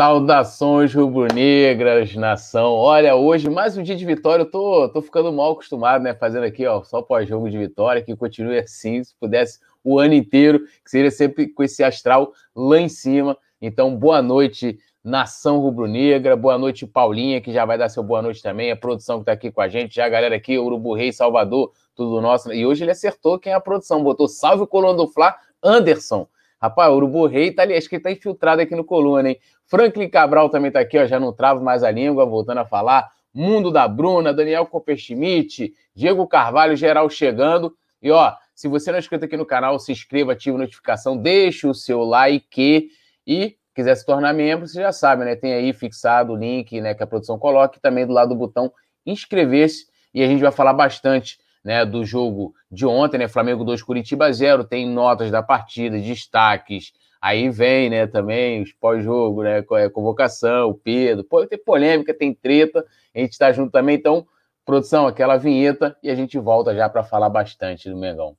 Saudações rubro-negras, nação. Olha, hoje mais um dia de vitória. Eu tô, tô ficando mal acostumado, né? Fazendo aqui, ó, só pós-jogo de vitória, que continue assim, se pudesse o ano inteiro, que seria sempre com esse astral lá em cima. Então, boa noite, nação rubro-negra. Boa noite, Paulinha, que já vai dar seu boa noite também. A produção que tá aqui com a gente, já a galera aqui, Urubu Rei, Salvador, tudo nosso. E hoje ele acertou quem é a produção, botou salve o colono do Fla, Anderson. Rapaz, o Urubu Rei tá ali, acho que ele tá infiltrado aqui no coluna, hein? Franklin Cabral também tá aqui, ó, já não travo mais a língua, voltando a falar. Mundo da Bruna, Daniel Copperschmidt, Diego Carvalho, geral chegando. E ó, se você não é inscrito aqui no canal, se inscreva, ative a notificação, deixe o seu like e quiser se tornar membro, você já sabe, né? Tem aí fixado o link, né, que a produção coloca e também do lado do botão inscrever-se e a gente vai falar bastante né, do jogo de ontem, né? Flamengo 2, Curitiba 0, tem notas da partida, destaques. Aí vem, né, também os pós-jogo, né, é, convocação, o Pedro. Pô, tem polêmica, tem treta, a gente está junto também. Então, produção, aquela vinheta e a gente volta já para falar bastante do Mengão.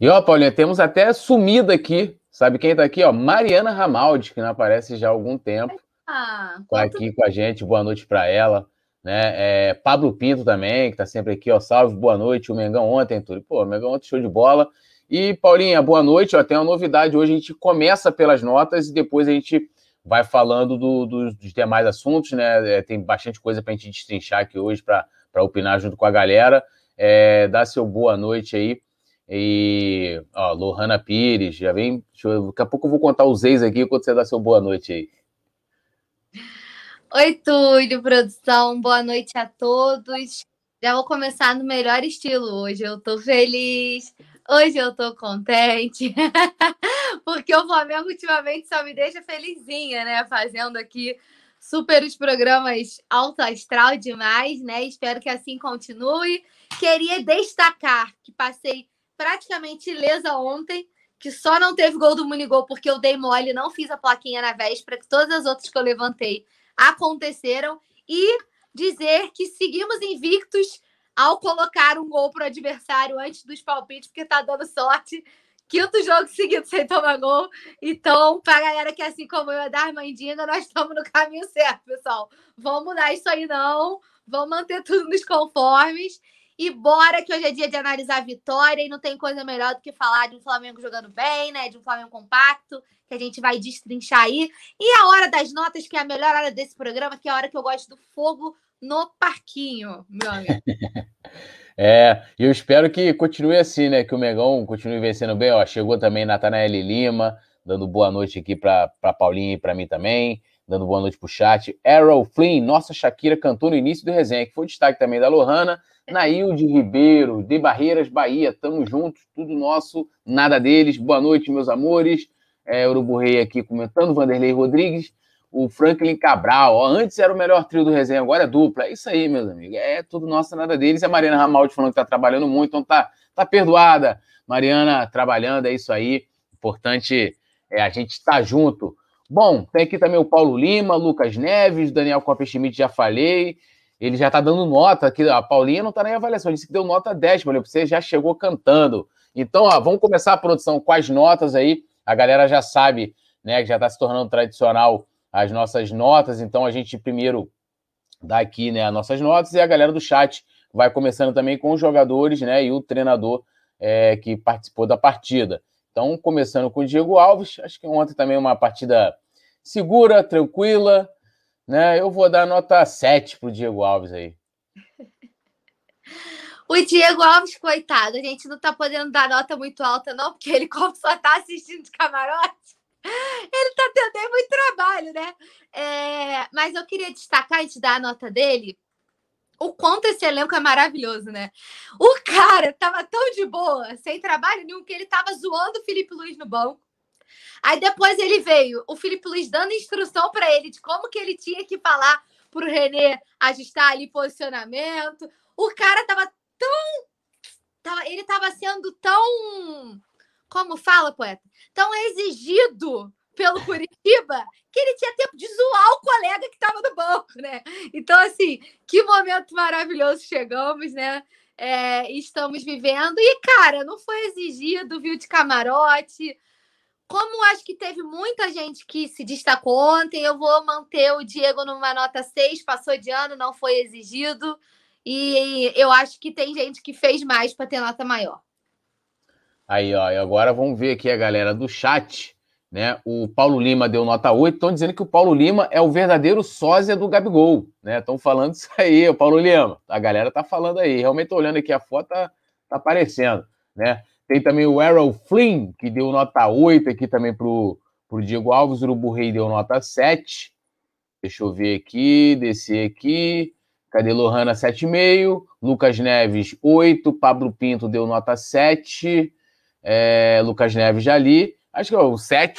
E ó, Paulinha, temos até sumida aqui Sabe quem tá aqui, ó? Mariana Ramaldi, que não aparece já há algum tempo. Ah, tá aqui com a gente, boa noite para ela. Né? É, Pablo Pinto também, que tá sempre aqui, ó. Salve, boa noite. O Mengão ontem, Túlio. Pô, o Mengão ontem show de bola. E, Paulinha, boa noite. Ó, tem uma novidade hoje. A gente começa pelas notas e depois a gente vai falando do, do, dos demais assuntos, né? É, tem bastante coisa para a gente destrinchar aqui hoje para opinar junto com a galera. É, dá seu boa noite aí e, ó, Lohana Pires, já vem. Eu, daqui a pouco eu vou contar os ex aqui quando você dá seu boa noite aí. Oi, Túlio, produção, boa noite a todos. Já vou começar no melhor estilo hoje. Eu tô feliz, hoje eu tô contente, porque o Flamengo ultimamente só me deixa felizinha, né? Fazendo aqui super os programas alto astral demais, né? Espero que assim continue. Queria destacar que passei praticamente ilesa ontem, que só não teve gol do Munigol porque eu dei mole, não fiz a plaquinha na véspera, que todas as outras que eu levantei aconteceram. E dizer que seguimos invictos ao colocar um gol para o adversário antes dos palpites, porque tá dando sorte. Quinto jogo seguido sem tomar gol. Então, para a galera que, assim como eu, é da Armandinha, nós estamos no caminho certo, pessoal. Vamos mudar isso aí, não. Vamos manter tudo nos conformes. E bora que hoje é dia de analisar a vitória e não tem coisa melhor do que falar de um Flamengo jogando bem, né? De um Flamengo compacto, que a gente vai destrinchar aí. E a hora das notas, que é a melhor hora desse programa, que é a hora que eu gosto do fogo no parquinho, meu amigo. É, e eu espero que continue assim, né? Que o Megão continue vencendo bem. Ó, chegou também Natanael Lima, dando boa noite aqui para Paulinha e para mim também, dando boa noite pro chat. Errol Flynn, nossa Shakira cantou no início do resenha, que foi destaque também da Lohana. Nailde Ribeiro, de Barreiras, Bahia, tamo juntos, tudo nosso, nada deles. Boa noite, meus amores. É, Urubu Rei aqui comentando, Vanderlei Rodrigues, o Franklin Cabral. Ó, antes era o melhor trio do resenha, agora é dupla. É isso aí, meus amigos. É tudo nosso, nada deles. E a Mariana Ramaldi falando que tá trabalhando muito, então tá, tá perdoada. Mariana trabalhando, é isso aí. Importante é a gente estar tá junto. Bom, tem aqui também o Paulo Lima, Lucas Neves, Daniel Copper-Schmidt, já falei ele já está dando nota, aqui a Paulinha não está nem avaliação, disse que deu nota 10, mas você já chegou cantando. Então, ó, vamos começar a produção com as notas aí. A galera já sabe, né, que já está se tornando tradicional as nossas notas. Então, a gente primeiro dá aqui, né, as nossas notas e a galera do chat vai começando também com os jogadores, né, e o treinador é, que participou da partida. Então, começando com o Diego Alves, acho que ontem também uma partida segura, tranquila, né? Eu vou dar nota 7 pro Diego Alves aí. O Diego Alves, coitado, a gente não tá podendo dar nota muito alta, não, porque ele, como só tá assistindo de camarote, ele tá tendo muito trabalho, né? É, mas eu queria destacar, antes da nota dele, o quanto esse elenco é maravilhoso, né? O cara tava tão de boa, sem trabalho nenhum, que ele tava zoando o Felipe Luiz no banco. Aí depois ele veio, o Felipe Luiz dando instrução para ele de como que ele tinha que falar pro René ajustar ali posicionamento. O cara tava tão. Tava, ele tava sendo tão. Como fala, poeta? Tão exigido pelo Curitiba que ele tinha tempo de zoar o colega que estava no banco, né? Então, assim, que momento maravilhoso chegamos, né? É, estamos vivendo. E, cara, não foi exigido, viu, de camarote. Como acho que teve muita gente que se destacou ontem, eu vou manter o Diego numa nota 6, passou de ano, não foi exigido. E eu acho que tem gente que fez mais para ter nota maior. Aí, ó, e agora vamos ver aqui a galera do chat né? O Paulo Lima deu nota 8. Estão dizendo que o Paulo Lima é o verdadeiro sósia do Gabigol. Né? Estão falando isso aí, o Paulo Lima. A galera tá falando aí. Realmente olhando aqui a foto, tá, tá aparecendo. Né? Tem também o Errol Flynn, que deu nota 8 aqui também pro, pro Diego Alves. O Urubu Rei deu nota 7. Deixa eu ver aqui, descer aqui. Cadê Lohana 7,5? Lucas Neves 8. Pablo Pinto deu nota 7. É, Lucas Neves já li. Acho que é o 7.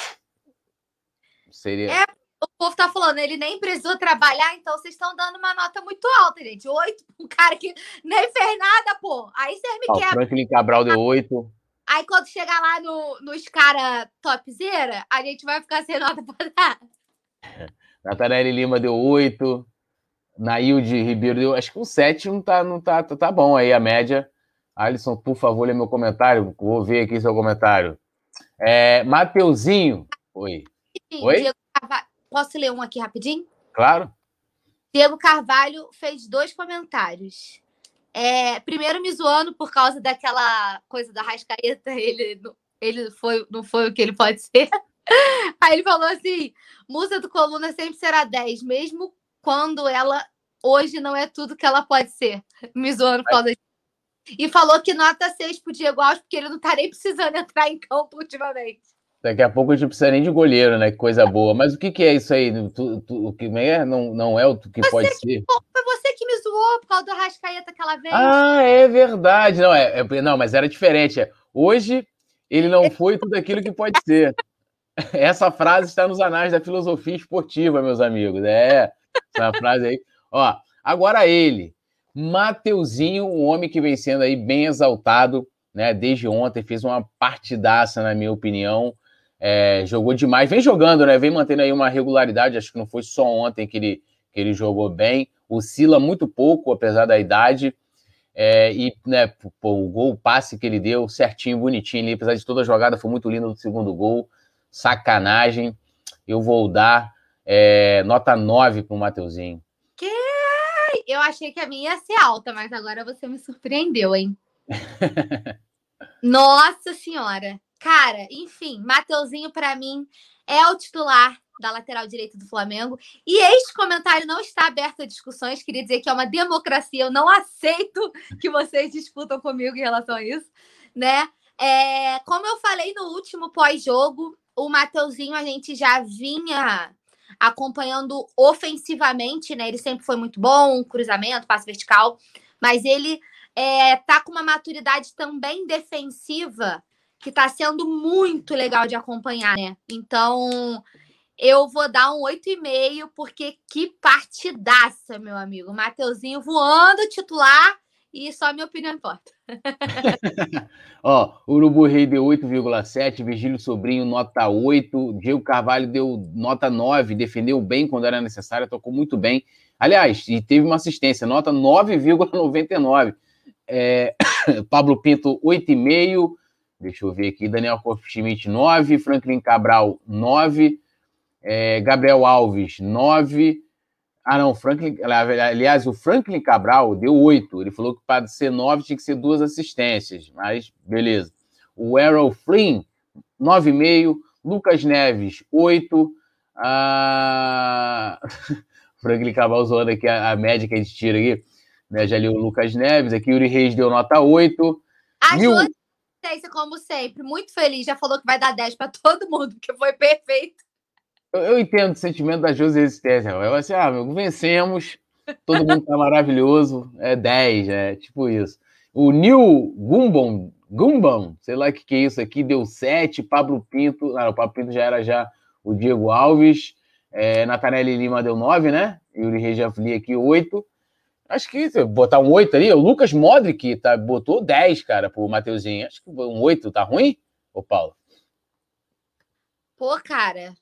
Seria. É, o povo tá falando, ele nem precisou trabalhar, então vocês estão dando uma nota muito alta, gente. 8, um cara que nem fez nada, pô. Aí vocês me quebram. O Franklin Cabral deu 8. Aí quando chegar lá no, nos cara topzera, a gente vai ficar sem nota pra dar. Natanelli Lima deu 8. Nailde Ribeiro deu. Acho que um 7 não tá, não tá, tá, tá bom aí a média. Alisson, por favor, lê meu comentário. Vou ver aqui seu comentário. É, Mateuzinho. Oi. Oi? Posso ler um aqui rapidinho? Claro. Diego Carvalho fez dois comentários. É, primeiro me zoando por causa daquela coisa da Rascaeta, ele, ele foi, não foi o que ele pode ser. Aí ele falou assim: musa do Coluna sempre será 10, mesmo quando ela hoje não é tudo que ela pode ser. Me zoando por causa disso. E falou que nota 6 pro Diego Alves, porque ele não tá nem precisando entrar em campo ultimamente. Daqui a pouco a gente não precisa nem de goleiro, né? Que coisa boa. Mas o que, que é isso aí? Tu, tu, o que é? Não, não é o que você pode que, ser? Que por causa do Rascaeta aquela vez. Ah, é verdade. Não, é, é não mas era diferente. É, hoje ele não foi tudo aquilo que pode ser. Essa frase está nos anais da filosofia esportiva, meus amigos. É, essa frase aí. Ó, agora ele. Mateuzinho, um homem que vem sendo aí bem exaltado, né? Desde ontem, fez uma partidaça, na minha opinião. É, jogou demais, vem jogando, né? Vem mantendo aí uma regularidade. Acho que não foi só ontem que ele, que ele jogou bem. Oscila muito pouco, apesar da idade. É, e né, pô, o gol, o passe que ele deu, certinho, bonitinho ali, apesar de toda a jogada, foi muito lindo o segundo gol. Sacanagem. Eu vou dar é, nota 9 para o Mateuzinho. Que eu achei que a minha ia ser alta, mas agora você me surpreendeu, hein? Nossa Senhora! Cara, enfim, Mateuzinho, para mim, é o titular da lateral direita do Flamengo. E este comentário não está aberto a discussões. Queria dizer que é uma democracia. Eu não aceito que vocês disputam comigo em relação a isso, né? É, como eu falei no último pós-jogo, o Mateuzinho a gente já vinha acompanhando ofensivamente, né? Ele sempre foi muito bom, cruzamento, passe vertical, mas ele é, tá com uma maturidade também defensiva que tá sendo muito legal de acompanhar, né? Então, eu vou dar um 8,5, porque que partidaça, meu amigo. Mateuzinho voando titular e só minha opinião importa. Ó, Urubu Rei deu 8,7, Virgílio Sobrinho nota 8, Diego Carvalho deu nota 9, defendeu bem quando era necessário, tocou muito bem. Aliás, e teve uma assistência, nota 9,99. É, Pablo Pinto, 8,5. Deixa eu ver aqui. Daniel Schmidt, 9. Franklin Cabral, 9. É, Gabriel Alves, 9. Ah, não, Franklin. Aliás, o Franklin Cabral deu oito. Ele falou que para ser nove tinha que ser duas assistências, mas beleza. O Errol Flynn, nove e meio. Lucas Neves, oito. Ah... Franklin Cabral zoando aqui a, a, média que a gente tira aqui. Né? Já li o Lucas Neves, aqui Yuri Reis deu nota 8. A Mil... como sempre, muito feliz. Já falou que vai dar 10 para todo mundo, porque foi perfeito. Eu, eu entendo o sentimento da José Resistência. Eu assim, ah, amigo, vencemos, todo mundo tá maravilhoso, é 10, né? Tipo isso. O Neil Gumbon, Gumbon, sei lá o que, que é isso aqui, deu 7, Pablo Pinto, não, o Pablo Pinto já era já o Diego Alves, é, Natanelli Lima deu 9, né? Yuri Reis já li aqui 8. Acho que se botar um 8 ali, o Lucas Modric tá, botou 10, cara, pro Mateuzinho. Acho que um 8 tá ruim, ô Paulo? Pô, cara,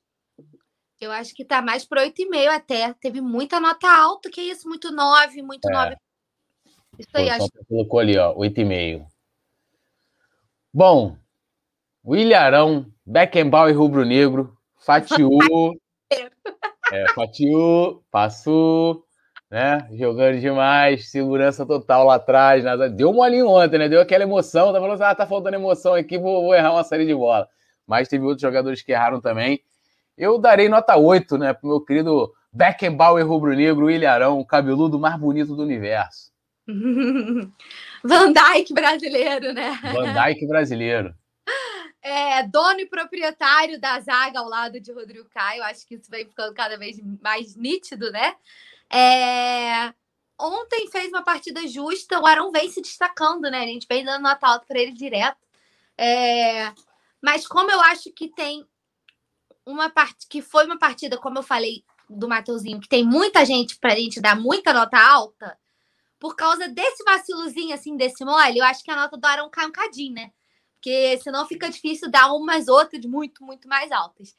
eu acho que tá mais para 8,5 até. Teve muita nota alta, que isso, muito 9, muito é. 9. Isso aí, acho. Colocou ali, ó, 8,5. Bom, Williarão, Beckenbauer rubro-negro, fatiou, é, fatiou, passou, né? Jogando demais, segurança total lá atrás. Nada. Deu um molinho ontem, né? Deu aquela emoção, tá falando assim, ah, tá faltando emoção aqui, vou, vou errar uma série de bola. Mas teve outros jogadores que erraram também. Eu darei nota 8, né, pro meu querido Beckenbauer rubro-negro, Ilharão, o cabeludo mais bonito do universo. Van Dyke brasileiro, né? Van Dyke brasileiro. É, dono e proprietário da zaga ao lado de Rodrigo Caio. Acho que isso vem ficando cada vez mais nítido, né? É... Ontem fez uma partida justa, o Arão vem se destacando, né? A gente vem dando nota alta para ele direto. É... Mas como eu acho que tem uma parte que foi uma partida, como eu falei do Mateuzinho, que tem muita gente para a gente dar muita nota alta, por causa desse vacilozinho assim, desse mole, eu acho que a nota do Arão cai um cadinho, né? Porque senão fica difícil dar umas outras muito, muito mais altas.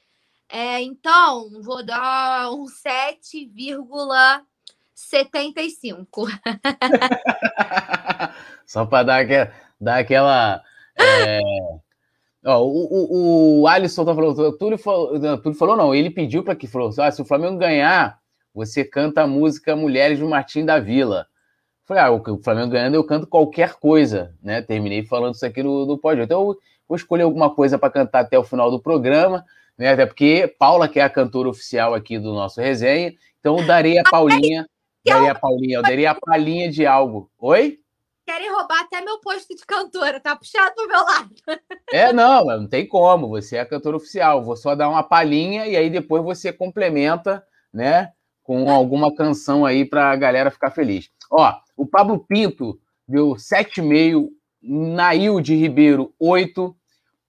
É, então, vou dar um 7,75. Só para dar, dar aquela. É Ó, o, o, o Alisson tá falando, o Túlio falou, Túlio falou não, ele pediu para que falou, ah, se o Flamengo ganhar, você canta a música Mulheres do Martim da Vila. Eu falei, ah, o Flamengo ganhando, eu canto qualquer coisa, né? Terminei falando isso aqui no, no pódio. Então, eu vou escolher alguma coisa para cantar até o final do programa, né? Até porque Paula, que é a cantora oficial aqui do nosso resenha, então eu darei a Paulinha, darei a Paulinha, eu darei a palhinha de algo. Oi? Querem roubar até meu posto de cantora, tá puxado pro meu lado. É, não, não tem como, você é a cantora oficial, vou só dar uma palhinha e aí depois você complementa, né, com alguma canção aí pra galera ficar feliz. Ó, o Pablo Pinto deu 7,5, Nailde Ribeiro, 8,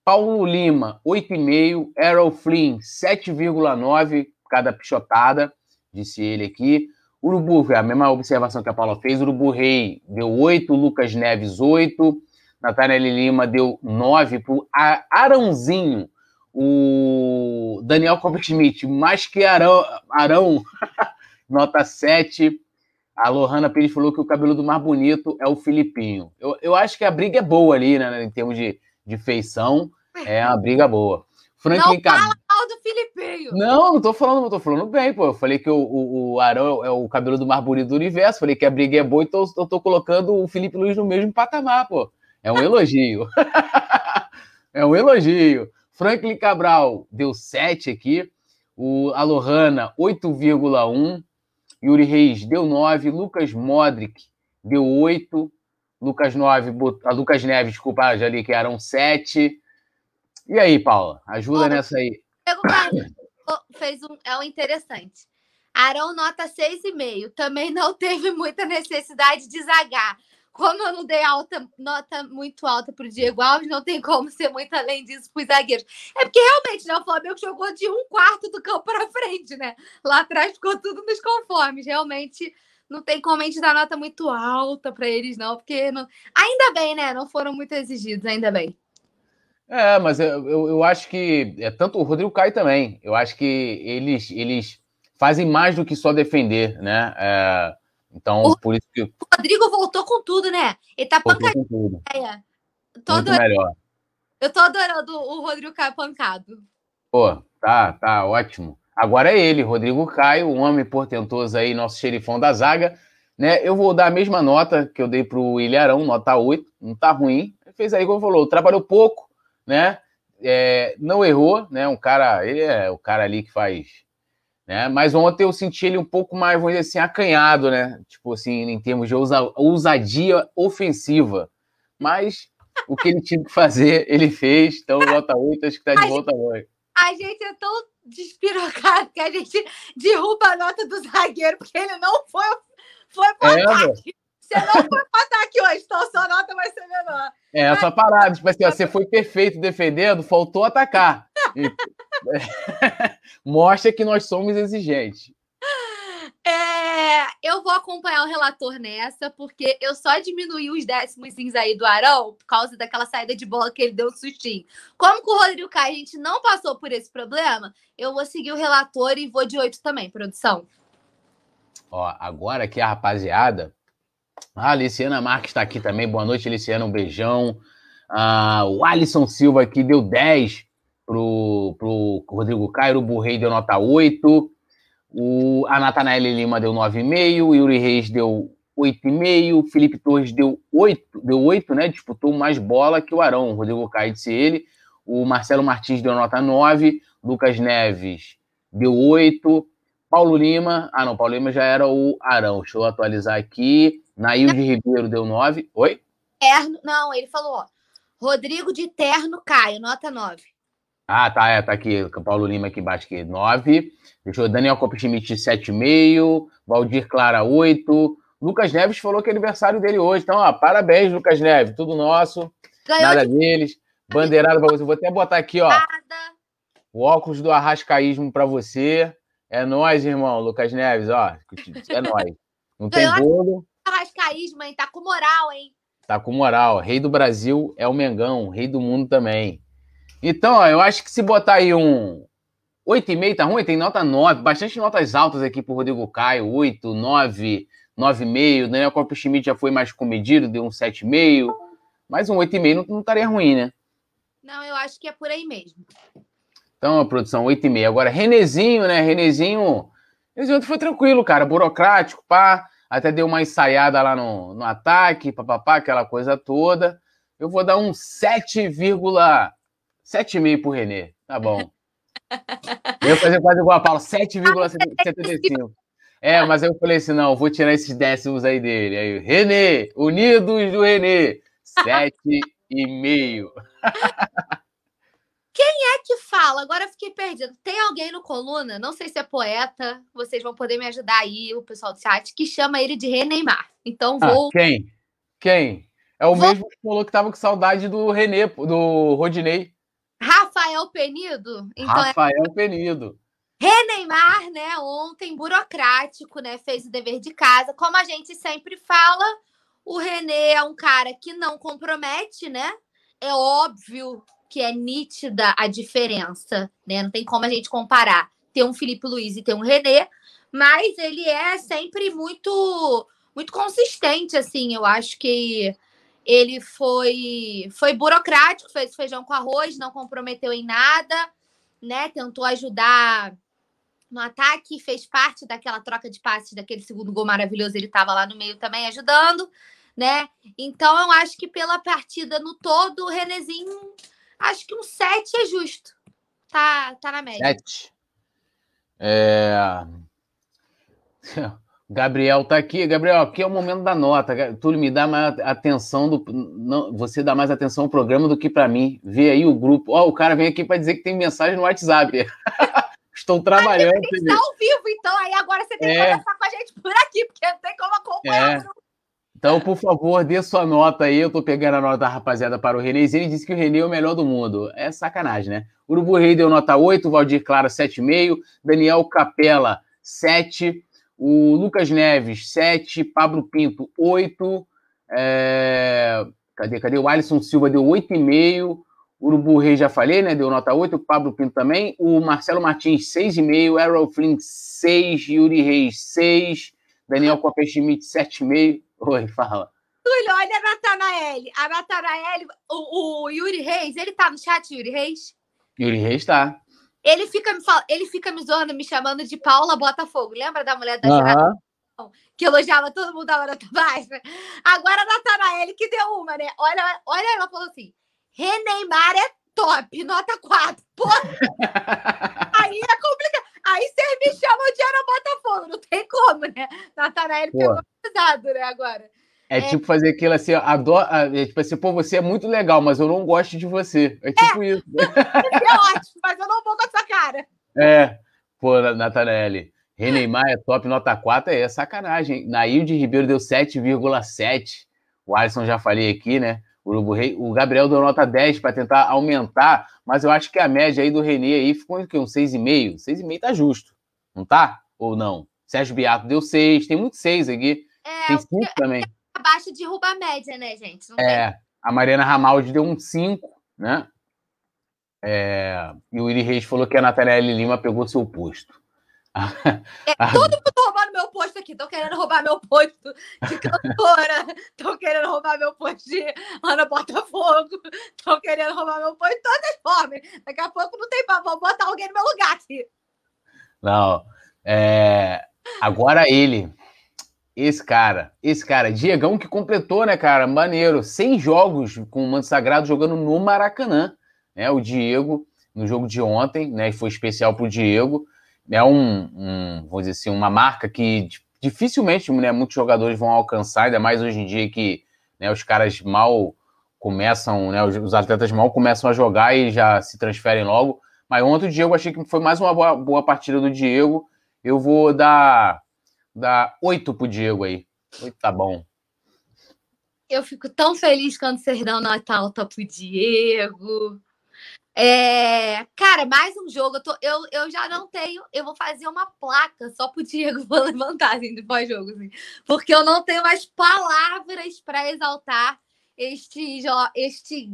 Paulo Lima, 8,5, Errol Flynn, 7,9, cada pichotada, disse ele aqui. Urubu, a mesma observação que a Paula fez, Urubu Rei deu 8, Lucas Neves 8, Natália Lima deu 9 para o Arãozinho, o Daniel Copper-Schmidt, mais que Arão, Arão nota 7. A Lohana Pires falou que o cabelo do mais bonito é o Filipinho. Eu, eu acho que a briga é boa ali, né, em termos de, de feição, é uma briga boa. Franklin não fala mal do Filipinho. Não, não tô falando, não tô falando bem, pô. Eu falei que o, o, o Arão é o cabelo do mais bonito do universo. Falei que a briga é boa, então eu tô colocando o Felipe Luiz no mesmo patamar, pô. É um elogio. é um elogio. Franklin Cabral deu 7 aqui. O Alohana, 8,1. Yuri Reis deu 9. Lucas Modric deu 8. Lucas 9, a Lucas Neves, desculpa, já li que eram 7. E aí, Paula? Ajuda nessa aí. fez um, é um interessante. Arão nota 6,5. Também não teve muita necessidade de zagar. Como eu não dei alta, nota muito alta para o Diego Alves, não tem como ser muito além disso para os zagueiros. É porque realmente né, o Flamengo jogou de um quarto do campo para frente, né? Lá atrás ficou tudo nos conformes. Realmente não tem como a gente dar nota muito alta para eles, não, porque não... ainda bem, né? Não foram muito exigidos, ainda bem. É, mas eu, eu, eu, acho que é tanto o Rodrigo Caio também. Eu acho que eles, eles fazem mais do que só defender, né? É, então, o, por isso que. O Rodrigo voltou com tudo, né? Ele tá pancadinho. É. Todo melhor. Eu tô adorando o Rodrigo Caio pancado. Pô, tá, tá ótimo. Agora é ele, Rodrigo Caio, um homem portentoso aí, nosso xerifão da zaga. Né? Eu vou dar a mesma nota que eu dei pro Ilharão, nota 8, não tá ruim. Ele fez aí, como falou, trabalhou pouco, né? É, não errou, né? Um cara, ele é o cara ali que faz, né? Mas ontem eu senti ele um pouco mais, vamos dizer assim, acanhado, né? Tipo assim, em termos de ousa, ousadia ofensiva. Mas o que ele tinha que fazer, ele fez. Então, nota 8, acho que tá de volta hoje. A gente é tão despirocado que a gente derruba a nota do zagueiro, porque ele não foi Foi para é, ataque. Você não foi para ataque hoje, então sua nota vai ser menor. É essa parada. Tipo assim, ó, você foi perfeito defendendo, faltou atacar. E... Mostra que nós somos exigentes. É, eu vou acompanhar o relator nessa, porque eu só diminuí os décimos aí do Arão por causa daquela saída de bola que ele deu um sustinho. Como com o Rodrigo Caio a gente não passou por esse problema, eu vou seguir o relator e vou de 8 também, produção. Ó, agora aqui a rapaziada. Ah, a Luciana Marques está aqui também. Boa noite, Luciana. Um beijão. Ah, o Alisson Silva aqui deu 10 pro, pro Rodrigo Caio. O Burrei deu nota 8. O, a Natanael Lima deu 9,5, o Yuri Reis deu 8,5, o Felipe Torres deu 8, deu 8, né? Disputou mais bola que o Arão. O Rodrigo Caio disse ele. O Marcelo Martins deu nota 9, Lucas Neves deu 8, Paulo Lima. Ah, não, Paulo Lima já era o Arão. Deixa eu atualizar aqui. Nailde Ribeiro deu 9. Oi? Terno, não, ele falou, ó. Rodrigo de Terno Caio, nota 9. Ah, tá, é, tá aqui. Paulo Lima aqui embaixo aqui, 9. Deixa eu Daniel Copschmidt, 7,5. Valdir Clara, 8. Lucas Neves falou que é aniversário dele hoje. Então, ó, parabéns, Lucas Neves. Tudo nosso. Ganhou nada de... deles. Bandeirada pra você. Vou até botar aqui, ó. Nada. O óculos do arrascaísmo pra você. É nós, irmão. Lucas Neves, ó. É nós. Não tem bolo. Arrascaísmo, hein? Tá com moral, hein? Tá com moral. Rei do Brasil é o Mengão. Rei do mundo também. Então, ó, eu acho que se botar aí um 8,5 tá ruim, tem nota 9, bastante notas altas aqui pro Rodrigo Caio, 8, 9, 9,5, Daniel Corpo Schmidt já foi mais comedido, deu um 7,5, mas um 8,5 não, não estaria ruim, né? Não, eu acho que é por aí mesmo. Então, a produção 8,5. Agora, Renezinho, né? Renezinho, Renezinho foi tranquilo, cara, burocrático, pá, até deu uma ensaiada lá no, no ataque, papapá, aquela coisa toda. Eu vou dar um 7, 7,5 pro Renê. Tá bom. Eu ia fazer quase igual a Paula, 7,75. É, mas eu falei assim: não, vou tirar esses décimos aí dele. Aí, Renê, Unidos do Renê, 7,5. Que fala? Agora eu fiquei perdido. Tem alguém no coluna, não sei se é poeta, vocês vão poder me ajudar aí, o pessoal do chat, que chama ele de Reneimar. Então ah, vou. Ah, quem? Quem? É o vou... mesmo que falou que tava com saudade do Renê, do Rodinei. Rafael Penido. Então é Rafael é... Penido. Reneimar, né? Ontem, burocrático, né? Fez o dever de casa. Como a gente sempre fala, o René é um cara que não compromete, né? É óbvio que é nítida a diferença, né? Não tem como a gente comparar ter um Felipe Luiz e ter um René, mas ele é sempre muito muito consistente, assim. Eu acho que ele foi foi burocrático, fez feijão com arroz, não comprometeu em nada, né? Tentou ajudar no ataque, fez parte daquela troca de passes daquele segundo gol maravilhoso, ele estava lá no meio também ajudando, né? Então eu acho que pela partida no todo, o Renezinho, acho que um 7 é justo. Tá, tá na média. 7. É... Gabriel tá aqui. Gabriel, aqui é o momento da nota. Tu me dá mais atenção do. Não, você dá mais atenção ao programa do que para mim. Vê aí o grupo. Ó, oh, o cara vem aqui para dizer que tem mensagem no WhatsApp. Estou trabalhando. Mas gente tá ao vivo, então aí agora você tem que é... conversar com a gente por aqui, porque não tem como acompanhar. É. Então, por favor, dê sua nota aí. Eu tô pegando a nota da rapaziada para o Renézinho. Ele disse que o Renê é o melhor do mundo. É sacanagem, né? Urubu Rei deu nota 8, Valdir Clara 7,5, Daniel Capela 7, o Lucas Neves, 7. Pablo Pinto, 8. É... Cadê, cadê? O Alisson Silva deu 8,5. Urubu Rei já falei, né? Deu nota 8. O Pablo Pinto também. O Marcelo Martins, 6,5. Errol Flynn, 6. Yuri Reis, 6. Daniel Copé Schmidt, 7,5. Oi, fala. Túlio, olha a Natanael. A Natanael, o, o Yuri Reis, ele tá no chat, Yuri Reis? Yuri Reis tá. Ele fica me fal... ele fica me zoando, me chamando de Paula Botafogo. Lembra da mulher da geração? Que elogiava todo mundo da hora baixa? Agora a Natanael que deu uma, né? Olha, olha, ela falou assim: Reneimar é top, nota 4. Pô, aí é complicado. Aí vocês me chamam de Ana Botafogo, não tem como, né? Natanael pegou pesado, né? Agora. É, é, tipo fazer aquilo assim, adoro, é, tipo assim, pô, você é muito legal, mas eu não gosto de você. É tipo é. isso. Você é ótimo, mas eu não vou com essa cara. É, pô, Natanelli. René Maia, top nota 4, é sacanagem. Nailde Ribeiro deu 7,7. O Alisson já falei aqui, né? O, Urubu Rei, o Gabriel deu nota 10 para tentar aumentar, mas eu acho que a média aí do Renê aí ficou em um 6,5. 6,5 tá justo, não tá? Ou não? Sérgio Beato deu 6, tem muito 6 aqui. É, tem 5 também. Abaixo derruba a média, né, gente? Não é, tem... a Mariana Ramaldi deu um 5, né? É, e o Iri Reis falou que a Natália Lima pegou seu posto. É, todo mundo roubando aqui. Estão querendo roubar meu posto de cantora. Estão querendo roubar meu posto de Ana Botafogo. Estão querendo roubar meu posto de todas as formas. Daqui a pouco não tem para botar alguém no meu lugar aqui. Não. É... Agora ele. Esse cara, esse cara, Diegão que completou, né, cara? Maneiro. 100 jogos com o Manto Sagrado jogando no Maracanã. Né? O Diego, no jogo de ontem, né? Foi especial pro Diego é um, um, vamos dizer assim, uma marca que dificilmente né, muitos jogadores vão alcançar, ainda mais hoje em dia que né, os caras mal começam, né, os, os, atletas mal começam a jogar e já se transferem logo. Mas ontem o Diego achei que foi mais uma boa, boa partida do Diego. Eu vou dar, dar 8 pro Diego aí. 8 tá bom. Eu fico tão feliz quando vocês dão nota alta pro Diego. É, cara, mais um jogo. Eu, tô, eu, eu já não tenho. Eu vou fazer uma placa só pro Diego vou levantar assim, do pós-jogo, assim, porque eu não tenho mais palavras para exaltar este, este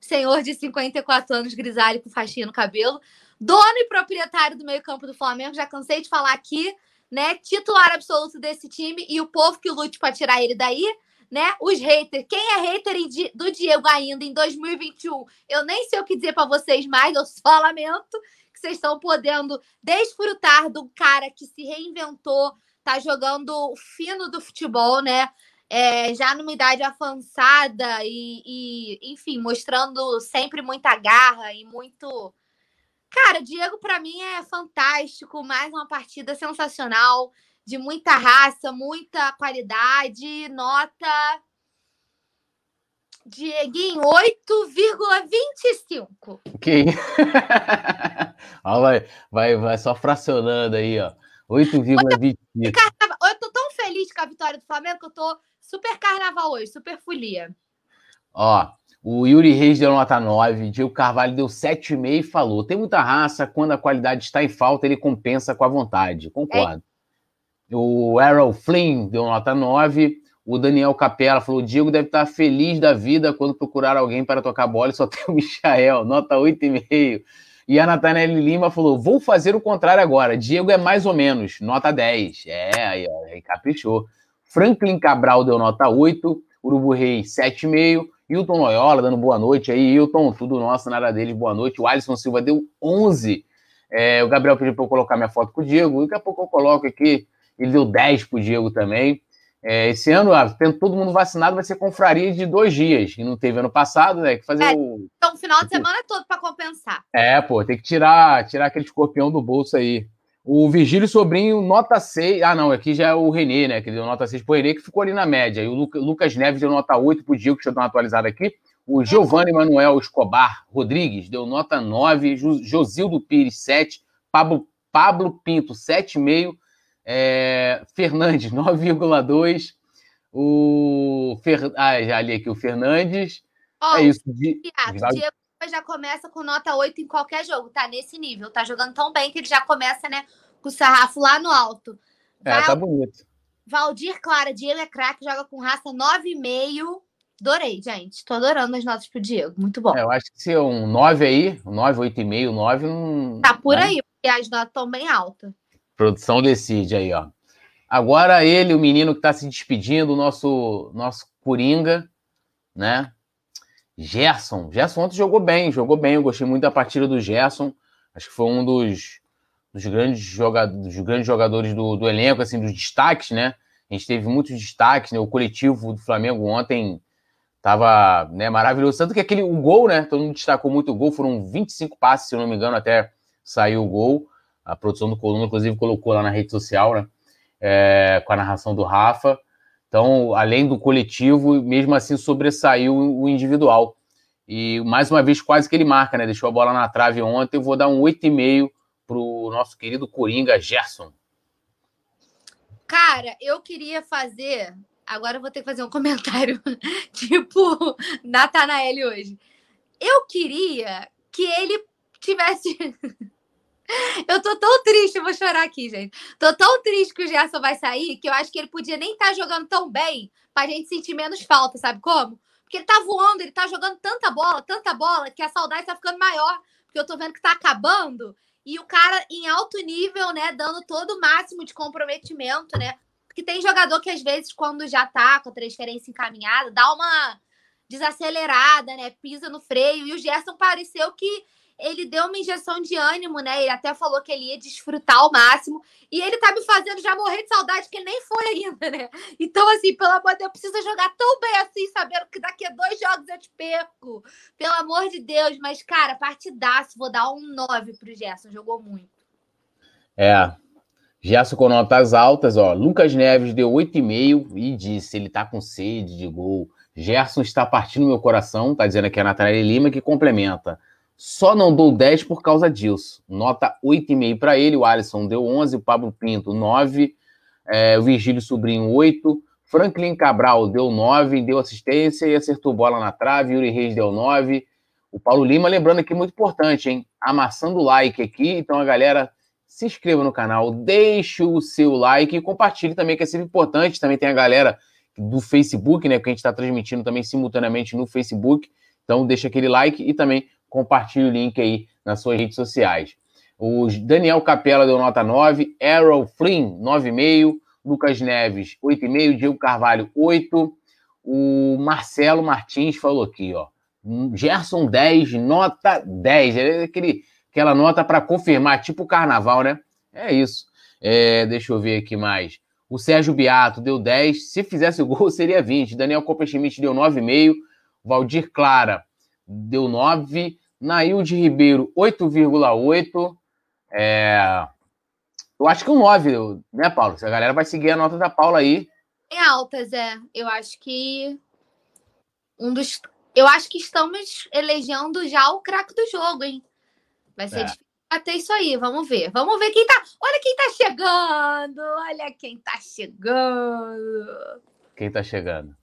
senhor de 54 anos, grisalho, com faixinha no cabelo, dono e proprietário do meio-campo do Flamengo. Já cansei de falar aqui, né? Titular absoluto desse time e o povo que lute para tirar ele daí né? Os haters. Quem é hater do Diego ainda em 2021? Eu nem sei o que dizer para vocês mais, eu só lamento que vocês estão podendo desfrutar do cara que se reinventou, tá jogando fino do futebol, né? É, já numa idade avançada e, e, enfim, mostrando sempre muita garra e muito. Cara, Diego, para mim, é fantástico. Mais uma partida sensacional de muita raça, muita qualidade, nota Dieguinho, 8,25. Que vai, vai, vai só fracionando aí, ó. 8,25. Eu tô tão feliz com a vitória do Flamengo que eu tô super carnaval hoje, super folia. Ó, o Yuri Reis deu nota 9, Diego Carvalho deu 7,5 e falou: tem muita raça, quando a qualidade está em falta, ele compensa com a vontade. Concordo. O Errol Flynn deu nota 9. O Daniel Capella falou: o Diego deve estar feliz da vida quando procurar alguém para tocar bola e só tem o Michael, nota 8,5. E a Nathaniel Lima falou: vou fazer o contrário agora. Diego é mais ou menos, nota 10. É, aí, aí caprichou. Franklin Cabral deu nota 8. Urubu Rei, 7,5. Hilton Loyola dando boa noite aí. Hilton, tudo nosso, nada deles, boa noite. O Alisson Silva deu 11. É, o Gabriel pediu para eu colocar minha foto com o Diego. Daqui a pouco eu coloco aqui. Ele deu 10 para o Diego também. É, esse ano, ah, tendo todo mundo vacinado, vai ser confraria de dois dias, que não teve ano passado, né? Que fazer é, o. Então, o final de semana é todo para compensar. É, pô, tem que tirar, tirar aquele escorpião do bolso aí. O Virgílio Sobrinho, nota 6. Ah, não, aqui já é o Renê, né? Que deu nota 6 pro Renê, que ficou ali na média. E o Lucas Neves deu nota 8 pro Diego, que eu dar uma atualizada aqui. O Giovanni Manuel Escobar Rodrigues deu nota 9. Josildo Pires, 7. Pablo, Pablo Pinto, 7,5. É, Fernandes, 9,2. O Fer... Ah, já li aqui o Fernandes. Oh, é isso. De... Diego já começa com nota 8 em qualquer jogo, tá nesse nível. Tá jogando tão bem que ele já começa, né, com o sarrafo lá no alto. Val... É, tá bonito. Valdir Clara, Diego é craque, joga com raça 9,5. Adorei, gente. Tô adorando as notas pro Diego. Muito bom. É, eu acho que se um 9 aí, um 9, 8,5, 9, não. Tá por aí, porque as notas estão bem altas. Produção decide aí, ó. Agora ele, o menino que está se despedindo, o nosso, nosso Coringa, né? Gerson. Gerson ontem jogou bem, jogou bem. Eu gostei muito da partida do Gerson. Acho que foi um dos, dos, grandes, jogadores, dos grandes jogadores do, do elenco, assim, dos destaques, né? A gente teve muitos destaques, né? O coletivo do Flamengo ontem estava né, maravilhoso. Tanto que aquele o gol, né? Todo mundo destacou muito o gol, foram 25 passes, se eu não me engano, até saiu o gol. A produção do Coluna, inclusive, colocou lá na rede social, né? É, com a narração do Rafa. Então, além do coletivo, mesmo assim sobressaiu o individual. E mais uma vez, quase que ele marca, né? Deixou a bola na trave ontem. Eu vou dar um 8,5 para o nosso querido Coringa Gerson. Cara, eu queria fazer. Agora eu vou ter que fazer um comentário tipo Natanael hoje. Eu queria que ele tivesse. Eu tô tão triste, eu vou chorar aqui, gente. Tô tão triste que o Gerson vai sair que eu acho que ele podia nem estar tá jogando tão bem pra gente sentir menos falta, sabe como? Porque ele tá voando, ele tá jogando tanta bola, tanta bola, que a saudade tá ficando maior. Porque eu tô vendo que tá acabando. E o cara em alto nível, né, dando todo o máximo de comprometimento, né? Porque tem jogador que às vezes, quando já tá com a transferência encaminhada, dá uma desacelerada, né? Pisa no freio. E o Gerson pareceu que ele deu uma injeção de ânimo, né? Ele até falou que ele ia desfrutar ao máximo. E ele tá me fazendo já morrer de saudade, que ele nem foi ainda, né? Então, assim, pelo amor de Deus, precisa jogar tão bem assim, sabendo que daqui a dois jogos eu te perco. Pelo amor de Deus. Mas, cara, partidaço. Vou dar um 9 pro Gerson. Jogou muito. É. Gerson com notas altas, ó. Lucas Neves deu 8,5 e disse: ele tá com sede de gol. Gerson está partindo meu coração, tá dizendo aqui a Natália Lima, que complementa. Só não dou 10 por causa disso. Nota 8,5 para ele. O Alisson deu 11, o Pablo Pinto 9, é, o Virgílio Sobrinho 8, Franklin Cabral deu 9, deu assistência e acertou bola na trave. Yuri Reis deu 9. O Paulo Lima, lembrando aqui, muito importante, hein? Amassando o like aqui. Então, a galera se inscreva no canal, deixe o seu like e compartilhe também, que é sempre importante. Também tem a galera do Facebook, né? Que a gente está transmitindo também simultaneamente no Facebook. Então, deixa aquele like e também compartilhe o link aí nas suas redes sociais. O Daniel Capela deu nota 9, Errol Flynn, 9,5, Lucas Neves, 8,5, Diego Carvalho, 8. O Marcelo Martins falou aqui, ó. Gerson 10, nota 10. É aquele, aquela nota para confirmar, tipo carnaval, né? É isso. É, deixa eu ver aqui mais. O Sérgio Beato deu 10. Se fizesse o gol, seria 20. Daniel Copperschmidt deu 9,5. Valdir Clara deu 9. Nailde Ribeiro, 8,8. É... Eu acho que um 9, né, Paulo? A galera vai seguir a nota da Paula aí. Em altas, é. Eu acho que um dos. Eu acho que estamos elegendo já o craque do jogo, hein? Vai ser é. difícil até isso aí. Vamos ver. Vamos ver quem tá. Olha quem tá chegando! Olha quem tá chegando! Quem tá chegando?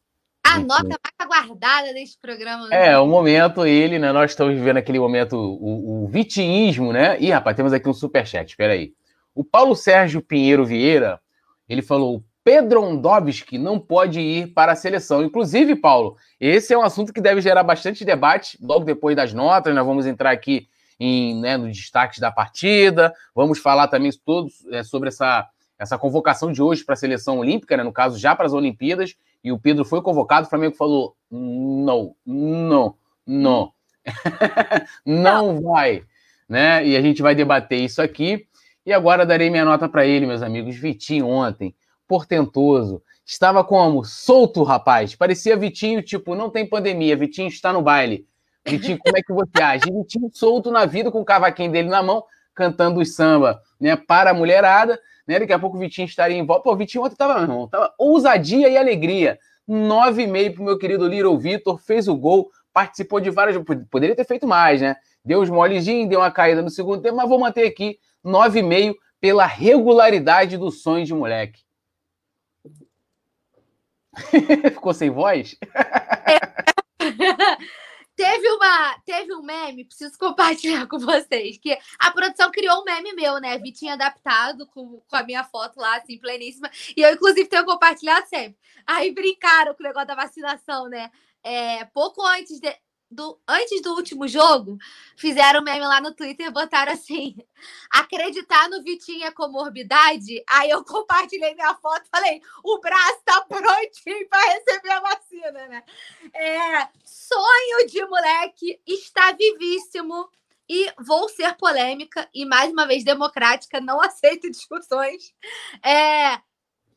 A nota mais aguardada desse programa. Né? É, o momento, ele, né? Nós estamos vivendo aquele momento, o, o né? Ih, rapaz, temos aqui um superchat, espera aí. O Paulo Sérgio Pinheiro Vieira, ele falou: Pedro Ondovski não pode ir para a seleção. Inclusive, Paulo, esse é um assunto que deve gerar bastante debate logo depois das notas. Nós vamos entrar aqui em, né, no destaque da partida, vamos falar também todos é, sobre essa, essa convocação de hoje para a seleção olímpica, né, no caso, já para as Olimpíadas e o Pedro foi convocado, o Flamengo falou: não, não, não, não vai, né? E a gente vai debater isso aqui. E agora darei minha nota para ele, meus amigos. Vitinho ontem, portentoso. Estava como? Solto, rapaz. Parecia Vitinho, tipo, não tem pandemia, Vitinho está no baile. Vitinho, como é que você age? Vitinho solto na vida, com o cavaquinho dele na mão, cantando os samba, né, para a mulherada né? Daqui a pouco o Vitinho estaria em volta. Pô, o Vitinho ontem tava, irmão, tava ousadia e alegria. 9,5 pro meu querido Little Vitor, fez o gol, participou de várias. Poderia ter feito mais, né? Deu os molezinhos, deu uma caída no segundo tempo, mas vou manter aqui 9,5 pela regularidade do sonho de moleque. Ficou sem voz? Teve, uma, teve um meme, preciso compartilhar com vocês, que a produção criou um meme meu, né? Vitinho adaptado com, com a minha foto lá, assim, pleníssima. E eu, inclusive, tenho compartilhado sempre. Aí brincaram com o negócio da vacinação, né? É, pouco antes de, do, antes do último jogo, fizeram meme lá no Twitter, botaram assim: acreditar no Vitinho é comorbidade. Aí eu compartilhei minha foto falei: o braço tá prontinho para receber a vacina, né? É, sonho de moleque está vivíssimo. E vou ser polêmica e, mais uma vez, democrática, não aceito discussões. É,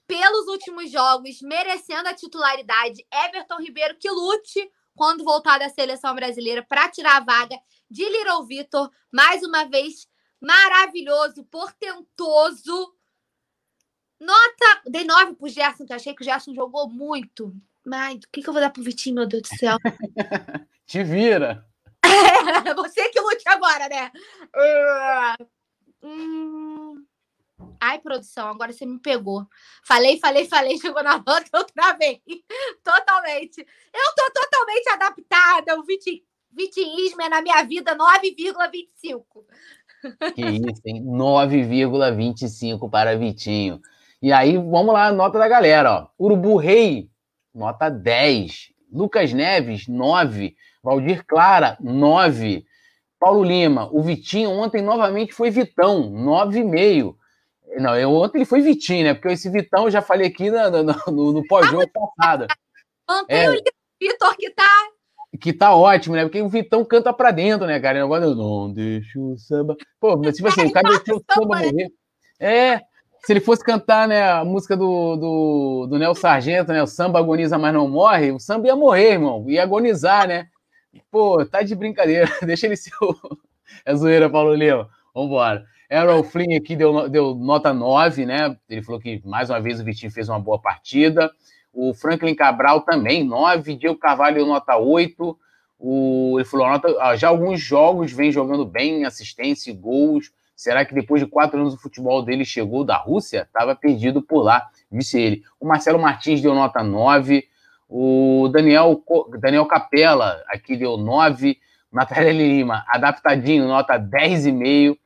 pelos últimos jogos, merecendo a titularidade, Everton Ribeiro que lute quando voltar da seleção brasileira para tirar a vaga de Little Vitor. Mais uma vez, maravilhoso, portentoso. Nota. Dei nove pro Gerson, que achei que o Gerson jogou muito. Mas o que, que eu vou dar pro Vitinho, meu Deus do céu? Te vira. É, você que lute agora, né? Uh, hum... Ai, produção, agora você me pegou. Falei, falei, falei, chegou na volta, eu travei. Totalmente. Eu tô totalmente adaptada. O viti, vitimismo é na minha vida 9,25. Que isso, hein? 9,25 para Vitinho. E aí, vamos lá, nota da galera, ó. Urubu Rei, nota 10. Lucas Neves, 9. Valdir Clara, 9. Paulo Lima, o Vitinho ontem novamente foi Vitão, 9,5. Não, eu, ontem ele foi Vitinho, né? Porque esse Vitão eu já falei aqui no, no, no, no pós-jogo passado. Mantém é, o Vitor que tá. Que tá ótimo, né? Porque o Vitão canta pra dentro, né, cara? Agora eu não deixo o samba. Pô, tipo assim, o cara deixou o samba morrer. É, se ele fosse cantar né, a música do, do, do Nel Sargento, né? O samba agoniza, mas não morre, o samba ia morrer, irmão. Ia agonizar, né? Pô, tá de brincadeira. Deixa ele ser o. É zoeira, Paulo Lima. Vambora. Errol Flynn aqui deu, deu nota 9, né? Ele falou que mais uma vez o Vitinho fez uma boa partida. O Franklin Cabral também, 9. Diego Carvalho, nota 8. O, ele falou: nota, já alguns jogos vem jogando bem, assistência e gols. Será que depois de quatro anos o futebol dele chegou da Rússia? Estava perdido por lá, disse ele. O Marcelo Martins deu nota 9. O Daniel, Daniel Capella aqui deu 9. Natália Lima, adaptadinho, nota 10,5.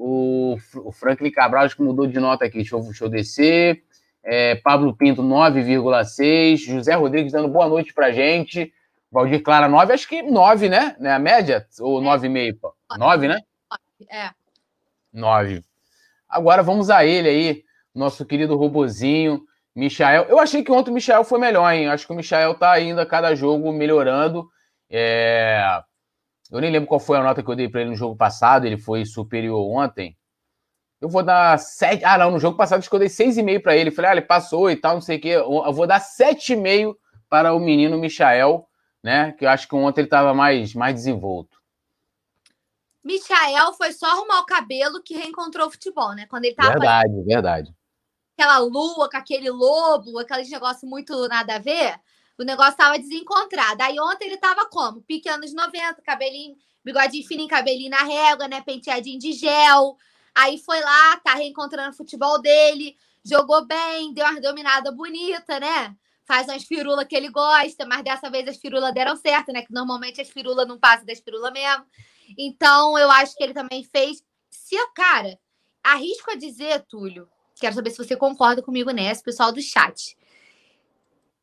O, o Franklin Cabral acho que mudou de nota aqui. Deixa eu, deixa eu descer. É, Pablo Pinto, 9,6. José Rodrigues dando boa noite pra gente. Valdir Clara, 9. Acho que 9, né? né? A média? Ou 9,5? 9, né? É. 9. Agora vamos a ele aí, nosso querido robozinho, Michael. Eu achei que ontem o Michael foi melhor, hein? Acho que o Michael tá ainda a cada jogo melhorando. É... Eu nem lembro qual foi a nota que eu dei para ele no jogo passado, ele foi superior ontem. Eu vou dar 7. Ah, não, no jogo passado acho que eu dei 6,5 para ele. Falei, ah, ele passou e tal, não sei o quê. Eu vou dar 7,5 para o menino Michael, né? Que eu acho que ontem ele estava mais, mais desenvolto. Michael foi só arrumar o cabelo que reencontrou o futebol, né? Quando ele tava. Verdade, verdade. Aquela lua com aquele lobo, aquele negócio muito nada a ver o negócio tava desencontrado. Aí ontem ele tava como? Pique anos 90, cabelinho, bigodinho fininho, cabelinho na régua, né? Penteadinho de gel. Aí foi lá, tá reencontrando o futebol dele, jogou bem, deu uma dominada bonita, né? Faz umas firulas que ele gosta, mas dessa vez as firulas deram certo, né? Que normalmente as firulas não passam das firulas mesmo. Então, eu acho que ele também fez. Se, cara, arrisco a dizer, Túlio, quero saber se você concorda comigo nessa, pessoal do chat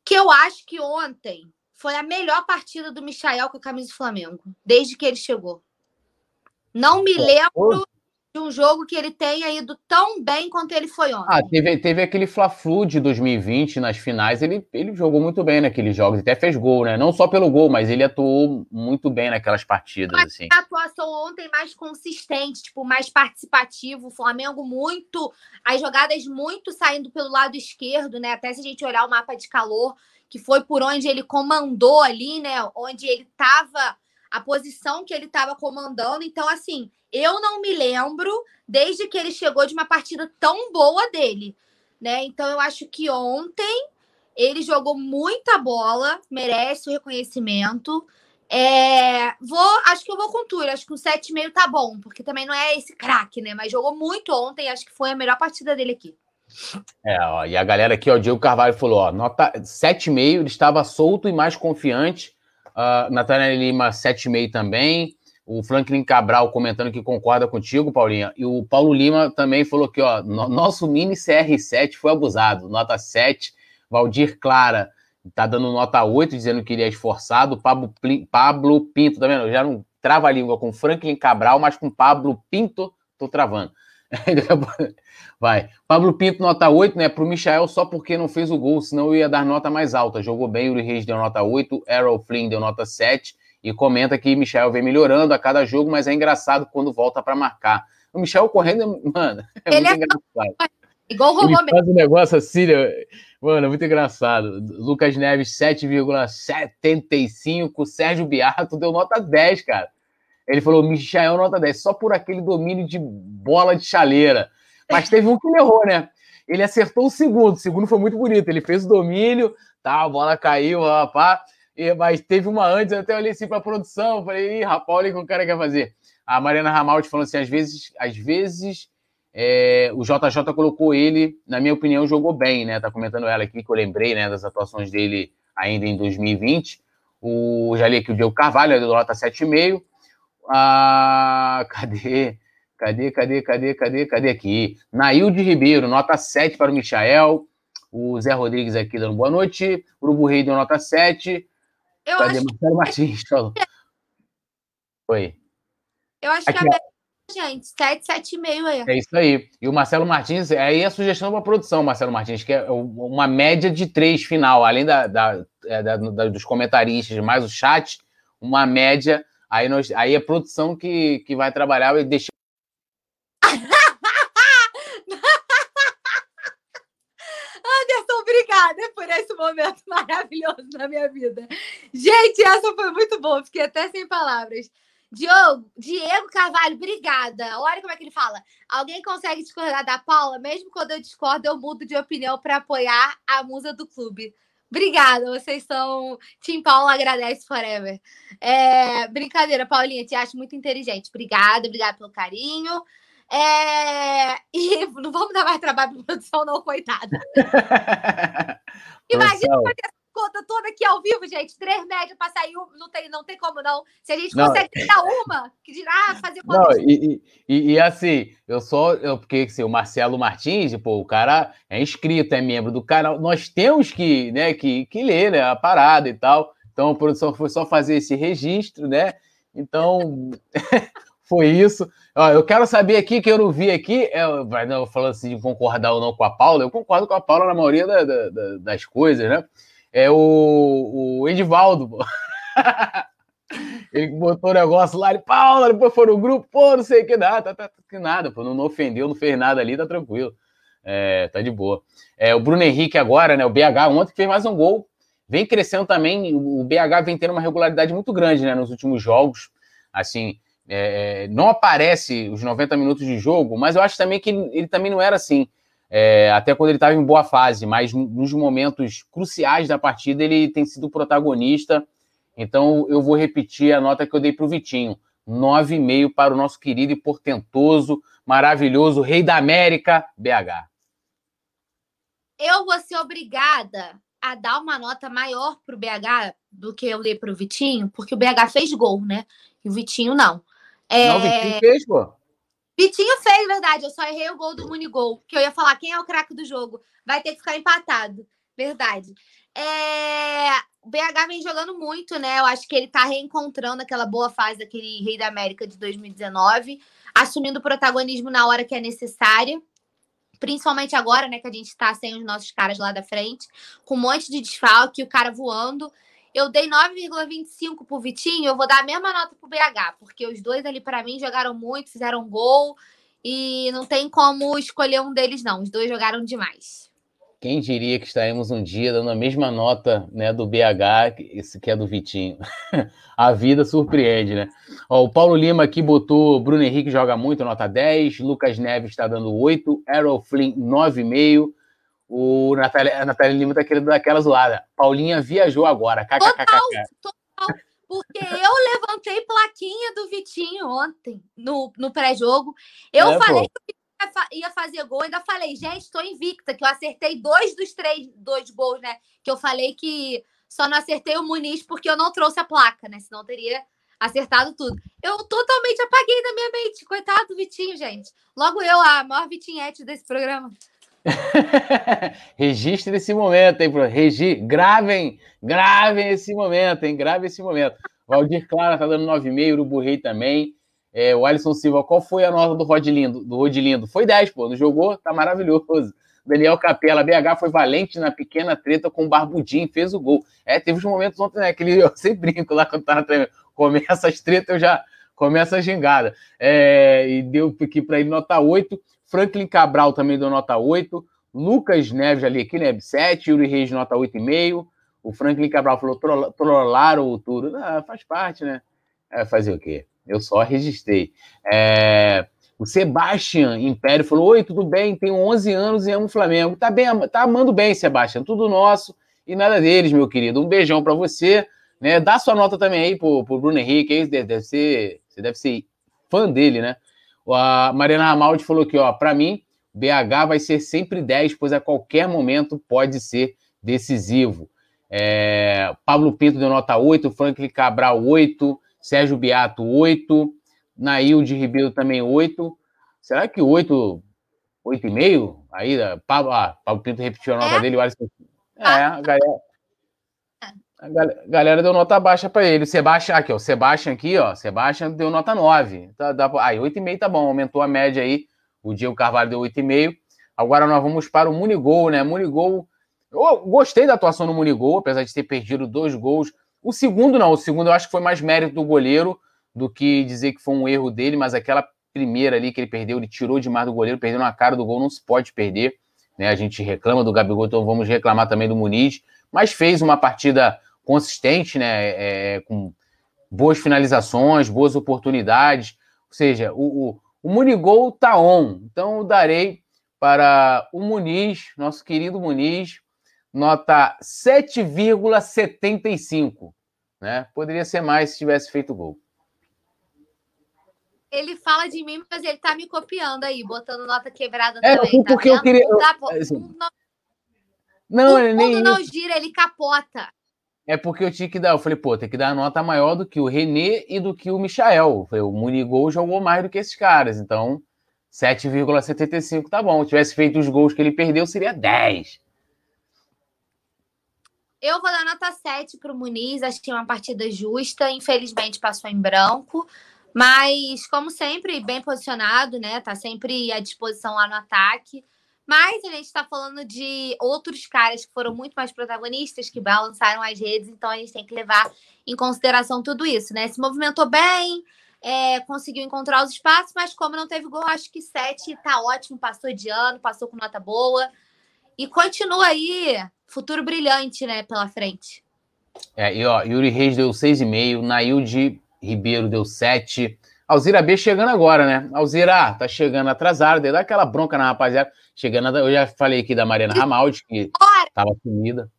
que eu acho que ontem foi a melhor partida do Michael com a camisa do Flamengo, desde que ele chegou. Não me lembro de um jogo que ele tenha ido tão bem quanto ele foi ontem. Ah, teve, teve aquele Fla-Flu de 2020 nas finais, ele, ele jogou muito bem naqueles jogos, até fez gol, né? Não só pelo gol, mas ele atuou muito bem naquelas partidas, mas assim. A atuação ontem mais consistente, tipo, mais participativo, o Flamengo muito, as jogadas muito saindo pelo lado esquerdo, né? Até se a gente olhar o mapa de calor, que foi por onde ele comandou ali, né? Onde ele estava a posição que ele estava comandando. Então, assim, eu não me lembro desde que ele chegou de uma partida tão boa dele, né? Então, eu acho que ontem ele jogou muita bola, merece o reconhecimento. É, vou, acho que eu vou com tudo, acho que o 7,5 tá bom, porque também não é esse craque, né? Mas jogou muito ontem, acho que foi a melhor partida dele aqui. É, ó, e a galera aqui, ó, o Diego Carvalho falou, ó, nota 7,5, ele estava solto e mais confiante. Uh, Nathaniel Lima, 7,5 também. O Franklin Cabral comentando que concorda contigo, Paulinha. E o Paulo Lima também falou que, ó, nosso mini CR7 foi abusado, nota 7. Valdir Clara tá dando nota 8, dizendo que ele é esforçado. Pablo, Pablo Pinto, tá vendo? Já não trava a língua com Franklin Cabral, mas com Pablo Pinto, tô travando. Vai. Pablo Pinto, nota 8, né? Pro Michael só porque não fez o gol, senão eu ia dar nota mais alta. Jogou bem, Uri Reis deu nota 8, Errol Flynn deu nota 7. E comenta que Michel vem melhorando a cada jogo, mas é engraçado quando volta para marcar. O Michel correndo, mano, é Ele muito é engraçado. Igual o Ele faz um negócio assim, né? mano, é muito engraçado. Lucas Neves, 7,75. Sérgio Biato deu nota 10, cara. Ele falou, Michael nota 10, só por aquele domínio de bola de chaleira. Mas teve um que ele errou, né? Ele acertou o segundo, o segundo foi muito bonito. Ele fez o domínio, tá, a bola caiu, pá, e, mas teve uma antes, eu até olhei assim para a produção, falei, ih, rapaz, olha o que o cara quer fazer. A Mariana Ramaldi falando assim, às vezes, às vezes é, o JJ colocou ele, na minha opinião, jogou bem, né? Tá comentando ela aqui, que eu lembrei, né, das atuações dele ainda em 2020. O, já li aqui o Diego Carvalho, é do nota 7,5. Ah, cadê? Cadê, cadê, cadê, cadê, cadê aqui? Nailde Ribeiro, nota 7 para o Michael. O Zé Rodrigues aqui dando boa noite. Urubu Rei deu nota 7. Eu cadê? acho Marcelo Martins falou. Oi. Eu acho Aqui, que a média, gente, 7, 7,5 aí. É isso aí. E o Marcelo Martins, aí a sugestão para a produção, Marcelo Martins, que é uma média de três final, além da, da, é, da, da dos comentaristas, mais o chat, uma média. Aí, nós, aí a produção que, que vai trabalhar e deixar. Anderson, obrigada por esse momento maravilhoso na minha vida. Gente, essa foi muito boa, fiquei até sem palavras. Diogo, Diego Carvalho, obrigada. Olha como é que ele fala. Alguém consegue discordar da Paula? Mesmo quando eu discordo, eu mudo de opinião para apoiar a musa do clube. Obrigada, vocês são. Tim Paula agradece forever. É... Brincadeira, Paulinha, te acho muito inteligente. Obrigada, obrigada pelo carinho. É... E não vamos dar mais trabalho para produção, não, coitada. Imagina essa conta toda aqui ao vivo, gente. Três médias para sair, não tem, não tem como não. Se a gente Não. consegue dar uma, que dirá fazer Não, conta. de- e, e, e assim, eu só. Eu, porque assim, o Marcelo Martins, pô, o cara é inscrito, é membro do canal. Nós temos que, né, que, que ler né, a parada e tal. Então a produção foi só fazer esse registro, né? Então, foi isso. Ó, eu quero saber aqui, que eu não vi aqui, é, não, falando assim de concordar ou não com a Paula, eu concordo com a Paula na maioria da- da- das coisas, né? É o, o Edivaldo, pô. Ele botou o negócio lá, ele, Paula, depois foi no grupo, pô, não sei o que nada, tá, tá, que nada, pô, não, não ofendeu, não fez nada ali, tá tranquilo. É, tá de boa. É, o Bruno Henrique agora, né, o BH ontem fez mais um gol, vem crescendo também, o BH vem tendo uma regularidade muito grande, né, nos últimos jogos, assim, é, não aparece os 90 minutos de jogo, mas eu acho também que ele, ele também não era assim, é, até quando ele estava em boa fase, mas nos momentos cruciais da partida ele tem sido protagonista, então eu vou repetir a nota que eu dei para o Vitinho. 9,5 para o nosso querido e portentoso, maravilhoso Rei da América, BH. eu vou ser obrigada a dar uma nota maior pro BH do que eu dei pro Vitinho, porque o BH fez gol, né? E o Vitinho não. É, Não, o Vitinho fez, pô. Vitinho fez, verdade. Eu só errei o gol do Munigol. Que eu ia falar quem é o craque do jogo. Vai ter que ficar empatado. Verdade. É, O BH vem jogando muito, né? Eu acho que ele tá reencontrando aquela boa fase daquele Rei da América de 2019, assumindo o protagonismo na hora que é necessária. Principalmente agora, né, que a gente tá sem os nossos caras lá da frente, com um monte de desfalque, o cara voando. Eu dei 9,25 pro Vitinho, eu vou dar a mesma nota pro BH, porque os dois ali para mim jogaram muito, fizeram gol e não tem como escolher um deles não. Os dois jogaram demais. Quem diria que estaremos um dia dando a mesma nota né, do BH, esse que é do Vitinho. a vida surpreende, né? Ó, o Paulo Lima aqui botou Bruno Henrique joga muito, nota 10. Lucas Neves está dando 8. Errol Flynn, 9,5. O Natália, a Natália Lima tá querendo dar aquela zoada. Paulinha viajou agora. KKKK. Total, porque eu levantei plaquinha do Vitinho ontem no, no pré-jogo. Eu É, falei pô. que o Vitinho ia fa- ia fazer gol, ainda falei, gente, estou invicta, que eu acertei dois dos três, dois gols, né? Que eu falei que só não acertei o Muniz porque eu não trouxe a placa, né? Senão eu teria acertado tudo. Eu totalmente apaguei da minha mente. Coitado do Vitinho, gente. Logo eu, a maior vitinhete desse programa. Registre esse momento, hein, Bruno? Regi... Gravem, gravem esse momento, hein? Gravem esse momento. Valdir Clara tá dando 9,5, Urubu Rei também. É, o Alisson Silva, qual foi a nota do Rodilindo? Do Rodilindo? Foi 10, pô. Não jogou? Tá maravilhoso. Daniel Capela, BH foi valente na pequena treta com o Barbudinho, fez o gol. É, teve uns momentos ontem, né? Que ele, eu sempre brinco lá quando na trema. Começa as tretas, eu já começo a gingada. É, e deu aqui para ele nota 8. Franklin Cabral também deu nota 8. Lucas Neves ali aqui, né? 7. Yuri Reis, nota 8,5. O Franklin Cabral falou: "Trola- trollaram o Turo. Ah, faz parte, né? É, fazer o quê? Eu só registrei. É, o Sebastian Império falou: Oi, tudo bem? Tenho 11 anos e amo o Flamengo. Tá bem, tá amando bem, Sebastian. Tudo nosso e nada deles, meu querido. Um beijão para você. Né? Dá sua nota também aí pro, pro Bruno Henrique. Aí deve ser, você deve ser fã dele, né? A Mariana Ramaldi falou aqui, ó, para mim, BH vai ser sempre 10, pois a qualquer momento pode ser decisivo. É, Pablo Pinto deu nota 8, Franklin Cabral 8, Sérgio Beato 8, Nailde Ribeiro também 8. Será que 8, 8,5? Aí, Pablo, ah, Pablo Pinto repetiu a nota é? dele, o Alisson. É, a galera. A galera deu nota baixa para ele. O Sebastião, aqui, ó. O Sebastião aqui, ó. Sebastião deu nota 9. Tá, dá, aí, 8,5 tá bom, aumentou a média aí. O Diego Carvalho deu 8,5. Agora nós vamos para o Munigol, né? Munigol. Eu gostei da atuação no Munigol, apesar de ter perdido dois gols. O segundo, não. O segundo eu acho que foi mais mérito do goleiro do que dizer que foi um erro dele, mas aquela primeira ali que ele perdeu, ele tirou demais do goleiro, perdeu na cara do gol, não se pode perder. Né? A gente reclama do Gabigol, então vamos reclamar também do Muniz, mas fez uma partida consistente, né? É, com boas finalizações, boas oportunidades. Ou seja, o, o, o Munigol tá on. Então eu darei para o Muniz, nosso querido Muniz, nota 7,75. Né? Poderia ser mais se tivesse feito gol. Ele fala de mim, mas ele tá me copiando aí, botando nota quebrada é, também. Tá porque vendo? eu queria. Não, dá, assim, não, não, o nem. não gira, ele capota. É porque eu tinha que dar. Eu falei, pô, tem que dar nota maior do que o René e do que o Michael. Falei, o Munigol jogou mais do que esses caras. Então, 7,75 tá bom. Se tivesse feito os gols que ele perdeu, seria 10. Eu vou dar nota 7 para o Muniz. Achei uma partida justa. Infelizmente, passou em branco. Mas, como sempre, bem posicionado, né? Tá sempre à disposição lá no ataque. Mas a gente está falando de outros caras que foram muito mais protagonistas, que balançaram as redes, então a gente tem que levar em consideração tudo isso, né? Se movimentou bem, é, conseguiu encontrar os espaços, mas como não teve gol, acho que 7 tá ótimo, passou de ano, passou com nota boa. E continua aí, futuro brilhante, né, pela frente. É, e ó, Yuri Reis deu 6,5, Nailde Ribeiro deu 7. Alzira B chegando agora, né? Alzira, tá chegando atrasada, dá aquela bronca na rapaziada. Chegando, eu já falei aqui da Mariana Ramaldi, que estava sumida,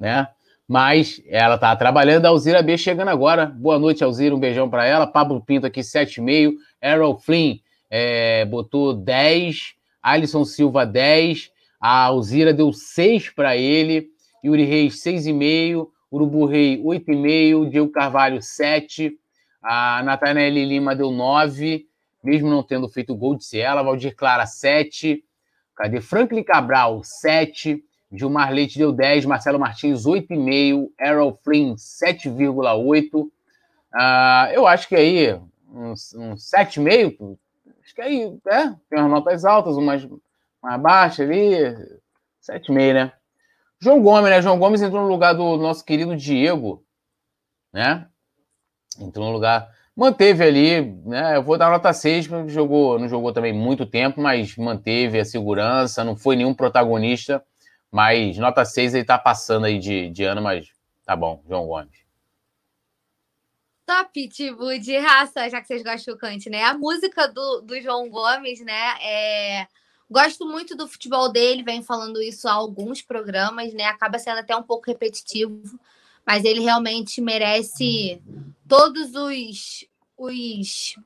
né? Mas ela tá trabalhando. A Alzira B chegando agora. Boa noite, Alzira. Um beijão para ela. Pablo Pinto aqui, 7,5. Errol Flynn é, botou 10. Alisson Silva, 10. A Alzira deu 6 para ele. Yuri Reis, 6,5. Urubu Rei, 8,5. Diego Carvalho, 7. A Nathanael Lima deu 9. Mesmo não tendo feito gol, disse ela. Valdir Clara, 7. Cadê? Franklin Cabral, 7. Gilmar Leite deu 10. Marcelo Martins, 8,5. Errol Flynn, 7,8. Uh, eu acho que aí, uns, uns 7,5. Acho que aí, é, tem umas notas altas, umas mais baixas ali. 7,5, né? João Gomes, né? João Gomes entrou no lugar do nosso querido Diego, né? Entrou no lugar manteve ali, né? Eu vou dar nota 6, porque jogou, não jogou também muito tempo, mas manteve a segurança, não foi nenhum protagonista, mas nota 6 ele tá passando aí de, de ano, mas tá bom, João Gomes. Top, pitbull de raça, já que vocês gostam do cante, né? A música do, do João Gomes, né? É... Gosto muito do futebol dele, vem falando isso há alguns programas, né? Acaba sendo até um pouco repetitivo, mas ele realmente merece todos os, os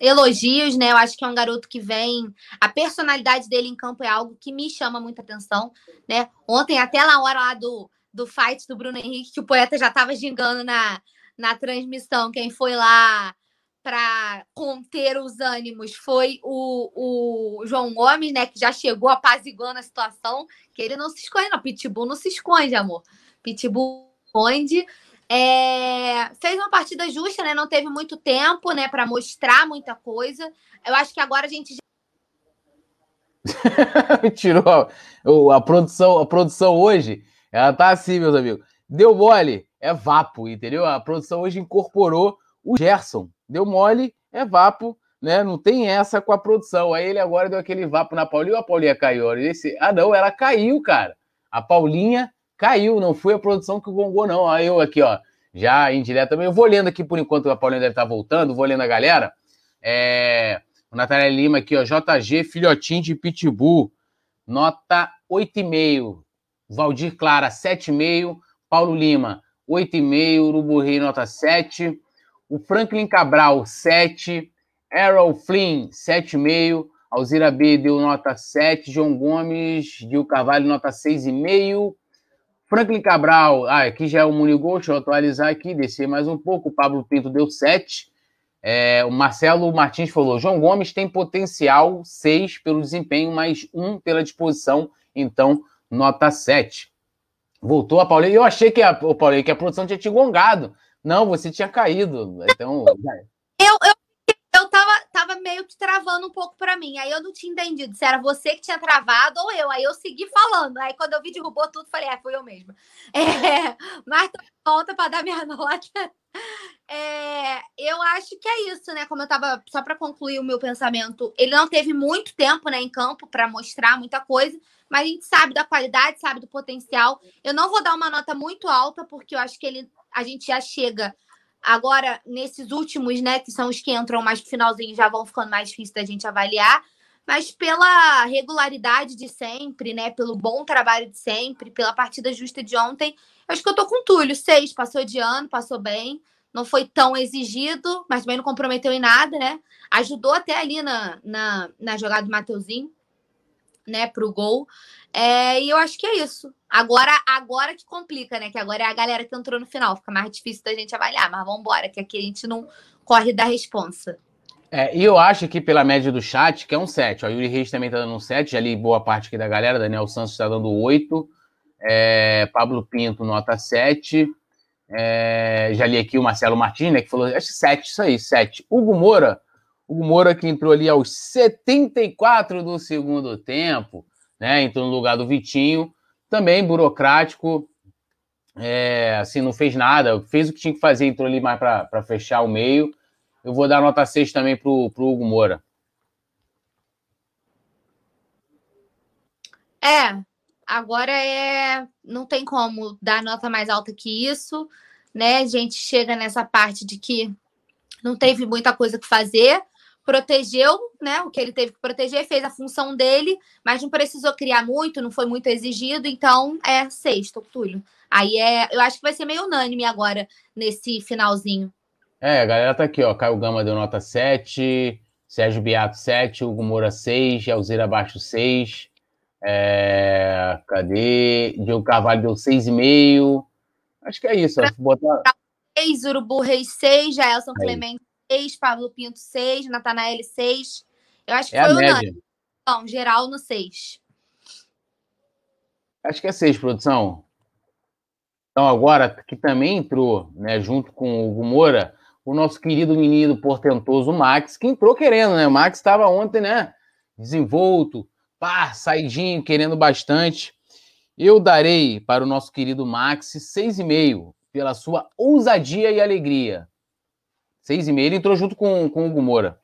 elogios, né? Eu acho que é um garoto que vem. A personalidade dele em campo é algo que me chama muita atenção, né? Ontem, até na hora lá do, do fight do Bruno Henrique, que o poeta já estava gingando na, na transmissão, quem foi lá para conter os ânimos foi o, o João Gomes, né? Que já chegou apaziguando a situação, que ele não se esconde, não. Pitbull não se esconde, amor. Pitbull esconde. É, fez uma partida justa, né? Não teve muito tempo, né, para mostrar muita coisa. Eu acho que agora a gente tirou a, produção, a produção hoje, ela tá assim, meus amigos. Deu mole, é vapo, entendeu? A produção hoje incorporou o Gerson. Deu mole, é vapo, né? Não tem essa com a produção. Aí ele agora deu aquele vapo na Paulinha, a Paulinha caiu. Esse... Ah, não, ela caiu, cara. A Paulinha caiu, não foi a produção que gongou, não. Aí eu aqui, ó, já indireta também. Eu vou lendo aqui por enquanto, a Paulinha deve estar voltando, vou lendo a galera. É, o Natália Lima aqui, ó, JG, filhotinho de Pitbull, nota 8,5. Valdir Clara, 7,5. Paulo Lima, 8,5. Urubu Rei, nota 7. O Franklin Cabral, 7. Errol Flynn, 7,5. Alzira B deu nota 7. João Gomes, Gil Carvalho, nota 6,5. Franklin Cabral, ah, aqui já é o Munigol, deixa eu atualizar aqui, descer mais um pouco. O Pablo Pinto deu 7. É, o Marcelo Martins falou: João Gomes tem potencial 6 pelo desempenho, mais 1 pela disposição, então nota 7. Voltou a Paulinho. Eu achei que a, o Paulinho, que a produção tinha te gongado. Não, você tinha caído. Então. Eu, eu, meio que travando um pouco para mim. Aí eu não tinha entendido se era você que tinha travado ou eu. Aí eu segui falando. Aí quando eu vi derrubou tudo, falei, é, foi eu mesma. É, mas volta para dar minha nota. É, eu acho que é isso, né? Como eu tava, só para concluir o meu pensamento, ele não teve muito tempo né, em campo para mostrar muita coisa, mas a gente sabe da qualidade, sabe do potencial. Eu não vou dar uma nota muito alta, porque eu acho que ele, a gente já chega agora nesses últimos, né? Que são os que entram mais no finalzinho, já vão ficando mais difíceis da gente avaliar. Mas pela regularidade de sempre, né? Pelo bom trabalho de sempre, pela partida justa de ontem, acho que eu tô com o Túlio. Seis, passou de ano, passou bem. Não foi tão exigido, mas também não comprometeu em nada, né? Ajudou até ali na, na, na jogada do Mateuzinho né, para o gol. É, e eu acho que é isso. Agora, agora que complica, né? Que agora é a galera que entrou no final. Fica mais difícil da gente avaliar. Mas vamos embora, que aqui a gente não corre da responsa. É, e eu acho que pela média do chat, que é um 7. O Yuri Reis também tá dando um 7. Já li boa parte aqui da galera. Daniel Santos está dando 8. É, Pablo Pinto, nota 7. É, já li aqui o Marcelo Martins, né, que falou, acho 7, isso aí, 7. Hugo Moura, o Moura que entrou ali aos 74 do segundo tempo, né? Entrou no lugar do Vitinho, também burocrático, é, assim, não fez nada, fez o que tinha que fazer, entrou ali mais para fechar o meio. Eu vou dar nota 6 também pro, pro Hugo Moura. É, agora é. Não tem como dar nota mais alta que isso, né? A gente chega nessa parte de que não teve muita coisa que fazer protegeu, né? O que ele teve que proteger, fez a função dele, mas não precisou criar muito, não foi muito exigido, então é sexto, Túlio. Aí é, eu acho que vai ser meio unânime agora nesse finalzinho. É, a galera tá aqui, ó. Caio Gama deu nota 7, Sérgio Beato 7, Hugo Moura 6, Alzira Abaixo 6. É, cadê? Diego Carvalho deu 6,5. Acho que é isso. Ó. Botar... 6, Urubu Reis 6, Jaelson Clemente 6, Pablo Pinto 6, Natanael 6. Eu acho que é foi unânime. Não, geral no 6. Acho que é 6, produção. Então, agora, que também entrou, né, junto com o Hugo Moura, o nosso querido menino portentoso Max, que entrou querendo, né? O Max estava ontem, né? Desenvolto, pá, saidinho, querendo bastante. Eu darei para o nosso querido Max 6,5 pela sua ousadia e alegria. Seis e meio, ele entrou junto com, com o Hugo Moura.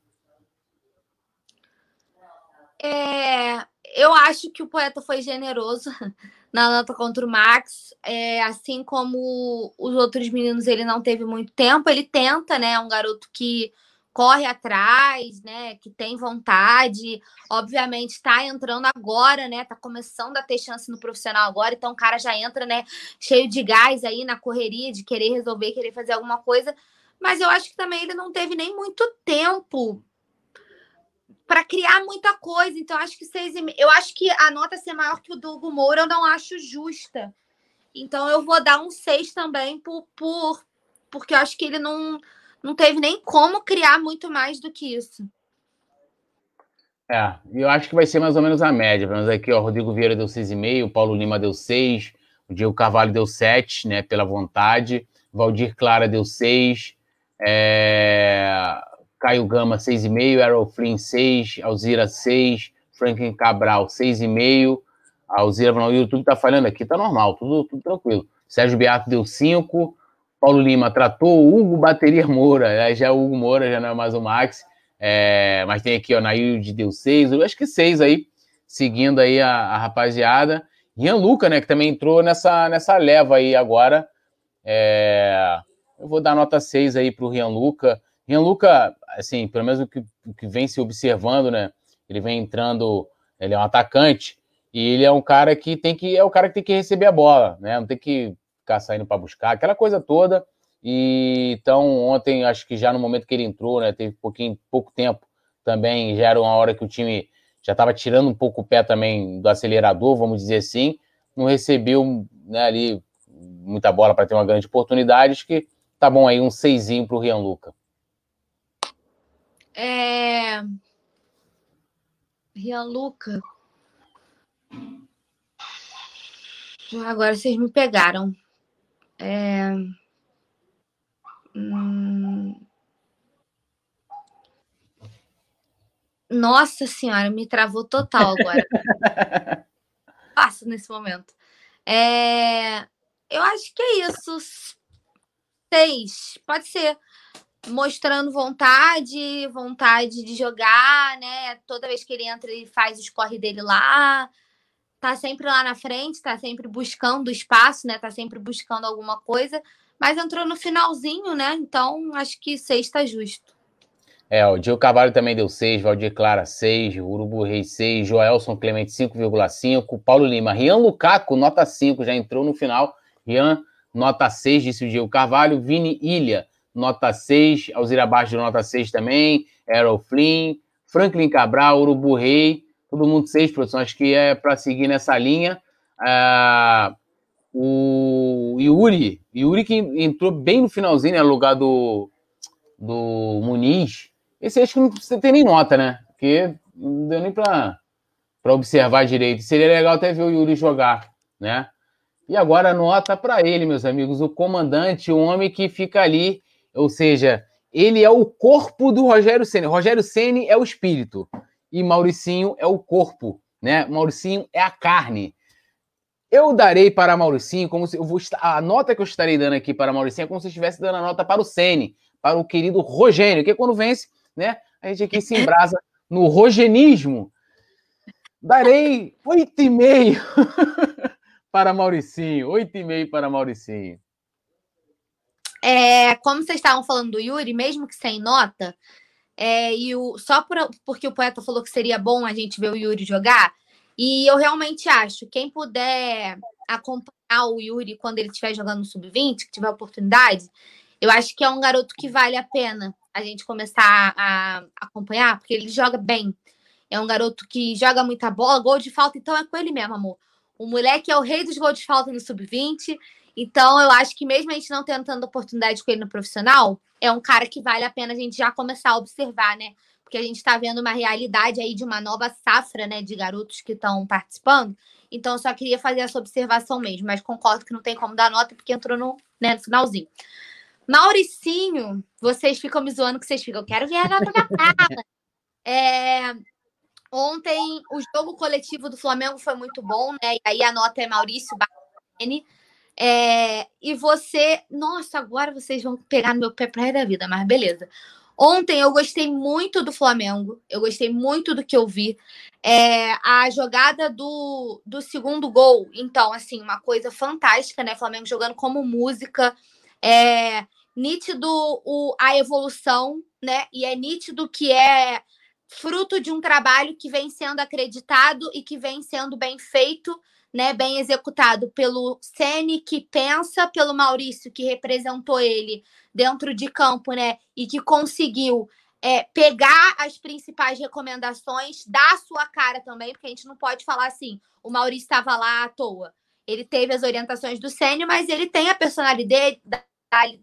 É, eu acho que o poeta foi generoso na nota contra o Max. É, assim como os outros meninos, ele não teve muito tempo. Ele tenta, né? É um garoto que corre atrás, né? Que tem vontade. Obviamente, está entrando agora, né? Tá começando a ter chance no profissional agora. Então, o cara já entra, né? Cheio de gás aí na correria de querer resolver, querer fazer alguma coisa mas eu acho que também ele não teve nem muito tempo para criar muita coisa. Então, acho que seis e Eu acho que a nota ser maior que o do Hugo Moura eu não acho justa. Então, eu vou dar um seis também por, por porque eu acho que ele não, não teve nem como criar muito mais do que isso. É, eu acho que vai ser mais ou menos a média. Vamos aqui, ó, Rodrigo Vieira deu 6,5, o Paulo Lima deu 6, o Diego Carvalho deu 7, né, pela vontade, Valdir Clara deu 6, é... Caio Gama, 6,5. Errol Flynn, 6. Alzira, 6. Franklin Cabral, 6,5. Alzira, no YouTube tá falhando aqui, tá normal, tudo, tudo tranquilo. Sérgio Beato deu 5. Paulo Lima tratou. Hugo Bateria Moura, já é o Hugo Moura, já não é mais o Max. É... mas tem aqui, ó, Nailde deu 6. Eu acho que 6 aí, seguindo aí a, a rapaziada. Ian Luca, né, que também entrou nessa, nessa leva aí agora. É... Eu vou dar nota 6 aí para o Rian Luca. Rian Luca, assim, pelo menos o que, o que vem se observando, né? Ele vem entrando, ele é um atacante, e ele é um cara que tem que. É o cara que tem que receber a bola, né? Não tem que ficar saindo para buscar, aquela coisa toda. E então ontem acho que já no momento que ele entrou, né, teve pouquinho, pouco tempo também, já era uma hora que o time já estava tirando um pouco o pé também do acelerador, vamos dizer assim, não recebeu né, ali muita bola para ter uma grande oportunidade, acho que tá bom aí um seisinho para o Rian Luca. É... Rian Luca. Agora vocês me pegaram. É... Hum... Nossa senhora, me travou total agora. Passo nesse momento. É... Eu acho que é isso. Seis, pode ser. Mostrando vontade, vontade de jogar, né? Toda vez que ele entra, ele faz os corre dele lá. Tá sempre lá na frente, tá sempre buscando espaço, né? Tá sempre buscando alguma coisa. Mas entrou no finalzinho, né? Então acho que seis tá justo. É, o Diego Carvalho também deu 6, Valdir Clara 6, Urubu Reis 6, Joelson Clemente 5,5, Paulo Lima, Rian Lukaku, nota 5, já entrou no final. Rian, nota 6, disse o Diego Carvalho. Vini Ilha, nota 6. Alzira Baixo, nota 6 também. Errol Flynn, Franklin Cabral, Urubu Rei, todo mundo 6, produção. Acho que é para seguir nessa linha. Ah, o Yuri, Yuri que entrou bem no finalzinho, né, no lugar do, do Muniz, esse acho que não precisa ter nem nota, né? Porque não deu nem para observar direito. Seria legal até ver o Yuri jogar, né? E agora nota para ele, meus amigos, o comandante, o homem que fica ali, ou seja, ele é o corpo do Rogério Ceni. Rogério Ceni é o espírito e Mauricinho é o corpo, né? Mauricinho é a carne. Eu darei para Mauricinho como se eu vou a nota que eu estarei dando aqui para Mauricinho é como se eu estivesse dando a nota para o Ceni, para o querido Rogênio, que quando vence né? A gente aqui se embrasa no rogenismo. Darei oito e meio para Mauricinho, oito e meio para Mauricinho. É, como vocês estavam falando do Yuri, mesmo que sem nota, é, e o, só por, porque o poeta falou que seria bom a gente ver o Yuri jogar, e eu realmente acho, quem puder acompanhar o Yuri quando ele estiver jogando no Sub-20, que tiver oportunidade, eu acho que é um garoto que vale a pena a gente começar a acompanhar, porque ele joga bem. É um garoto que joga muita bola, gol de falta, então é com ele mesmo, amor. O moleque é o rei dos gols de falta no sub-20. Então, eu acho que mesmo a gente não tendo tanta oportunidade com ele no profissional, é um cara que vale a pena a gente já começar a observar, né? Porque a gente está vendo uma realidade aí de uma nova safra, né, de garotos que estão participando. Então, eu só queria fazer essa observação mesmo, mas concordo que não tem como dar nota porque entrou no, né, no finalzinho. Mauricinho, vocês ficam me zoando que vocês ficam, eu quero ver a nota da cara. É, ontem o jogo coletivo do Flamengo foi muito bom, né? E aí a nota é Maurício Barrini. É, e você, nossa, agora vocês vão pegar no meu pé para da vida, mas beleza. Ontem eu gostei muito do Flamengo, eu gostei muito do que eu vi. É, a jogada do, do segundo gol, então, assim, uma coisa fantástica, né? Flamengo jogando como música, é nítido o, a evolução, né? E é nítido que é fruto de um trabalho que vem sendo acreditado e que vem sendo bem feito, né? Bem executado pelo Sene que pensa, pelo Maurício que representou ele dentro de campo, né? E que conseguiu é, pegar as principais recomendações, dar a sua cara também, porque a gente não pode falar assim, o Maurício estava lá à toa. Ele teve as orientações do Sênio, mas ele tem a personalidade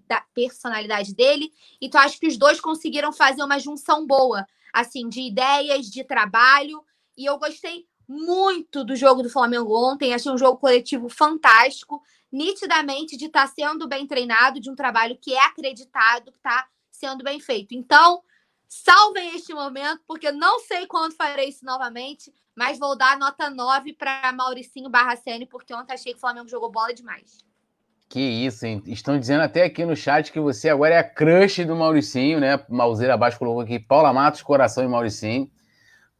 da personalidade dele. Então, acho que os dois conseguiram fazer uma junção boa, assim, de ideias, de trabalho. E eu gostei muito do jogo do Flamengo ontem. Achei um jogo coletivo fantástico, nitidamente de estar tá sendo bem treinado, de um trabalho que é acreditado, que está sendo bem feito. Então, salvem este momento, porque não sei quando farei isso novamente, mas vou dar nota 9 para Mauricinho Barracene, porque ontem achei que o Flamengo jogou bola demais. Que isso, hein? Estão dizendo até aqui no chat que você agora é a crush do Mauricinho, né? Mauseira abaixo colocou aqui Paula Matos, coração e Mauricinho.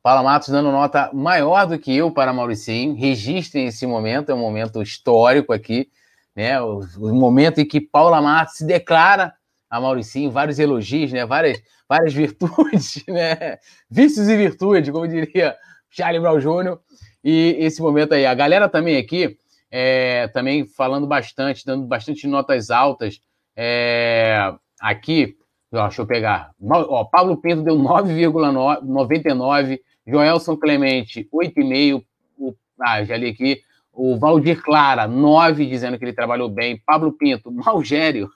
Paula Matos dando nota maior do que eu para Mauricinho. Registrem esse momento, é um momento histórico aqui, né? O, o momento em que Paula Matos se declara a Mauricinho, vários elogios, né? Várias, várias virtudes, né? Vícios e virtudes, como diria Charlie Brown Jr. E esse momento aí. A galera também aqui é, também falando bastante, dando bastante notas altas É, aqui, ó, deixa eu pegar. Ó, Pablo Pinto deu 9,99. Joelson Clemente, 8,5. Ah, já li aqui. O Valdir Clara, 9, dizendo que ele trabalhou bem. Pablo Pinto, Malgério.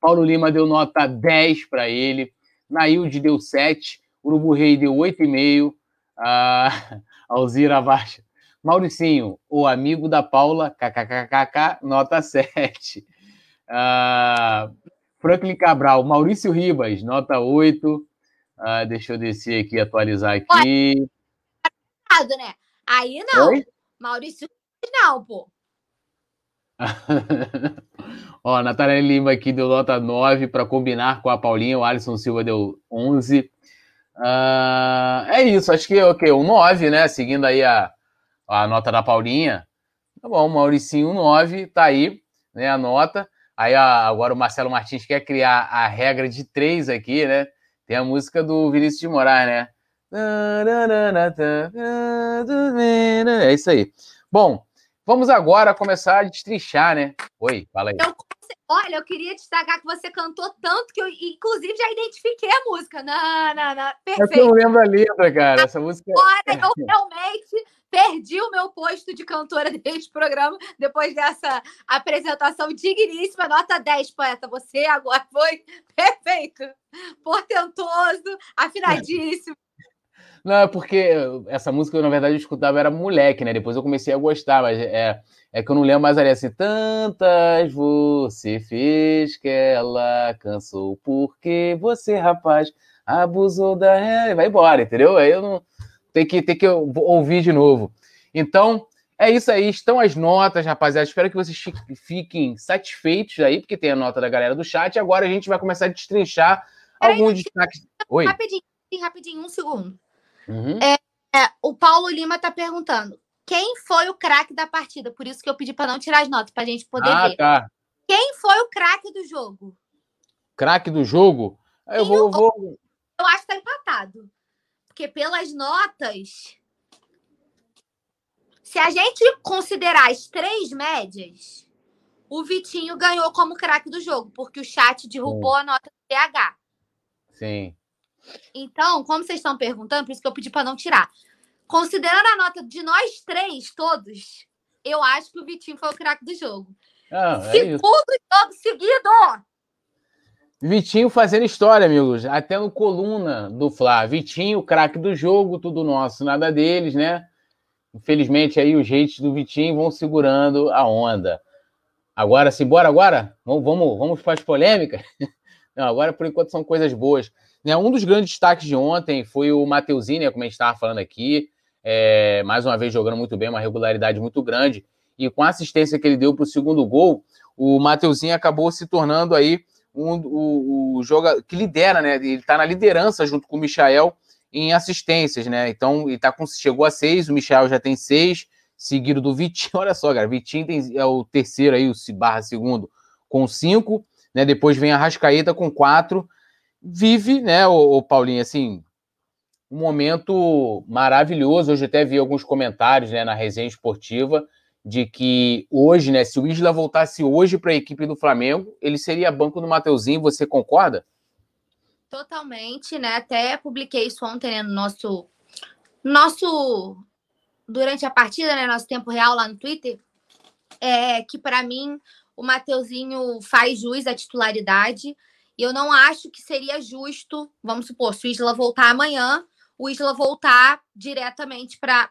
Paulo Lima deu nota 10 para ele. Nailde deu 7. Urubu Rei deu 8,5. Ah, Alzira Baixa. Mauricinho, o amigo da Paula, kkkk, nota 7. Ah, Franklin Cabral, Maurício Ribas, nota 8. Ah, deixa eu descer aqui, atualizar aqui. Olha, né? Aí não. Oi? Maurício não, pô. Ó, Natália Lima aqui deu nota 9 para combinar com a Paulinha. O Alisson Silva deu 11. Uh, ah, é isso, acho que okay, um 9, né? Seguindo aí a, a nota da Paulinha. Tá bom, Mauricinho 9, tá aí, né? A nota. Aí agora o Marcelo Martins quer criar a regra de 3 aqui, né? Tem a música do Vinícius de Moraes, né? É isso aí. Bom, Vamos agora começar a destrinchar, né? Oi, fala aí. Eu, olha, eu queria destacar que você cantou tanto que eu, inclusive, já identifiquei a música. Não, não, não. Perfeito. Eu não lembro a letra, cara. Essa música. Agora eu realmente perdi o meu posto de cantora deste programa depois dessa apresentação digníssima. Nota 10, poeta. Você agora foi perfeito. Portentoso, afinadíssimo. Não, é porque essa música, na verdade, eu escutava era moleque, né? Depois eu comecei a gostar, mas é, é que eu não lembro mais ali assim. Tantas você fez que ela cansou, porque você, rapaz, abusou da. Vai embora, entendeu? Aí eu não. Tem que, tem que ouvir de novo. Então, é isso aí. Estão as notas, rapaziada. Espero que vocês fiquem satisfeitos aí, porque tem a nota da galera do chat. Agora a gente vai começar a destrinchar alguns destaques. Oi. Rapidinho, rapidinho, um segundo. Uhum. É, é, o Paulo Lima está perguntando quem foi o craque da partida. Por isso que eu pedi para não tirar as notas, para a gente poder ah, ver. Tá. Quem foi o craque do jogo? Craque do jogo? Eu vou, eu vou. Eu acho que está empatado. Porque pelas notas. Se a gente considerar as três médias, o Vitinho ganhou como craque do jogo, porque o chat derrubou Sim. a nota do PH. Sim. Então, como vocês estão perguntando, por isso que eu pedi para não tirar. Considerando a nota de nós três, todos, eu acho que o Vitinho foi o craque do jogo. Ah, é Segundo jogo seguido! Vitinho fazendo história, amigos. Até no coluna do Flá. Vitinho, craque do jogo, tudo nosso, nada deles, né? Infelizmente, aí os hates do Vitinho vão segurando a onda. Agora, sim, bora agora? Vamos, vamos, vamos para as polêmicas? Não, agora, por enquanto, são coisas boas. Né, um dos grandes destaques de ontem foi o Mateuzinho, né, como a gente estava falando aqui, é, mais uma vez jogando muito bem, uma regularidade muito grande, e com a assistência que ele deu para o segundo gol, o Mateuzinho acabou se tornando aí um, o, o jogador que lidera, né? Ele está na liderança junto com o Michael em assistências, né? Então, ele tá com, chegou a seis, o Michael já tem seis, seguido do Vitinho. Olha só, cara, Vitinho tem, é o terceiro aí, o barra segundo, com cinco, né? Depois vem a Rascaeta com quatro vive, né, o, o Paulinho, assim, um momento maravilhoso. Hoje até vi alguns comentários, né, na resenha esportiva de que hoje, né, se o Isla voltasse hoje para a equipe do Flamengo, ele seria banco do Mateuzinho. Você concorda? Totalmente, né? Até publiquei isso ontem né, no nosso nosso durante a partida, né, nosso tempo real lá no Twitter, é que para mim o Mateuzinho faz jus à titularidade. E eu não acho que seria justo, vamos supor, se o Isla voltar amanhã, o Isla voltar diretamente para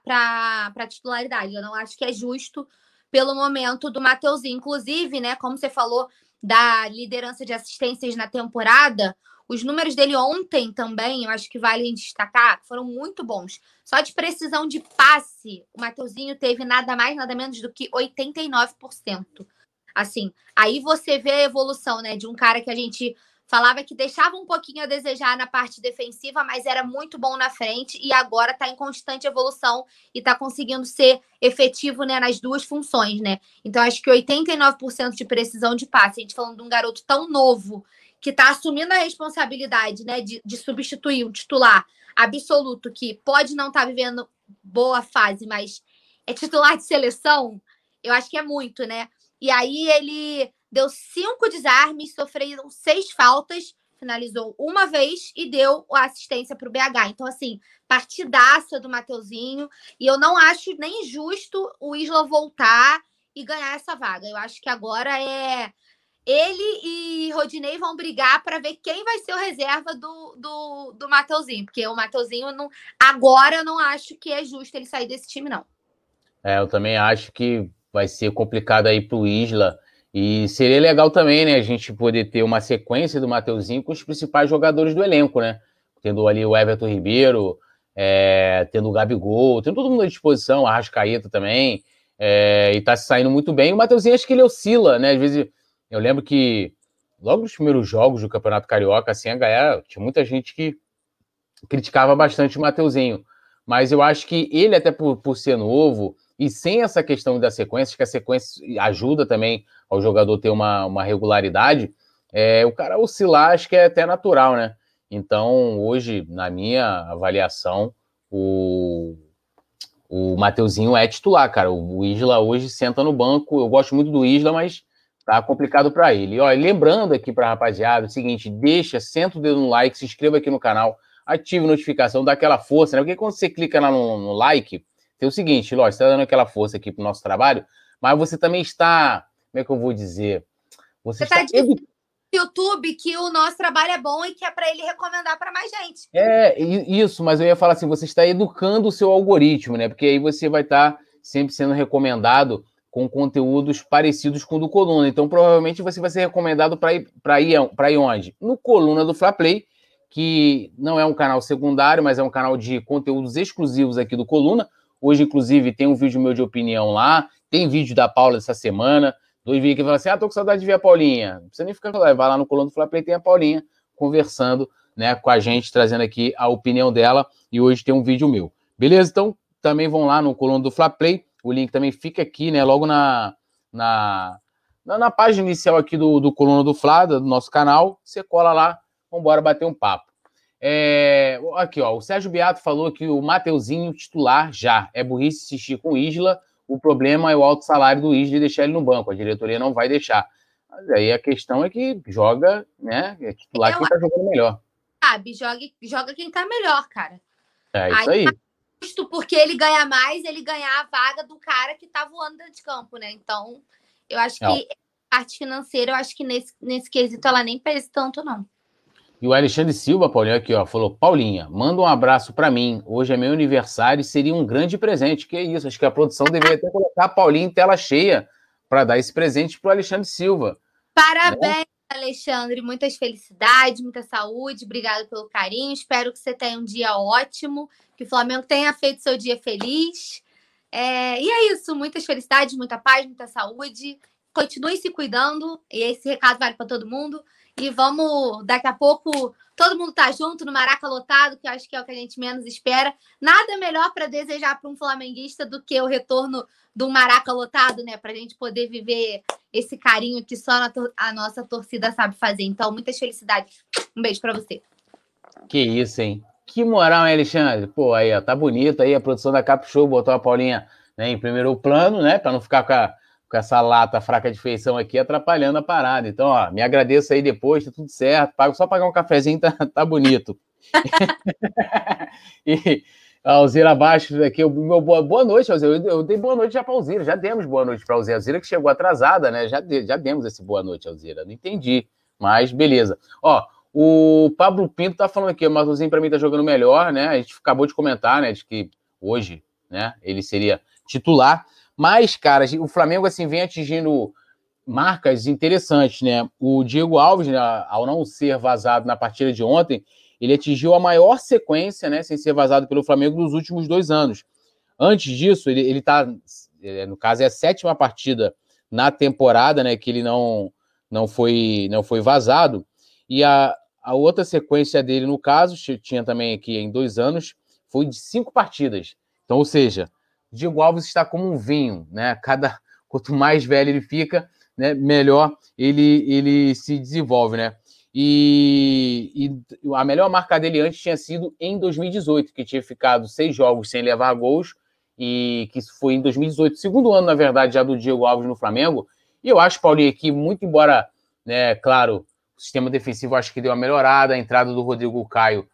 a titularidade. Eu não acho que é justo pelo momento do Mateuzinho. Inclusive, né, como você falou da liderança de assistências na temporada, os números dele ontem também, eu acho que vale destacar, foram muito bons. Só de precisão de passe, o Mateuzinho teve nada mais, nada menos do que 89%. Assim, aí você vê a evolução, né, de um cara que a gente falava que deixava um pouquinho a desejar na parte defensiva, mas era muito bom na frente e agora está em constante evolução e está conseguindo ser efetivo né, nas duas funções, né? Então acho que 89% de precisão de passe, a gente falando de um garoto tão novo que está assumindo a responsabilidade, né, de, de substituir um titular absoluto que pode não estar tá vivendo boa fase, mas é titular de seleção, eu acho que é muito, né? E aí ele deu cinco desarmes, sofreu seis faltas, finalizou uma vez e deu a assistência para o BH. Então, assim, partidaça do Mateuzinho. E eu não acho nem justo o Isla voltar e ganhar essa vaga. Eu acho que agora é. Ele e Rodinei vão brigar para ver quem vai ser o reserva do, do, do Mateuzinho. Porque o Mateuzinho, não, agora eu não acho que é justo ele sair desse time, não. É, eu também acho que vai ser complicado aí para o Isla e seria legal também, né, a gente poder ter uma sequência do Mateuzinho com os principais jogadores do elenco, né? Tendo ali o Everton Ribeiro, é, tendo o Gabigol, tendo todo mundo à disposição, a Rascaeta também, é, e tá se saindo muito bem. O Mateuzinho acho que ele oscila, né? Às vezes, eu lembro que logo nos primeiros jogos do Campeonato Carioca, assim, a galera, tinha muita gente que criticava bastante o Mateuzinho. Mas eu acho que ele, até por, por ser novo, e sem essa questão da sequência, que a sequência ajuda também ao jogador ter uma, uma regularidade, é, o cara oscilar acho que é até natural, né? Então, hoje, na minha avaliação, o, o Mateuzinho é titular, cara. O Isla hoje senta no banco. Eu gosto muito do Isla, mas tá complicado para ele. E, ó, lembrando aqui para rapaziada, o seguinte, deixa, senta o dedo no like, se inscreva aqui no canal, ative a notificação, dá aquela força, né? Porque quando você clica lá no, no like, tem o seguinte, lógico, você está dando aquela força aqui para o nosso trabalho, mas você também está, como é que eu vou dizer? Você, você está dizendo YouTube que o nosso trabalho é bom e que é para ele recomendar para mais gente. É, isso, mas eu ia falar assim, você está educando o seu algoritmo, né? Porque aí você vai estar tá sempre sendo recomendado com conteúdos parecidos com o do Coluna. Então, provavelmente você vai ser recomendado para ir para ir, ir onde? No Coluna do Fla Play, que não é um canal secundário, mas é um canal de conteúdos exclusivos aqui do Coluna. Hoje, inclusive, tem um vídeo meu de opinião lá, tem vídeo da Paula essa semana. Dois vídeos que falam assim: ah, tô com saudade de ver a Paulinha. Não precisa nem ficar lá, vai lá no Coluna do Play, tem a Paulinha conversando né, com a gente, trazendo aqui a opinião dela. E hoje tem um vídeo meu. Beleza? Então, também vão lá no Coluna do Fla Play. O link também fica aqui, né? Logo na, na, na, na página inicial aqui do, do Coluna do Fla, do nosso canal. Você cola lá, vamos bater um papo. É, aqui, ó, o Sérgio Beato falou que o Mateuzinho titular já. É burrice insistir com o Isla. O problema é o alto salário do Isla e deixar ele no banco. A diretoria não vai deixar. Mas aí a questão é que joga, né? É titular quem tá jogando melhor. Sabe, joga, joga quem tá melhor, cara. É isso aí. aí. Tá justo porque ele ganha mais, ele ganhar a vaga do cara que tá voando de campo, né? Então, eu acho que a parte financeira, eu acho que nesse, nesse quesito ela nem pesa tanto, não. E o Alexandre Silva, Paulinho, aqui, ó, falou: Paulinha, manda um abraço para mim. Hoje é meu aniversário e seria um grande presente. Que isso? Acho que a produção deveria até colocar a Paulinha em tela cheia para dar esse presente para Alexandre Silva. Parabéns, né? Alexandre. Muitas felicidades, muita saúde. Obrigado pelo carinho. Espero que você tenha um dia ótimo, que o Flamengo tenha feito seu dia feliz. É... E é isso. Muitas felicidades, muita paz, muita saúde. Continue se cuidando. E esse recado vale para todo mundo. E vamos, daqui a pouco, todo mundo tá junto no Maraca lotado, que eu acho que é o que a gente menos espera. Nada melhor para desejar para um flamenguista do que o retorno do Maraca lotado, né? Para a gente poder viver esse carinho que só a nossa torcida sabe fazer. Então, muitas felicidades. Um beijo para você. Que isso, hein? Que moral, hein, Alexandre? Pô, aí, ó, tá bonito aí a produção da Cap Show, botou a Paulinha né, em primeiro plano, né? Para não ficar com a com essa lata fraca de feição aqui atrapalhando a parada. Então, ó, me agradeço aí depois, tá tudo certo. Pago só pagar um cafezinho, tá, tá bonito. e a Alzira abaixo aqui, o meu boa, boa noite, Alzira. Eu, eu, dei boa noite já para Alzira, já demos boa noite para Alzira. Alzira que chegou atrasada, né? Já, já demos esse boa noite, Alzira. Não entendi, mas beleza. Ó, o Pablo Pinto tá falando aqui, o Matosinho para mim tá jogando melhor, né? A gente acabou de comentar, né, de que hoje, né, ele seria titular. Mas, cara, o Flamengo assim vem atingindo marcas interessantes, né? O Diego Alves, né, ao não ser vazado na partida de ontem, ele atingiu a maior sequência, né, sem ser vazado pelo Flamengo nos últimos dois anos. Antes disso, ele, ele tá, é, no caso, é a sétima partida na temporada, né, que ele não, não, foi, não foi vazado. E a, a outra sequência dele, no caso, tinha também aqui em dois anos, foi de cinco partidas. Então, ou seja, Diego Alves está como um vinho, né? Cada quanto mais velho ele fica, né, melhor ele ele se desenvolve, né? E, e, a melhor marca dele antes tinha sido em 2018, que tinha ficado seis jogos sem levar gols, e que foi em 2018, segundo ano, na verdade, já do Diego Alves no Flamengo. E eu acho, Paulinho, que muito embora, né, claro, o sistema defensivo acho que deu uma melhorada, a entrada do Rodrigo Caio,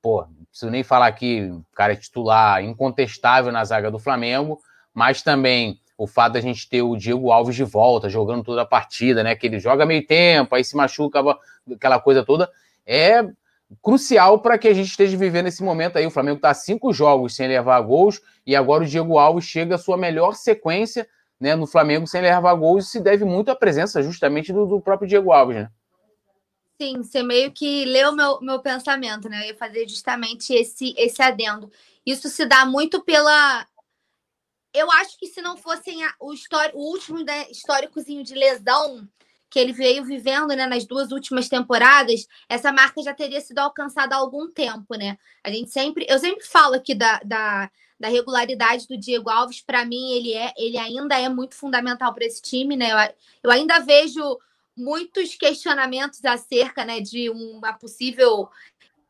pô, preciso nem falar aqui, cara é titular incontestável na zaga do Flamengo, mas também o fato da gente ter o Diego Alves de volta, jogando toda a partida, né? Que ele joga meio tempo, aí se machuca, aquela coisa toda, é crucial para que a gente esteja vivendo esse momento aí. O Flamengo está cinco jogos sem levar gols e agora o Diego Alves chega à sua melhor sequência né, no Flamengo sem levar gols e se deve muito à presença justamente do, do próprio Diego Alves, né? Sim, você meio que leu meu, meu pensamento, né? Eu ia fazer justamente esse, esse adendo. Isso se dá muito pela. Eu acho que se não fossem a, o, histórico, o último né, históricozinho de lesão que ele veio vivendo né, nas duas últimas temporadas, essa marca já teria sido alcançada há algum tempo, né? A gente sempre, eu sempre falo aqui da, da, da regularidade do Diego Alves. Para mim, ele é, ele ainda é muito fundamental para esse time, né? Eu, eu ainda vejo muitos questionamentos acerca né, de uma possível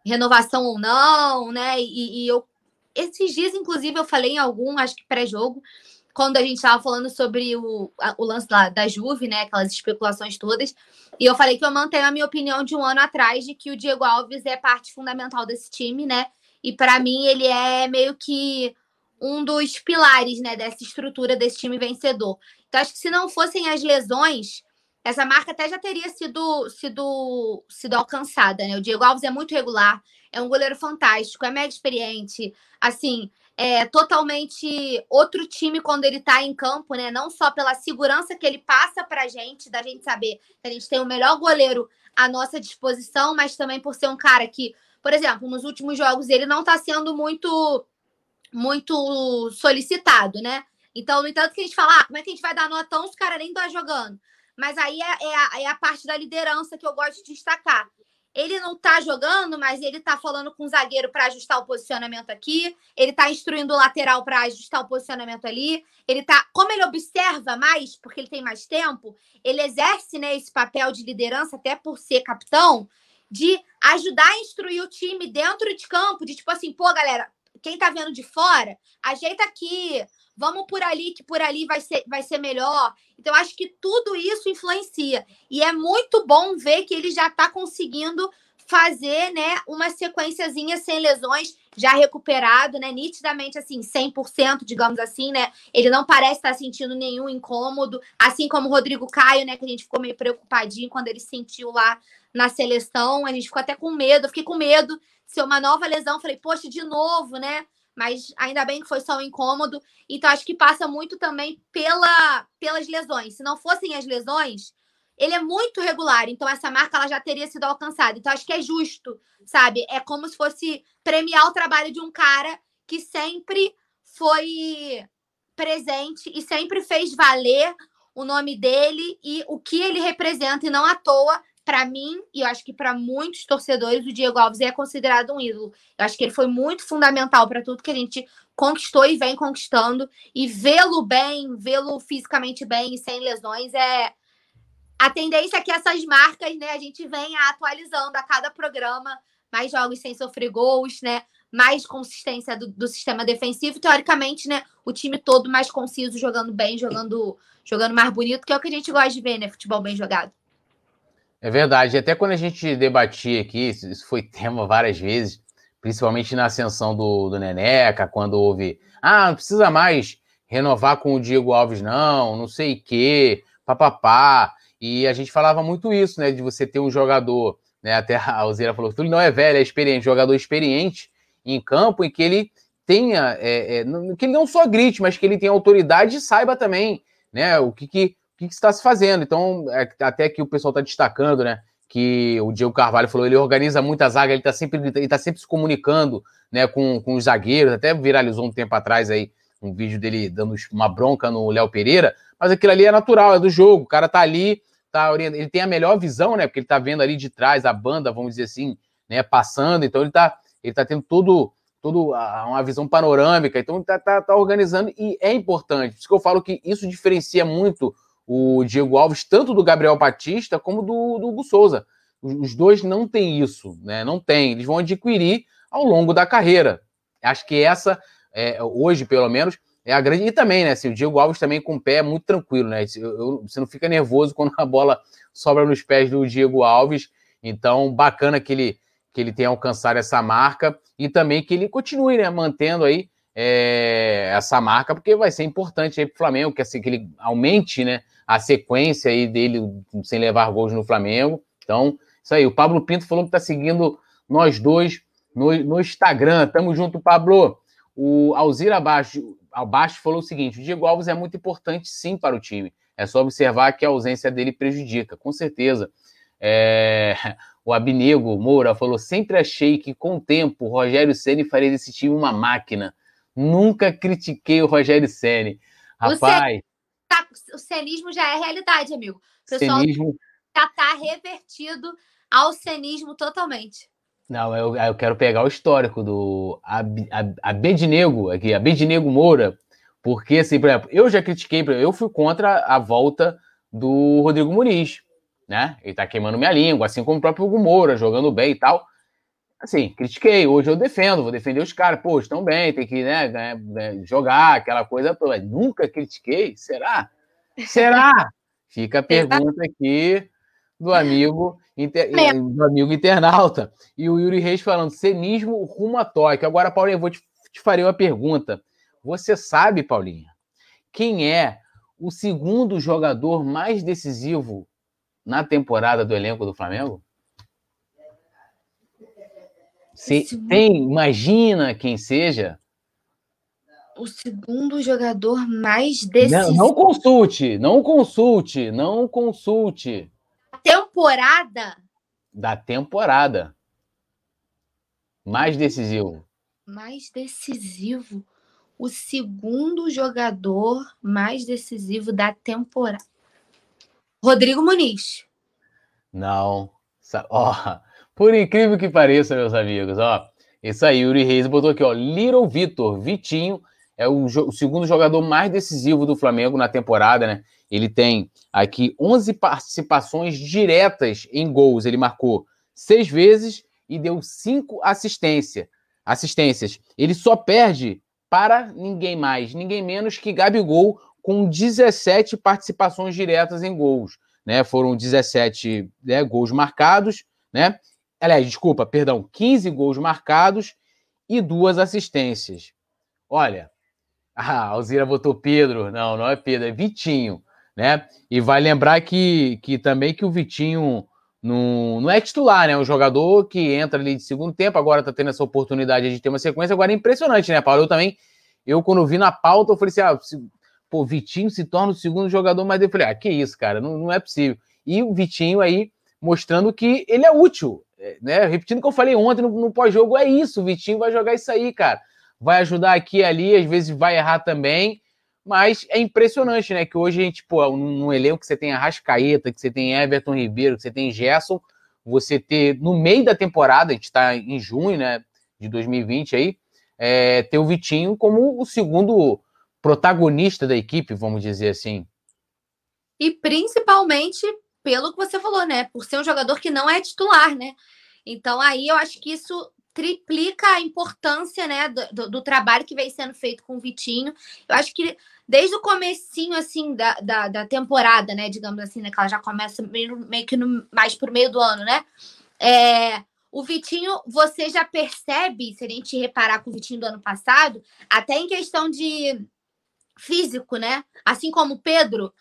renovação ou não, né? E, e, eu esses dias, inclusive, eu falei em algum, acho que pré-jogo, quando a gente estava falando sobre o, o lance lá da Juve, né? Aquelas especulações todas. E eu falei que eu mantenho a minha opinião de um ano atrás de que o Diego Alves é parte fundamental desse time, né? E para mim ele é meio que um dos pilares, né, dessa estrutura desse time vencedor. Então acho que se não fossem as lesões, essa marca até já teria sido, sido, sido alcançada, né? O Diego Alves é muito regular, é um goleiro fantástico, é mega experiente, assim, é totalmente outro time quando ele tá em campo, né? Não só pela segurança que ele passa pra gente, da gente saber que a gente tem o melhor goleiro à nossa disposição, mas também por ser um cara que, por exemplo, nos últimos jogos ele não tá sendo muito muito solicitado, né? Então, no entanto, que a gente fala, ah, como é que a gente vai dar notão se o cara nem tá jogando? Mas aí é, é, a, é a parte da liderança que eu gosto de destacar. Ele não tá jogando, mas ele tá falando com o zagueiro para ajustar o posicionamento aqui. Ele tá instruindo o lateral para ajustar o posicionamento ali. Ele tá, como ele observa mais, porque ele tem mais tempo, ele exerce, né, esse papel de liderança até por ser capitão, de ajudar a instruir o time dentro de campo, de tipo assim, pô, galera, quem tá vendo de fora, ajeita aqui, vamos por ali, que por ali vai ser, vai ser melhor. Então, acho que tudo isso influencia. E é muito bom ver que ele já está conseguindo fazer né, uma sequenciazinha sem lesões, já recuperado, né? Nitidamente, assim, 100%, digamos assim, né? Ele não parece estar sentindo nenhum incômodo, assim como o Rodrigo Caio, né? Que a gente ficou meio preocupadinho quando ele sentiu lá na seleção. A gente ficou até com medo, eu fiquei com medo de ser uma nova lesão. Falei, poxa, de novo, né? mas ainda bem que foi só um incômodo. Então, acho que passa muito também pela, pelas lesões. Se não fossem as lesões, ele é muito regular, então essa marca ela já teria sido alcançada. Então, acho que é justo, sabe? É como se fosse premiar o trabalho de um cara que sempre foi presente e sempre fez valer o nome dele e o que ele representa, e não à toa para mim, e eu acho que para muitos torcedores, o Diego Alves é considerado um ídolo. Eu acho que ele foi muito fundamental para tudo que a gente conquistou e vem conquistando. E vê-lo bem, vê-lo fisicamente bem e sem lesões é. A tendência é que essas marcas, né, a gente venha atualizando a cada programa, mais jogos sem sofrer gols, né? Mais consistência do, do sistema defensivo. Teoricamente, né? O time todo mais conciso, jogando bem, jogando, jogando mais bonito, que é o que a gente gosta de ver, né? Futebol bem jogado. É verdade. Até quando a gente debatia aqui, isso foi tema várias vezes, principalmente na ascensão do, do Neneca, quando houve. Ah, não precisa mais renovar com o Diego Alves, não, não sei o quê, papapá. E a gente falava muito isso, né? De você ter um jogador, né? Até a Alzeira falou que ele não é velho, é experiente, jogador experiente em campo e que ele tenha, é, é, que ele não só grite, mas que ele tenha autoridade e saiba também, né? O que, que que, que está se fazendo. Então, é, até que o pessoal está destacando, né? Que o Diego Carvalho falou, ele organiza muita zaga, ele está sempre, ele tá sempre se comunicando né, com, com os zagueiros, até viralizou um tempo atrás aí um vídeo dele dando uma bronca no Léo Pereira, mas aquilo ali é natural, é do jogo, o cara tá ali, tá orientando, ele tem a melhor visão, né? Porque ele tá vendo ali de trás a banda, vamos dizer assim, né, passando, então ele tá, ele tá tendo todo, todo uma visão panorâmica, então ele tá, tá, tá organizando e é importante. Por isso que eu falo que isso diferencia muito o Diego Alves, tanto do Gabriel Batista como do, do Hugo Souza. Os dois não têm isso, né? Não tem. Eles vão adquirir ao longo da carreira. Acho que essa, é, hoje, pelo menos, é a grande. E também, né? Assim, o Diego Alves também com o pé é muito tranquilo, né? Eu, eu, você não fica nervoso quando a bola sobra nos pés do Diego Alves. Então, bacana que ele, que ele tenha alcançado essa marca e também que ele continue né, mantendo aí é, essa marca, porque vai ser importante aí para o Flamengo, que, assim, que ele aumente né, a sequência aí dele sem levar gols no Flamengo. Então, isso aí. O Pablo Pinto falou que está seguindo nós dois no, no Instagram. Tamo junto, Pablo. O Alzira Abaixo, Abaixo falou o seguinte: o Diego Alves é muito importante, sim, para o time. É só observar que a ausência dele prejudica, com certeza. É... O Abinego Moura falou: sempre achei que com o tempo o Rogério Ceni faria desse time uma máquina. Nunca critiquei o Rogério Ceni. Rapaz. O, cenismo já é realidade, amigo. O pessoal cenismo... já está revertido ao cenismo totalmente. Não, eu, eu quero pegar o histórico do Abednego, aqui, Abednego Moura, porque, assim, por exemplo, eu já critiquei, eu fui contra a volta do Rodrigo Muniz, né? Ele tá queimando minha língua, assim como o próprio Hugo Moura, jogando bem e tal. Assim, critiquei, hoje eu defendo, vou defender os caras, pô, estão bem, tem que né, né, jogar, aquela coisa toda. Nunca critiquei? Será? Será? Fica a pergunta aqui do amigo, inter... do amigo internauta. E o Yuri Reis falando, cenismo rumo a Tóquio. Agora, Paulinha, eu vou te, te farei uma pergunta. Você sabe, Paulinha, quem é o segundo jogador mais decisivo na temporada do elenco do Flamengo? Você tem, imagina quem seja? O segundo jogador mais decisivo. Não, não consulte, não consulte, não consulte temporada? Da temporada. Mais decisivo. Mais decisivo. O segundo jogador mais decisivo da temporada. Rodrigo Muniz. Não. Ó, por incrível que pareça, meus amigos, ó. Isso aí, Yuri Reis botou aqui, ó. Little Vitor, Vitinho, é o, o segundo jogador mais decisivo do Flamengo na temporada, né? Ele tem aqui 11 participações diretas em gols. Ele marcou seis vezes e deu cinco assistência, assistências. Ele só perde para ninguém mais, ninguém menos que Gabigol, com 17 participações diretas em gols. Né? Foram 17 né, gols marcados, né? Aliás, desculpa, perdão, 15 gols marcados e duas assistências. Olha, ah, a Alzira botou Pedro. Não, não é Pedro, é Vitinho né? E vai lembrar que, que também que o Vitinho não, não é titular, né? Um jogador que entra ali de segundo tempo, agora tá tendo essa oportunidade de ter uma sequência. Agora é impressionante, né, Paulo? Eu também, eu quando vi na pauta, eu falei assim: ah, se, pô, Vitinho se torna o segundo jogador, mas eu falei: ah, que isso, cara, não, não é possível. E o Vitinho aí mostrando que ele é útil, é, né? Repetindo o que eu falei ontem no, no pós-jogo, é isso, o Vitinho vai jogar isso aí, cara. Vai ajudar aqui e ali, às vezes vai errar também, mas é impressionante, né? Que hoje a gente, pô, num elenco que você tem a Rascaeta, que você tem Everton Ribeiro, que você tem Gerson, você ter no meio da temporada, a gente está em junho, né? De 2020 aí, é, ter o Vitinho como o segundo protagonista da equipe, vamos dizer assim. E principalmente pelo que você falou, né? Por ser um jogador que não é titular, né? Então aí eu acho que isso triplica a importância, né, do, do, trabalho que vem sendo feito com o Vitinho. Eu acho que desde o comecinho, assim, da, da, da temporada, né, digamos assim, né, que ela já começa meio, meio que no, mais por meio do ano, né, é, o Vitinho, você já percebe, se a gente reparar com o Vitinho do ano passado, até em questão de físico, né, assim como o Pedro,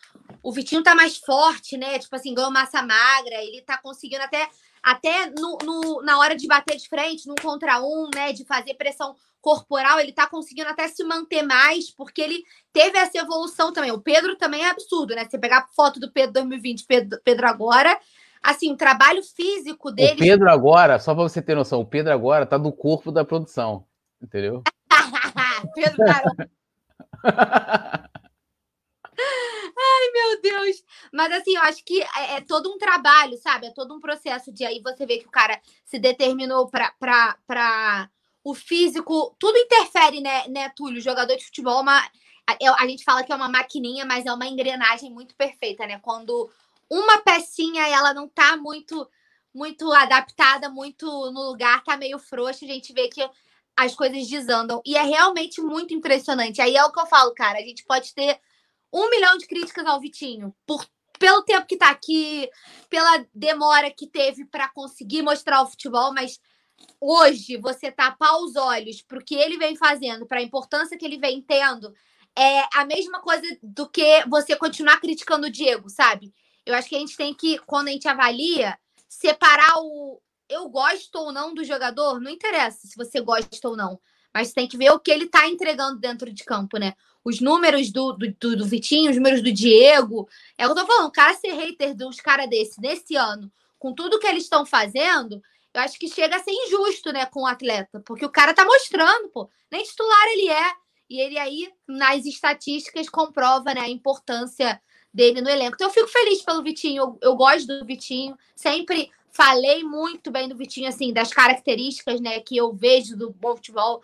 o Vitinho tá mais forte, né, tipo assim, ganhou massa magra, ele tá conseguindo até até no, no, na hora de bater de frente, num contra um, né, de fazer pressão corporal, ele tá conseguindo até se manter mais, porque ele teve essa evolução também. O Pedro também é absurdo, né? Você pegar foto do Pedro 2020, Pedro, Pedro agora, assim, o trabalho físico dele. O Pedro agora, só para você ter noção, o Pedro agora tá no corpo da produção, entendeu? Pedro Caramba. Ai, meu Deus! Mas assim, eu acho que é, é, todo um trabalho, sabe? É todo um processo de aí você vê que o cara se determinou para o físico. Tudo interfere, né, né, Túlio? O jogador de futebol, é uma, a, a gente fala que é uma maquininha, mas é uma engrenagem muito perfeita, né? Quando uma pecinha ela não tá muito muito adaptada, muito no lugar, tá meio frouxa, a gente vê que as coisas desandam. E é realmente muito impressionante. Aí é o que eu falo, cara. A gente pode ter um milhão de críticas ao Vitinho por pelo tempo que tá aqui, pela demora que teve para conseguir mostrar o futebol, mas hoje você tapar os olhos para o que ele vem fazendo, para a importância que ele vem tendo, é a mesma coisa do que você continuar criticando o Diego, sabe? Eu acho que a gente tem que, quando a gente avalia, separar o eu gosto ou não do jogador, não interessa se você gosta ou não, mas tem que ver o que ele tá entregando dentro de campo, né? Os números do, do, do, Vitinho, os números do Diego. É o que eu tô falando, o cara ser hater dos caras desse nesse ano, com tudo que eles estão fazendo, eu acho que chega a ser injusto, né, com o atleta, porque o cara tá mostrando, pô, nem titular ele é, e ele aí, nas estatísticas, comprova, né, a importância dele no elenco. Então eu fico feliz pelo Vitinho, eu, eu gosto do Vitinho, sempre falei muito bem do Vitinho, assim, das características, né, que eu vejo do bom futebol,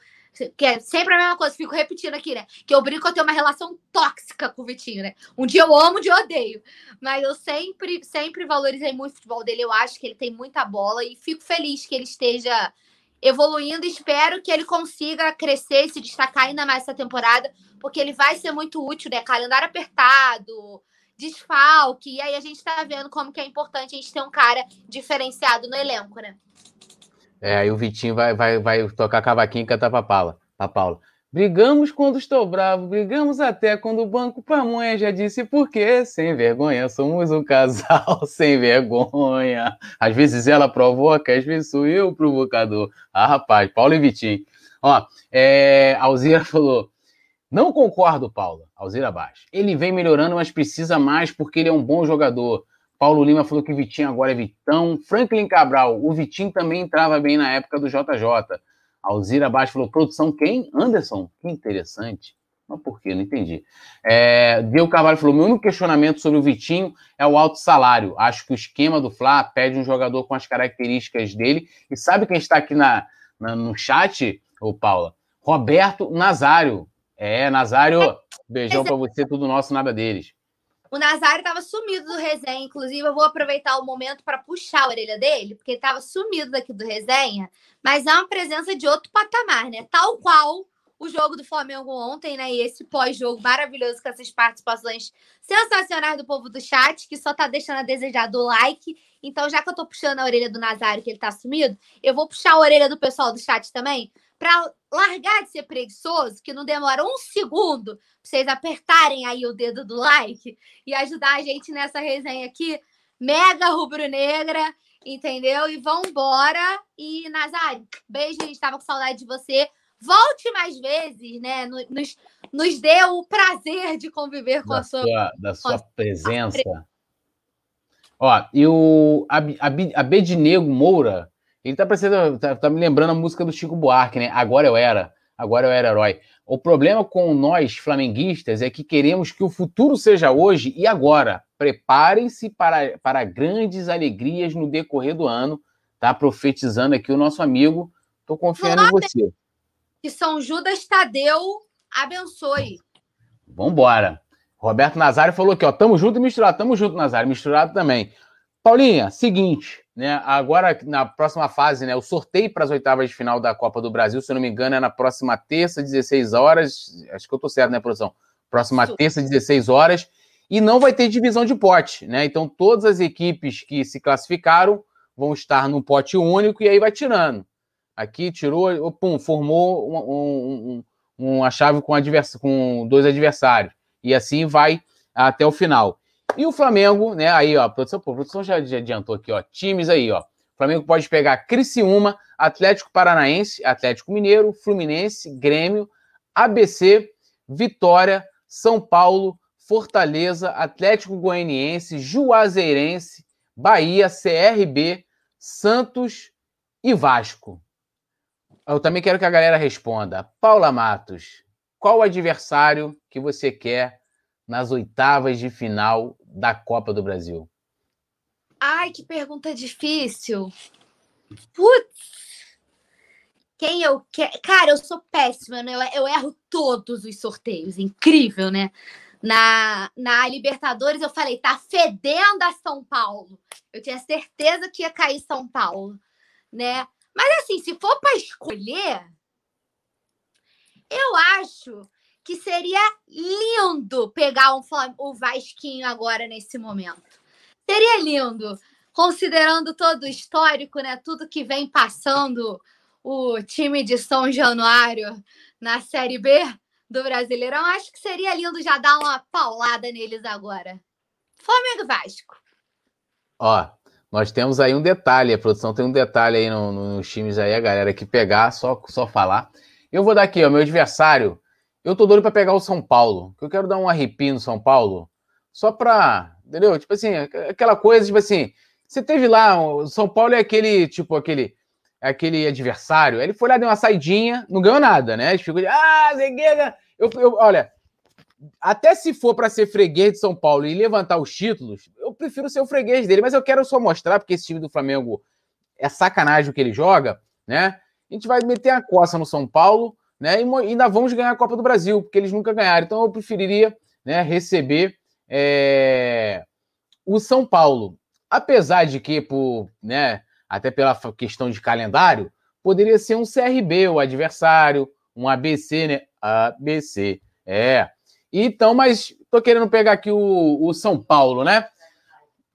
que é sempre a mesma coisa, fico repetindo aqui, né? Que eu brinco eu tenho uma relação tóxica com o Vitinho, né? Um dia eu amo, um dia eu odeio. Mas eu sempre, sempre valorizei muito o futebol dele. Eu acho que ele tem muita bola e fico feliz que ele esteja evoluindo. Espero que ele consiga crescer e se destacar ainda mais essa temporada, porque ele vai ser muito útil, né? Calendário apertado, desfalque. E aí a gente tá vendo como que é importante a gente ter um cara diferenciado no elenco, né? É, aí o Vitinho vai, vai, vai tocar cavaquinho e cantar pra Paula. Pra Paula. Brigamos quando estou bravo, brigamos até quando o Banco Pamonha já disse por quê. Sem vergonha, somos um casal sem vergonha. Às vezes ela provoca, às vezes sou eu o provocador. Ah, rapaz, Paulo e Vitinho. Ó, é, Alzira falou, não concordo, Paula. Alzira abaixo. Ele vem melhorando, mas precisa mais porque ele é um bom jogador. Paulo Lima falou que Vitinho agora é Vitão. Franklin Cabral, o Vitinho também entrava bem na época do JJ. Alzira Baixo falou, produção quem? Anderson? Que interessante. Mas por quê? Não entendi. É, Diego Carvalho falou, meu único questionamento sobre o Vitinho é o alto salário. Acho que o esquema do Fla pede um jogador com as características dele. E sabe quem está aqui na, na no chat, ô Paula? Roberto Nazário. É, Nazário, beijão para você, tudo nosso, nada deles. O Nazário estava sumido do resenha, inclusive eu vou aproveitar o momento para puxar a orelha dele, porque ele estava sumido daqui do resenha, mas é uma presença de outro patamar, né? Tal qual o jogo do Flamengo ontem, né? E esse pós-jogo maravilhoso com essas participações sensacionais do povo do chat, que só tá deixando a desejar do like. Então, já que eu tô puxando a orelha do Nazário, que ele tá sumido, eu vou puxar a orelha do pessoal do chat também, para largar de ser preguiçoso, que não demora um segundo para vocês apertarem aí o dedo do like e ajudar a gente nessa resenha aqui, mega rubro-negra, entendeu? E vambora. E, Nazário, beijo, a gente estava com saudade de você. Volte mais vezes, né? Nos, nos dê o prazer de conviver com da a sua, sua da sua presença. Ó, e o Abednego Moura ele tá parecendo, tá, tá, me lembrando a música do Chico Buarque, né? Agora eu era, agora eu era herói. O problema com nós flamenguistas é que queremos que o futuro seja hoje e agora. Preparem-se para, para grandes alegrias no decorrer do ano, tá? Profetizando aqui o nosso amigo. Tô confiando em você. Que São Judas Tadeu abençoe. Vambora. Roberto Nazário falou aqui, ó, tamo junto e misturado, tamo junto, Nazário, misturado também. Paulinha, seguinte, né? Agora, na próxima fase, né? O sorteio para as oitavas de final da Copa do Brasil, se eu não me engano, é na próxima terça, 16 horas. Acho que eu tô certo, né, produção? Próxima Isso. terça, 16 horas. E não vai ter divisão de pote, né? Então, todas as equipes que se classificaram vão estar num pote único e aí vai tirando. Aqui tirou, pum, formou um, um, uma chave com, advers com dois adversários. E assim vai até o final. E o Flamengo, né? Aí, ó, a produção, a produção já, já adiantou aqui, ó. Times aí, ó. O Flamengo pode pegar Criciúma, Atlético Paranaense, Atlético Mineiro, Fluminense, Grêmio, ABC, Vitória, São Paulo, Fortaleza, Atlético Goianiense, Juazeirense, Bahia, CRB, Santos e Vasco. Eu também quero que a galera responda. Paula Matos, qual o adversário que você quer nas oitavas de final da Copa do Brasil? Ai, que pergunta difícil. Putz! Quem eu quero. Cara, eu sou péssima, né? Eu, eu erro todos os sorteios. Incrível, né? Na, na Libertadores, eu falei, tá fedendo a São Paulo. Eu tinha certeza que ia cair São Paulo, né? Mas assim, se for para escolher, Eu acho que seria lindo pegar um, o Vasquinho agora nesse momento. Seria lindo, considerando todo o histórico, né? Tudo que vem passando o time de São Januário na Série B do Brasileirão. Acho que seria lindo já dar uma paulada neles agora. Flamengo Vasco. Ó, nós temos aí um detalhe, a produção tem um detalhe aí no, no, nos times aí, a galera que pegar, só, só falar. Eu vou dar aqui, ó, meu adversário. Eu tô doido para pegar o São Paulo, que eu quero dar um arrepio no São Paulo, só pra, entendeu? Tipo assim, aquela coisa, tipo assim, você teve lá, o São Paulo é aquele, tipo, aquele, aquele adversário, ele foi lá, deu uma saidinha, não ganhou nada, né? Ele ficou de, ah, Zegueira, eu, eu, olha, até se for para ser freguês de São Paulo e levantar os títulos, eu prefiro ser o freguês dele, mas eu quero só mostrar, porque esse time do Flamengo é sacanagem o que ele joga, né? A gente vai meter a coça no São Paulo, né? E ainda vamos ganhar a Copa do Brasil, porque eles nunca ganharam. Então eu preferiria né, receber é, o São Paulo. Apesar de que, por, né, até pela questão de calendário, poderia ser um CRB, o adversário, um ABC, né? ABC. É. Então, mas tô querendo pegar aqui o, o São Paulo, né?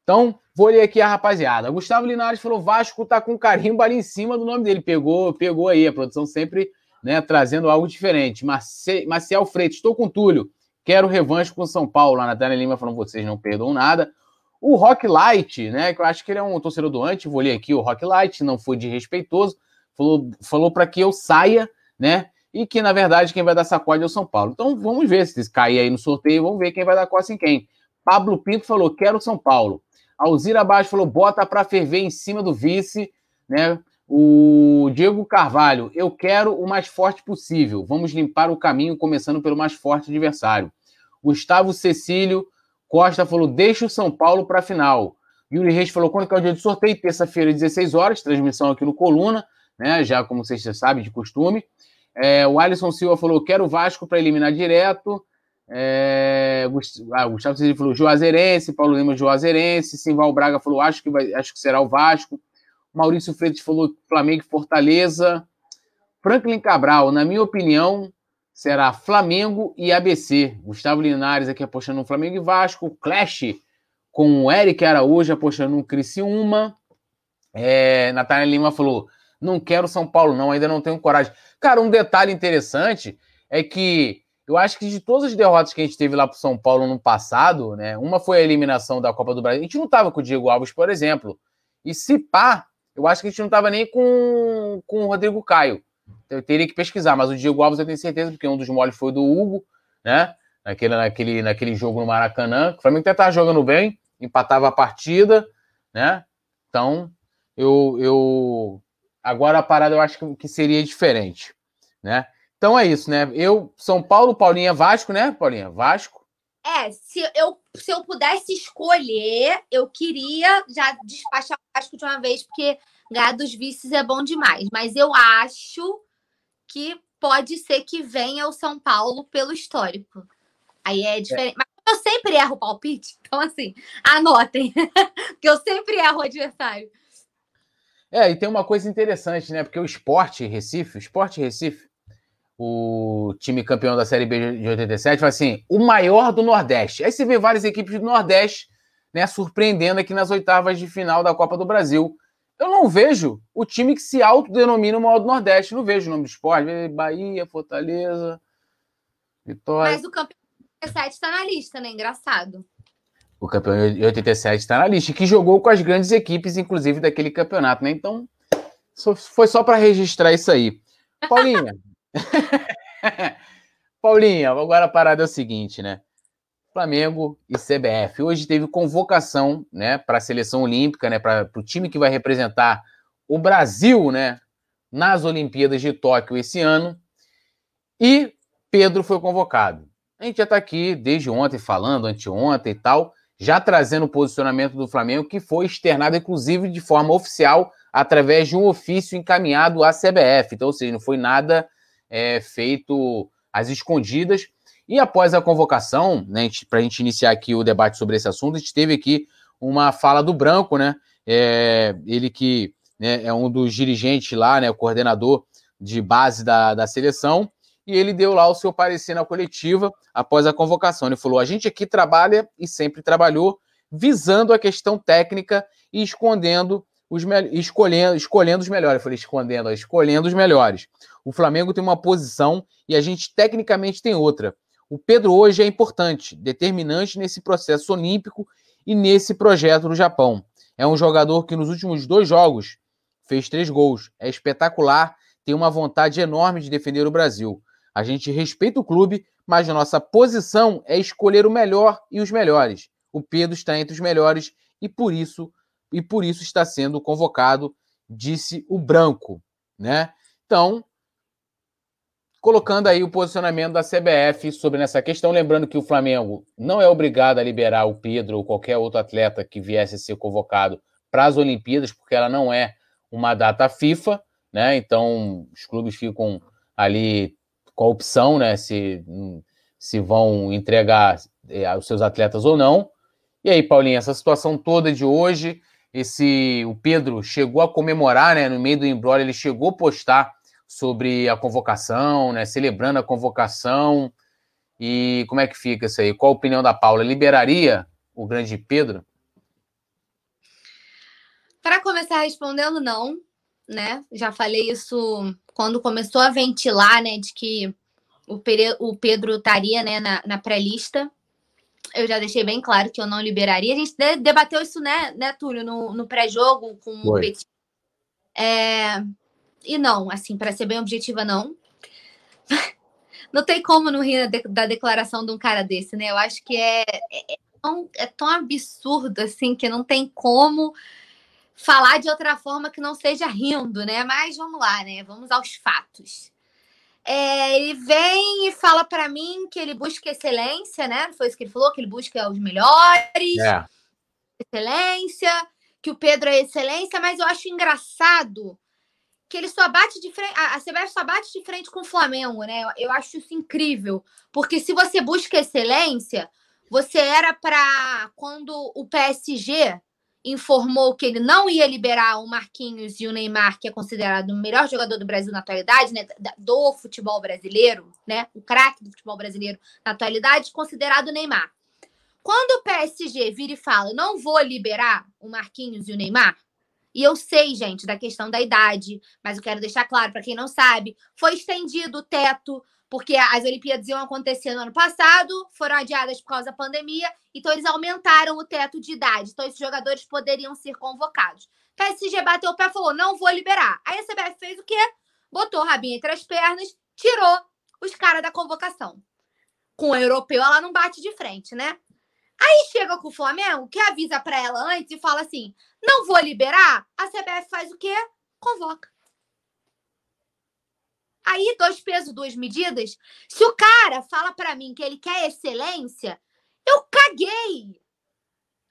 Então, vou ler aqui a rapaziada. Gustavo Linares falou: Vasco tá com carimbo ali em cima do nome dele. Pegou, pegou aí. A produção sempre né, trazendo algo diferente. Marce, Marcial Freitas, estou com Túlio. Quero revanche com São Paulo. A Natália Lima falando: vocês não perdoam nada. O Rock Light, né? Que eu acho que ele é um torcedor doante. Vou ler aqui o Rock Light, não foi de respeitoso. Falou, falou para que eu saia, né? e que, na verdade, quem vai dar sacode é o São Paulo. Então, vamos ver se cair aí no sorteio, vamos ver quem vai dar costa em quem. Pablo Pinto falou, quero São Paulo. Alzira Baixo falou, bota para ferver em cima do vice, né? O Diego Carvalho, eu quero o mais forte possível. Vamos limpar o caminho, começando pelo mais forte adversário. Gustavo Cecílio Costa falou, deixa o São Paulo para a final. Yuri Reis falou, quando que é o dia de sorteio? Terça-feira, 16 horas, transmissão aqui no Coluna, né? Já como vocês já sabem, de costume. É, o Alisson Silva falou: quero o Vasco para eliminar direto. É, ah, Gustavo Silva falou Juazeirense, Paulo Lima Juazeirense, Simval Braga falou: acho que, vai, acho que será o Vasco. Maurício Freitas falou Flamengo e Fortaleza. Franklin Cabral, na minha opinião, será Flamengo e ABC. Gustavo Linares aqui apostando no Flamengo e Vasco. Clash com o Eric Araújo apostando no Criciúma. É, Natália Lima falou: não quero São Paulo, não, ainda não tenho coragem. Cara, um detalhe interessante é que eu acho que de todas as derrotas que a gente teve lá para São Paulo no passado, né? Uma foi a eliminação da Copa do Brasil. A gente não estava com o Diego Alves, por exemplo. E se pá, eu acho que a gente não estava nem com, com o Rodrigo Caio. Eu teria que pesquisar, mas o Diego Alves eu tenho certeza, porque um dos moles foi do Hugo, né? Naquele, naquele, naquele jogo no Maracanã. O Flamengo até estava jogando bem, empatava a partida, né? Então, eu, eu Agora a parada eu acho que seria diferente, né? Então é isso, né? Eu, São Paulo, Paulinha, Vasco, né, Paulinha? Vasco. É, se eu, se eu pudesse escolher, eu queria já despachar o Vasco de uma vez, porque ganhar dos vices é bom demais. Mas eu acho que pode ser que venha o São Paulo pelo histórico. Aí é diferente. É. Mas eu sempre erro o palpite, então assim, anotem, que eu sempre erro o adversário. É, e tem uma coisa interessante, né? Porque o Esporte Recife, o Esporte Recife, o time campeão da Série B de 87, fala assim, o maior do Nordeste. Aí você vê várias equipes do Nordeste, né, surpreendendo aqui nas oitavas de final da Copa do Brasil. Eu não vejo o time que se autodenomina o maior do Nordeste. Não vejo o nome do esporte. Bahia, Fortaleza, Vitória. Mas o campeão 87 está na lista, né? Engraçado. O campeão de 87 está na lista, que jogou com as grandes equipes, inclusive daquele campeonato, né? Então, foi só para registrar isso aí. Paulinha. Paulinha, agora a parada é o seguinte, né? Flamengo e CBF. Hoje teve convocação, né, para a seleção olímpica, né, para o time que vai representar o Brasil, né, nas Olimpíadas de Tóquio esse ano. E Pedro foi convocado. A gente já está aqui desde ontem falando, anteontem e tal já trazendo o posicionamento do Flamengo, que foi externado, inclusive, de forma oficial, através de um ofício encaminhado à CBF. Então, ou seja, não foi nada é, feito às escondidas. E após a convocação, né, para a gente iniciar aqui o debate sobre esse assunto, a gente teve aqui uma fala do Branco, né? É, ele que né, é um dos dirigentes lá, né, o coordenador de base da, da seleção, e ele deu lá o seu parecer na coletiva após a convocação. Ele falou: a gente aqui trabalha e sempre trabalhou visando a questão técnica e escondendo os escolhendo, escolhendo os melhores. Eu falei escondendo, escolhendo os melhores. O Flamengo tem uma posição e a gente tecnicamente tem outra. O Pedro hoje é importante, determinante nesse processo olímpico e nesse projeto no Japão. É um jogador que nos últimos dois jogos fez três gols. É espetacular, tem uma vontade enorme de defender o Brasil. A gente respeita o clube, mas nossa posição é escolher o melhor e os melhores. O Pedro está entre os melhores e por isso e por isso está sendo convocado, disse o Branco, né? Então, colocando aí o posicionamento da CBF sobre essa questão, lembrando que o Flamengo não é obrigado a liberar o Pedro ou qualquer outro atleta que viesse a ser convocado para as Olimpíadas, porque ela não é uma data FIFA, né? Então, os clubes ficam ali com a opção, né, se, se vão entregar é, os seus atletas ou não. E aí, Paulinho, essa situação toda de hoje, esse o Pedro chegou a comemorar, né, no meio do embrólio, ele chegou a postar sobre a convocação, né, celebrando a convocação. E como é que fica isso aí? Qual a opinião da Paula? Liberaria o grande Pedro? Para começar respondendo, não, né? Já falei isso quando começou a ventilar, né, de que o, o Pedro estaria, né, na, na pré-lista. Eu já deixei bem claro que eu não liberaria. A gente debateu isso, né, né Túlio, no, no pré-jogo com Foi. o Petit. É... E não, assim, para ser bem objetiva, não. não tem como não rir da declaração de um cara desse, né? Eu acho que é, é, é, tão, é tão absurdo, assim, que não tem como falar de outra forma que não seja rindo, né? Mas vamos lá, né? Vamos aos fatos. É, ele vem e fala para mim que ele busca excelência, né? Foi isso que ele falou, que ele busca os melhores, é. excelência, que o Pedro é excelência, mas eu acho engraçado que ele só bate de frente, a CBF só bate de frente com o Flamengo, né? Eu acho isso incrível, porque se você busca excelência, você era para quando o PSG informou que ele não ia liberar o Marquinhos e o Neymar, que é considerado o melhor jogador do Brasil na atualidade, né, do futebol brasileiro, né, o craque do futebol brasileiro na atualidade, considerado o Neymar. Quando o PSG vira e fala, não vou liberar o Marquinhos e o Neymar, e eu sei, gente, da questão da idade, mas eu quero deixar claro para quem não sabe, foi estendido o teto porque as Olimpíadas iam acontecer no ano passado, foram adiadas por causa da pandemia, então eles aumentaram o teto de idade. Então esses jogadores poderiam ser convocados. PSG bateu o pé e falou: não vou liberar. Aí a CBF fez o quê? Botou o rabinho entre as pernas, tirou os caras da convocação. Com o europeu, ela não bate de frente, né? Aí chega com o Flamengo, que avisa para ela antes e fala assim: não vou liberar. A CBF faz o quê? Convoca. Aí, dois pesos, duas medidas. Se o cara fala para mim que ele quer excelência, eu caguei.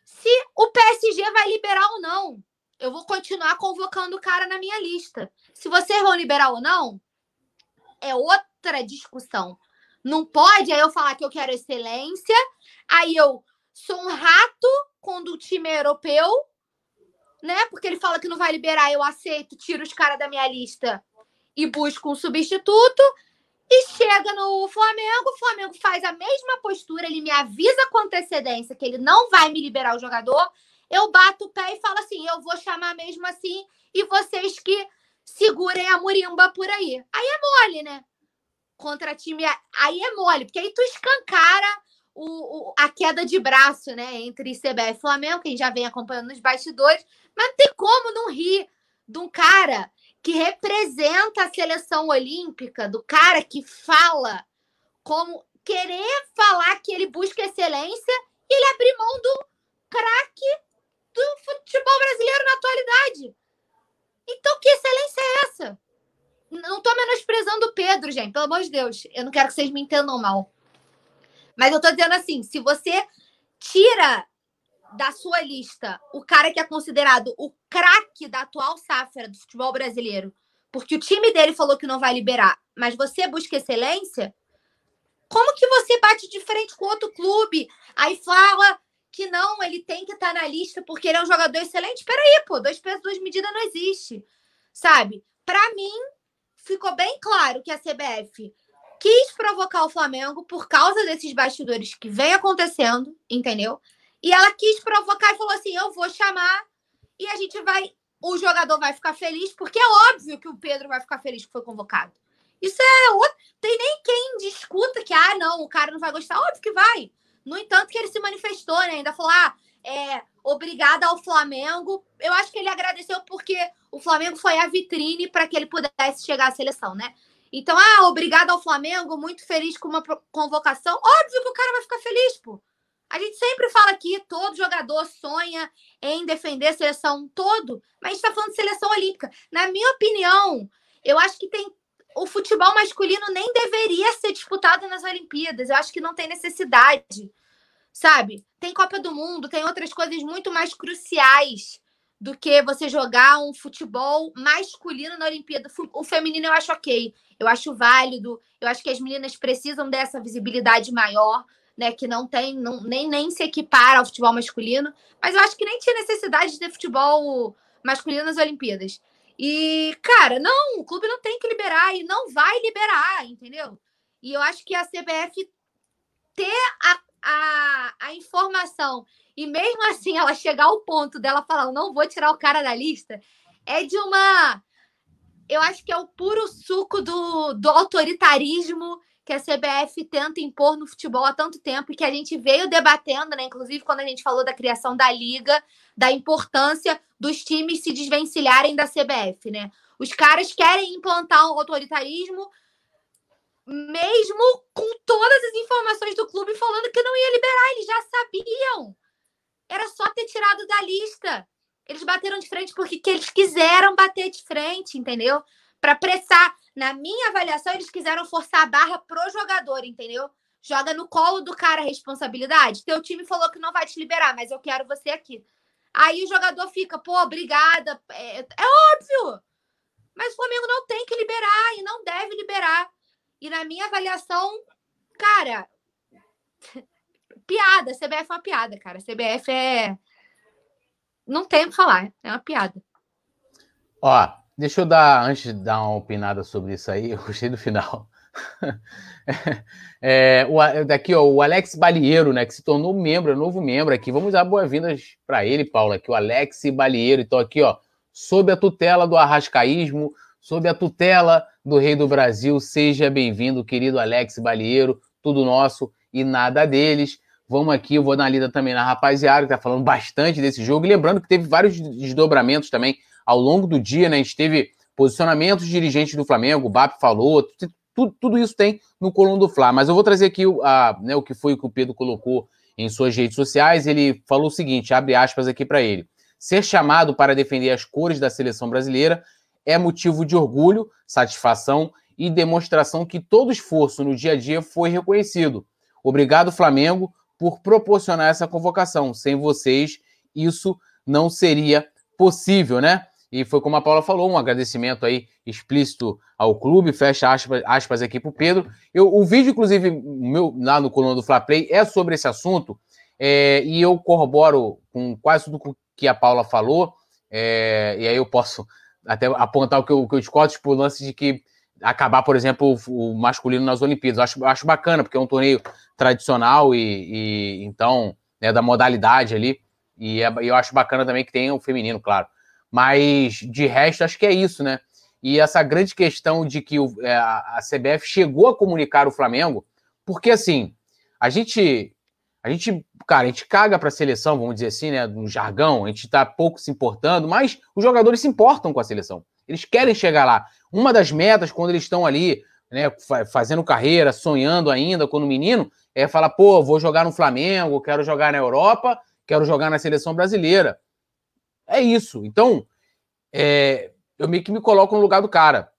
Se o PSG vai liberar ou não, eu vou continuar convocando o cara na minha lista. Se vocês vão liberar ou não, é outra discussão. Não pode aí eu falar que eu quero excelência, aí eu sou um rato quando o time é europeu, né? Porque ele fala que não vai liberar, eu aceito, tiro os caras da minha lista e busca um substituto. E chega no Flamengo, o Flamengo faz a mesma postura, ele me avisa com antecedência que ele não vai me liberar o jogador. Eu bato o pé e falo assim: eu vou chamar mesmo assim, e vocês que segurem a murimba por aí. Aí é mole, né? Contra time. Aí é mole, porque aí tu escancara o, o, a queda de braço, né? Entre CBF e Flamengo, quem já vem acompanhando nos bastidores, mas não tem como não rir de um cara que representa a seleção olímpica, do cara que fala como querer falar que ele busca excelência e ele abrir mão do craque do futebol brasileiro na atualidade. Então, que excelência é essa? Não estou menosprezando o Pedro, gente, pelo amor de Deus. Eu não quero que vocês me entendam mal. Mas eu estou dizendo assim: se você tira da sua lista o cara que é considerado o craque da atual safra do futebol brasileiro, porque o time dele falou que não vai liberar, mas você busca excelência, como que você bate de frente com outro clube? Aí fala que não, ele tem que estar tá na lista porque ele é um jogador excelente. Peraí, pô, dois pesos, duas medidas não existe. Sabe? Para mim, ficou bem claro que a CBF quis provocar o Flamengo por causa desses bastidores que vem acontecendo, entendeu? E ela quis provocar e falou assim: eu vou chamar e a gente vai. O jogador vai ficar feliz, porque é óbvio que o Pedro vai ficar feliz que foi convocado. Isso é outro. Tem nem quem discuta que, ah, não, o cara não vai gostar. Óbvio que vai. No entanto, que ele se manifestou, né? Ainda falou, ah, é, obrigada ao Flamengo. Eu acho que ele agradeceu porque o Flamengo foi a vitrine para que ele pudesse chegar à seleção, né? Então, ah, obrigado ao Flamengo, muito feliz com uma convocação. Óbvio que o cara vai ficar feliz, pô. A gente sempre fala aqui, todo jogador sonha em defender a seleção todo, mas a gente está falando de seleção olímpica. Na minha opinião, eu acho que tem o futebol masculino nem deveria ser disputado nas Olimpíadas. Eu acho que não tem necessidade, sabe? Tem Copa do Mundo, tem outras coisas muito mais cruciais do que você jogar um futebol masculino na Olimpíada. O feminino eu acho ok, eu acho válido, eu acho que as meninas precisam dessa visibilidade maior, né? Que não tem, não, nem, nem se equipara ao futebol masculino, mas eu acho que nem tinha necessidade de ter futebol masculino nas Olimpíadas. E, cara, não, o clube não tem que liberar e não vai liberar, entendeu? E eu acho que a CBF ter a, a, a informação e mesmo assim ela chegar ao ponto dela falar, não vou tirar o cara da lista, é de uma. Eu acho que é o puro suco do, do autoritarismo que a CBF tenta impor no futebol há tanto tempo e que a gente veio debatendo, né? Inclusive, quando a gente falou da criação da liga, da importância dos times se desvencilharem da CBF, né? Os caras querem implantar um autoritarismo, mesmo com todas as informações do clube falando que não ia liberar, eles já sabiam. Era só ter tirado da lista. Eles bateram de frente porque eles quiseram bater de frente, entendeu? Para pressar na minha avaliação, eles quiseram forçar a barra pro jogador, entendeu? Joga no colo do cara a responsabilidade. Teu time falou que não vai te liberar, mas eu quero você aqui. Aí o jogador fica, pô, obrigada. É, é óbvio. Mas o Flamengo não tem que liberar e não deve liberar. E na minha avaliação, cara, piada. CBF é uma piada, cara. CBF é. Não tem o que falar. É uma piada. Ó, Deixa eu dar, antes de dar uma opinada sobre isso aí, eu gostei do final. é, o, daqui, ó, o Alex Balieiro, né, que se tornou membro, novo membro aqui. Vamos dar boas-vindas para ele, Paulo, aqui, o Alex Balieiro. Então, aqui, ó, sob a tutela do arrascaísmo, sob a tutela do Rei do Brasil, seja bem-vindo, querido Alex Balieiro, tudo nosso e nada deles. Vamos aqui, eu vou dar uma lida também na rapaziada, que tá falando bastante desse jogo. E lembrando que teve vários desdobramentos também ao longo do dia, né? A gente teve posicionamentos dirigentes do Flamengo, o BAP falou, tudo, tudo isso tem no coluna do Fla. Mas eu vou trazer aqui a, né, o que foi que o Pedro colocou em suas redes sociais. Ele falou o seguinte: abre aspas aqui para ele. Ser chamado para defender as cores da seleção brasileira é motivo de orgulho, satisfação e demonstração que todo esforço no dia a dia foi reconhecido. Obrigado, Flamengo, por proporcionar essa convocação. Sem vocês, isso não seria possível, né? E foi como a Paula falou, um agradecimento aí explícito ao clube, fecha aspas, aspas aqui para o Pedro. Eu, o vídeo, inclusive, meu, lá no coluna do Fla Play é sobre esse assunto, é, e eu corroboro com quase tudo que a Paula falou, é, e aí eu posso até apontar o que eu, que eu discordo, tipo, o lance de que acabar, por exemplo, o, masculino nas Olimpíadas. Eu acho, acho bacana, porque é um torneio tradicional e, e então, né, da modalidade ali, e é, eu acho bacana também que tem o feminino, claro. Mas de resto, acho que é isso, né? E essa grande questão de que é, a CBF chegou a comunicar o Flamengo, porque assim, a gente, a gente, cara, a gente caga para a seleção, vamos dizer assim, né? No jargão, a gente está pouco se importando, mas os jogadores se importam com a seleção. Eles querem chegar lá. Uma das metas, quando eles estão ali, né, fazendo carreira, sonhando ainda quando menino, é falar, pô, vou jogar no Flamengo, quero jogar na Europa, quero jogar na seleção brasileira. É isso. Então, é, eu meio que me coloco no lugar do cara.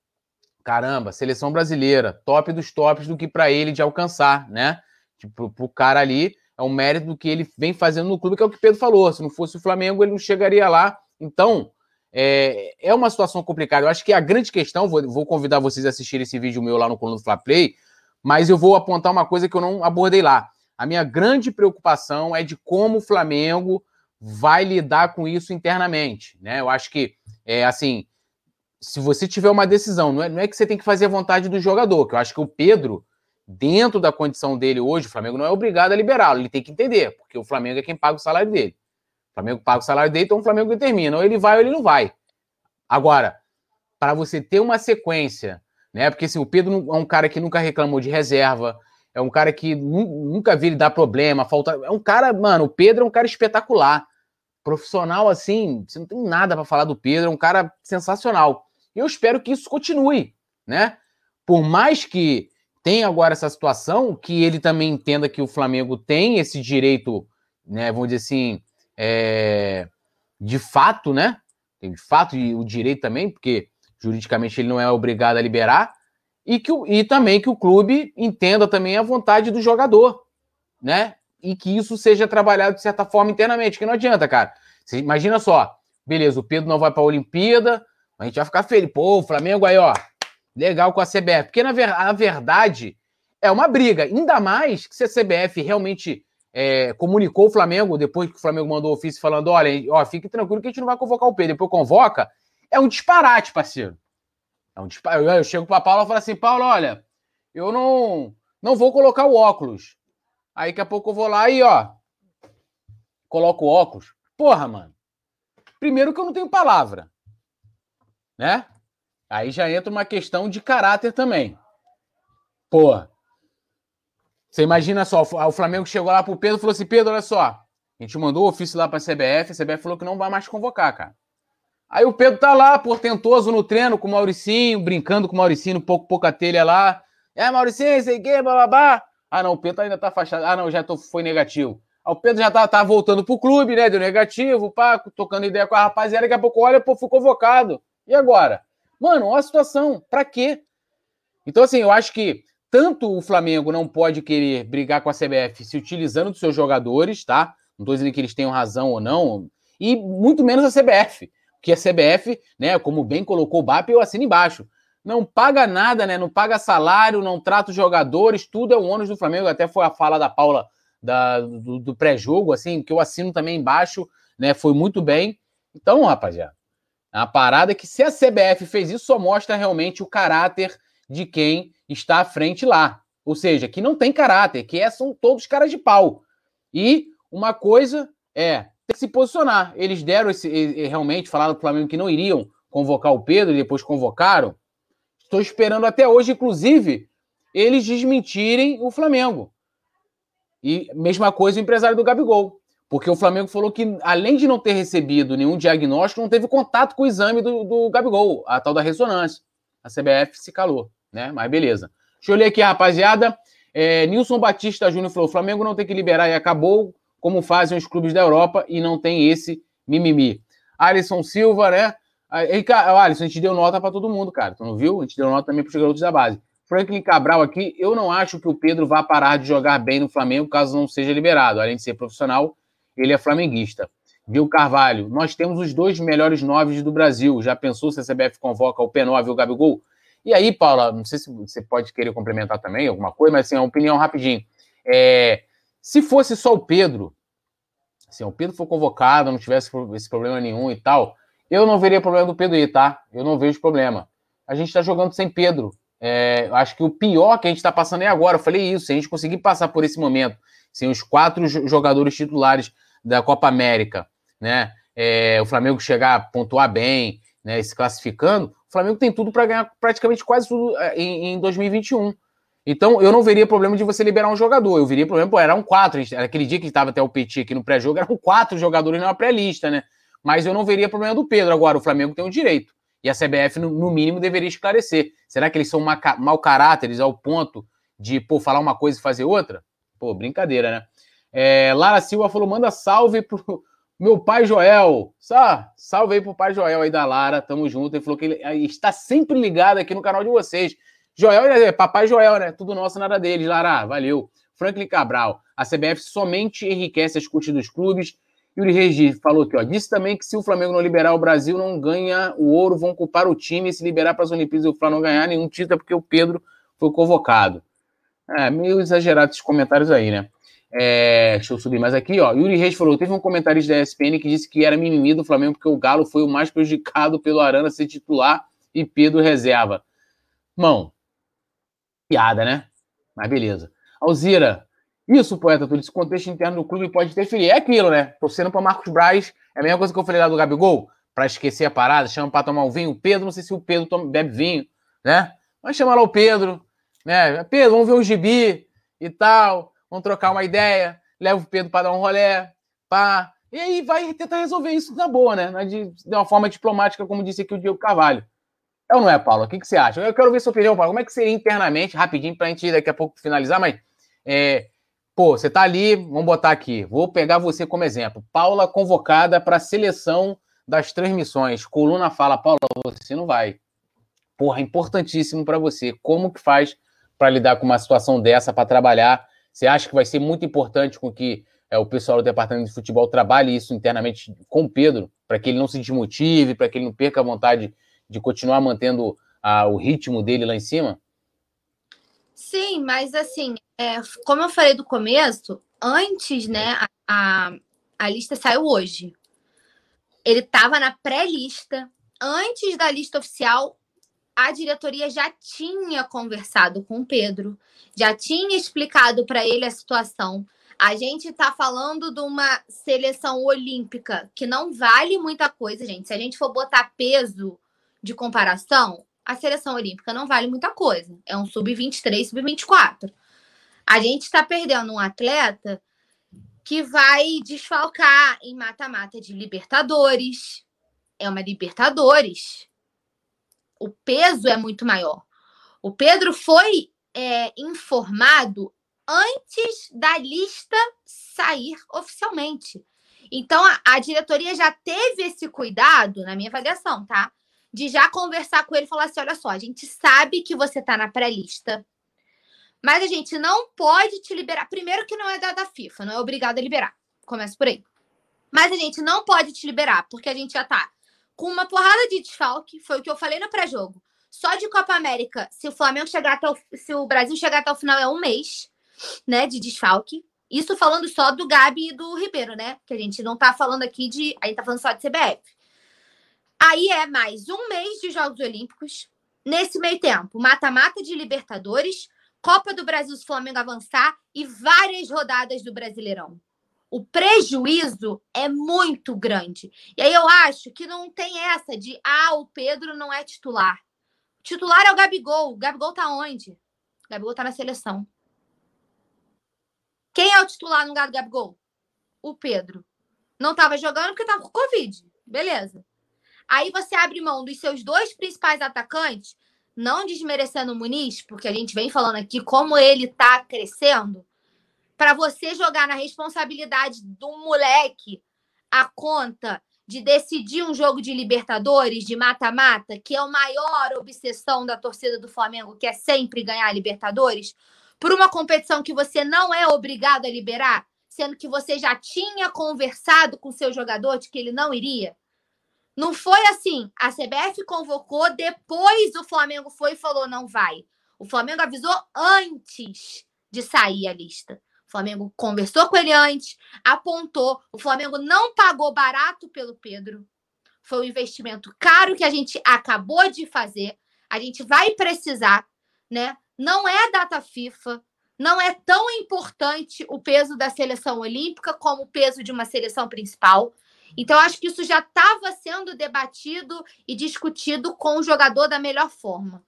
Caramba, seleção brasileira, top dos tops do que para ele de alcançar, né? Tipo, pro cara ali, é um mérito do que ele vem fazendo no clube, que é o que Pedro falou. Se não fosse o Flamengo, ele não chegaria lá. Então, é, é uma situação complicada. Eu acho que a grande questão, vou, vou convidar vocês a assistirem esse vídeo meu lá no coluna do Fla Play, mas eu vou apontar uma coisa que eu não abordei lá. A minha grande preocupação é de como o Flamengo vai lidar com isso internamente, né? Eu acho que é assim, se você tiver uma decisão, não é, não é que você tem que fazer a vontade do jogador, que eu acho que o Pedro, dentro da condição dele hoje, o Flamengo não é obrigado a liberá-lo, ele tem que entender, porque o Flamengo é quem paga o salário dele. O Flamengo paga o salário dele, então o Flamengo determina, ou ele vai ou ele não vai. Agora, para você ter uma sequência, né? Porque assim, o Pedro é um cara que nunca reclamou de reserva, é um cara que nunca vi ele dar problema, falta. É um cara, mano, o Pedro é um cara espetacular. Profissional, assim, você não tem nada para falar do Pedro, é um cara sensacional. E eu espero que isso continue, né? Por mais que tenha agora essa situação, que ele também entenda que o Flamengo tem esse direito, né? Vamos dizer assim, é, de fato, né? Tem de fato o direito também, porque juridicamente ele não é obrigado a liberar, e, que, e também que o clube entenda também a vontade do jogador, né? E que isso seja trabalhado de certa forma internamente, que não adianta, cara. Você imagina só, beleza, o Pedro não vai para a Olimpíada, a gente vai ficar feliz. Pô, o Flamengo aí, ó, legal com a CBF. Porque na ver, a verdade é uma briga, ainda mais que se a CBF realmente é, comunicou o Flamengo, depois que o Flamengo mandou o ofício falando: olha, ó, fique tranquilo que a gente não vai convocar o Pedro. Depois convoca, é um disparate, parceiro. É um disparate. Eu, eu chego pra Paula e falo assim: Paulo, olha, eu não, não vou colocar o óculos. Aí daqui a pouco eu vou lá e, ó, coloco o óculos. Porra, mano. Primeiro que eu não tenho palavra. Né? Aí já entra uma questão de caráter também. Porra. Você imagina só, o Flamengo chegou lá pro Pedro e falou assim: Pedro, olha só, a gente mandou o ofício lá pra CBF, a CBF falou que não vai mais convocar, cara. Aí o Pedro tá lá, portentoso no treino com o Mauricinho, brincando com o Mauricinho, um pouco, pouca telha lá. É, Mauricinho, sei o quê, bababá. Ah, não, o Pedro ainda tá fachado. Ah, não, já tô, foi negativo. Aí o Pedro já tá, tá voltando pro clube, né? Deu negativo, pá, tocando ideia com a rapaziada. Daqui a pouco, olha, pô, fui convocado. E agora? Mano, olha a situação. Pra quê? Então, assim, eu acho que tanto o Flamengo não pode querer brigar com a CBF se utilizando dos seus jogadores, tá? Não tô dizendo que eles tenham razão ou não, e muito menos a CBF que a CBF, né, como bem colocou o BAP, eu assino embaixo. Não paga nada, né? Não paga salário, não trata os jogadores, tudo é o ônus do Flamengo. Até foi a fala da Paula da, do, do pré-jogo, assim, que eu assino também embaixo, né? Foi muito bem. Então, rapaziada, a parada é que se a CBF fez isso, só mostra realmente o caráter de quem está à frente lá. Ou seja, que não tem caráter, que é, são todos caras de pau. E uma coisa é que se posicionar. Eles deram esse, realmente, falaram para o Flamengo que não iriam convocar o Pedro e depois convocaram. Estou esperando até hoje, inclusive, eles desmentirem o Flamengo. E mesma coisa o empresário do Gabigol. Porque o Flamengo falou que, além de não ter recebido nenhum diagnóstico, não teve contato com o exame do, do Gabigol, a tal da ressonância. A CBF se calou, né? Mas beleza. Deixa eu ler aqui, rapaziada. É, Nilson Batista Júnior falou: Flamengo não tem que liberar e acabou como fazem os clubes da Europa e não tem esse mimimi. Alisson Silva, né? Aí, Alisson, a gente deu nota para todo mundo, cara. Tu não viu? A gente deu nota também para os garotos da base. Franklin Cabral aqui, eu não acho que o Pedro vá parar de jogar bem no Flamengo caso não seja liberado. Além de ser profissional, ele é flamenguista. Viu Carvalho, nós temos os dois melhores noves do Brasil. Já pensou se a CBF convoca o P9 e o Gabigol? E aí, Paula, não sei se você pode querer complementar também alguma coisa, mas assim, uma opinião rapidinho. É, se fosse só o Pedro, se o Pedro for convocado, não tivesse esse problema nenhum e tal, eu não veria problema do Pedro ir, tá? Eu não vejo problema. A gente tá jogando sem Pedro. É, acho que o pior que a gente tá passando é agora. Eu falei isso, se a gente conseguir passar por esse momento, sem os quatro jogadores titulares da Copa América, né? É, o Flamengo chegar a pontuar bem, né? Se classificando, o Flamengo tem tudo para ganhar praticamente quase tudo é, em, em 2021. Então, eu não veria problema de você liberar um jogador. Eu veria problema, pô, eram quatro. Aquele dia que estava até o Petit aqui no pré-jogo, eram quatro jogadores na pré-lista, né? Mas eu não veria problema do Pedro. Agora, o Flamengo tem o direito. E a CBF, no, mínimo, deveria esclarecer. Será que eles são mau caráteres ao ponto de, pô, falar uma coisa e fazer outra? Pô, brincadeira, né? É, Lara Silva falou: manda salve pro meu pai Joel. Sá, salve aí pro pai Joel aí da Lara. Tamo junto. Ele falou que ele está sempre ligado aqui no canal de vocês. Joel, é papai Joel, né? Tudo nosso, nada deles. Lara, valeu. Franklin Cabral, a CBF somente enriquece as custas dos clubes. Yuri Reis falou aqui, ó. Disse também que se o Flamengo não liberar o Brasil, não ganha o ouro, vão culpar o time. E se liberar para as Olimpíadas e o Flamengo não ganhar nenhum título, é porque o Pedro foi convocado. É, meio exagerado esses comentários aí, né? É, deixa eu subir mais aqui, ó. Yuri Reis falou: teve um comentarista da ESPN que disse que era mimimi do Flamengo porque o Galo foi o mais prejudicado pelo Arana ser titular e Pedro reserva. Mão, piada, né? Mas beleza. Alzira, isso, poeta, tudo esse contexto interno do clube pode interferir. É aquilo, né? Torcendo para Marcos Braz, é a mesma coisa que eu falei lá do Gabigol, para esquecer a parada, chama para tomar um vinho. O Pedro, não sei se o Pedro toma, bebe vinho, né? Mas chama lá o Pedro, né? Pedro, vamos ver um gibi e tal, vamos trocar uma ideia. Leva o Pedro para dar um rolé, pá. E aí vai tentar resolver isso na boa, né? De, de uma forma diplomática, como disse aqui o Diego Carvalho. É ou não é, Paulo? O que, que você acha? Eu quero ver sua opinião, Paulo. Como é que seria internamente, rapidinho, para a gente daqui a pouco finalizar, mas. É, pô, você tá ali, vamos botar aqui. Vou pegar você como exemplo. Paula convocada para a seleção das transmissões. Coluna fala, Paula, você não vai. Porra, importantíssimo para você. Como que faz para lidar com uma situação dessa, para trabalhar? Você acha que vai ser muito importante com que é, o pessoal do departamento de futebol trabalhe isso internamente com o Pedro, para que ele não se desmotive, para que ele não perca a vontade de continuar mantendo a, o ritmo dele lá em cima? Sim, mas assim, é, como eu falei do começo, antes, né, a, a, a lista saiu hoje. Ele estava na pré-lista. Antes da lista oficial, a diretoria já tinha conversado com o Pedro, já tinha explicado para ele a situação. A gente está falando de uma seleção olímpica que não vale muita coisa, gente. Se a gente for botar peso de comparação, a seleção olímpica não vale muita coisa. É um sub-23, sub-24. A gente está perdendo um atleta que vai desfalcar em mata-mata de Libertadores. É uma Libertadores. O peso é muito maior. O Pedro foi é, informado antes da lista sair oficialmente. Então, a, a, diretoria já teve esse cuidado, na minha avaliação, tá? De já conversar com ele e falar assim: olha só, a gente sabe que você tá na pré-lista, mas a gente não pode te liberar. Primeiro, que não é da, da FIFA, não é obrigado a liberar. Começa por aí. Mas a gente não pode te liberar, porque a gente já tá com uma porrada de desfalque, foi o que eu falei no pré-jogo. Só de Copa América, se o Flamengo chegar até o, se o Brasil chegar até o final, é um mês né, de desfalque. Isso falando só do Gabi e do Ribeiro, né? Que a gente não tá falando aqui de. A gente tá falando só de CBF. Aí é mais um mês de Jogos Olímpicos. Nesse meio tempo, mata-mata de Libertadores, Copa do Brasil se o Flamengo avançar e várias rodadas do Brasileirão. O prejuízo é muito grande. E aí eu acho que não tem essa de ah, o Pedro não é titular. O titular é o Gabigol. O Gabigol tá onde? O Gabigol tá na seleção. Quem é o titular no lugar do Gabigol? O Pedro. Não estava jogando porque estava com Covid. Beleza. Aí você abre mão dos seus dois principais atacantes, não desmerecendo o Muniz, porque a gente vem falando aqui como ele está crescendo, para você jogar na responsabilidade do moleque a conta de decidir um jogo de Libertadores, de mata-mata, que é a maior obsessão da torcida do Flamengo, que é sempre ganhar Libertadores, por uma competição que você não é obrigado a liberar, sendo que você já tinha conversado com seu jogador de que ele não iria? Não foi assim. A CBF convocou, depois o Flamengo foi e falou: não vai. O Flamengo avisou antes de sair a lista. O Flamengo conversou com ele antes, apontou. O Flamengo não pagou barato pelo Pedro. Foi um investimento caro que a gente acabou de fazer. A gente vai precisar, né? não é data FIFA, não é tão importante o peso da seleção olímpica como o peso de uma seleção principal. Então, acho que isso já estava sendo debatido e discutido com o jogador da melhor forma.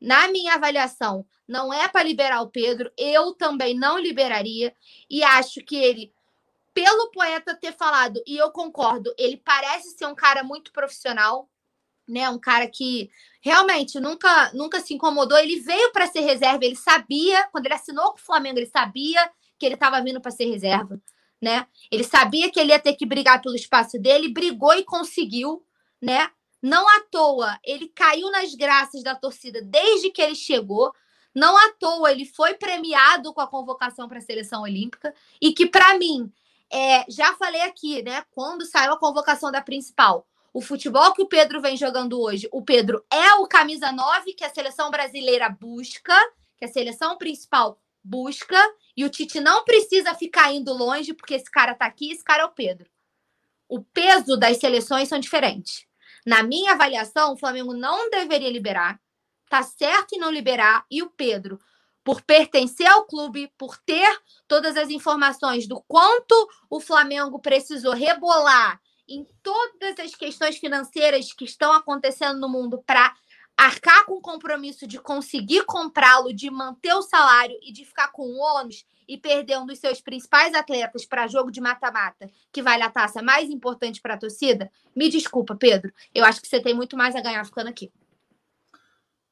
Na minha avaliação, não é para liberar o Pedro, eu também não liberaria, e acho que ele, pelo poeta ter falado, e eu concordo, ele parece ser um cara muito profissional, né? Um cara que realmente nunca, nunca se incomodou. Ele veio para ser reserva, ele sabia, quando ele assinou com o Flamengo, ele sabia que ele estava vindo para ser reserva, né? Ele sabia que ele ia ter que brigar pelo espaço dele, brigou e conseguiu, né? Não à toa, ele caiu nas graças da torcida desde que ele chegou. Não à toa, ele foi premiado com a convocação para a seleção olímpica e que para mim, é, já falei aqui, né? Quando saiu a convocação da principal, o futebol que o Pedro vem jogando hoje, o Pedro é o camisa 9 que a seleção brasileira busca, que a seleção principal busca, e o Tite não precisa ficar indo longe, porque esse cara tá aqui, esse cara é o Pedro. O peso das seleções são diferentes. Na minha avaliação, o Flamengo não deveria liberar. Tá certo em não liberar. E o Pedro, por pertencer ao clube, por ter todas as informações do quanto o Flamengo precisou rebolar em todas as questões financeiras que estão acontecendo no mundo para arcar com o compromisso de conseguir comprá-lo, de manter o salário e de ficar com o ônus e perder um dos seus principais atletas para jogo de mata-mata, que vale a taça mais importante para a torcida, me desculpa, Pedro. Eu acho que você tem muito mais a ganhar ficando aqui.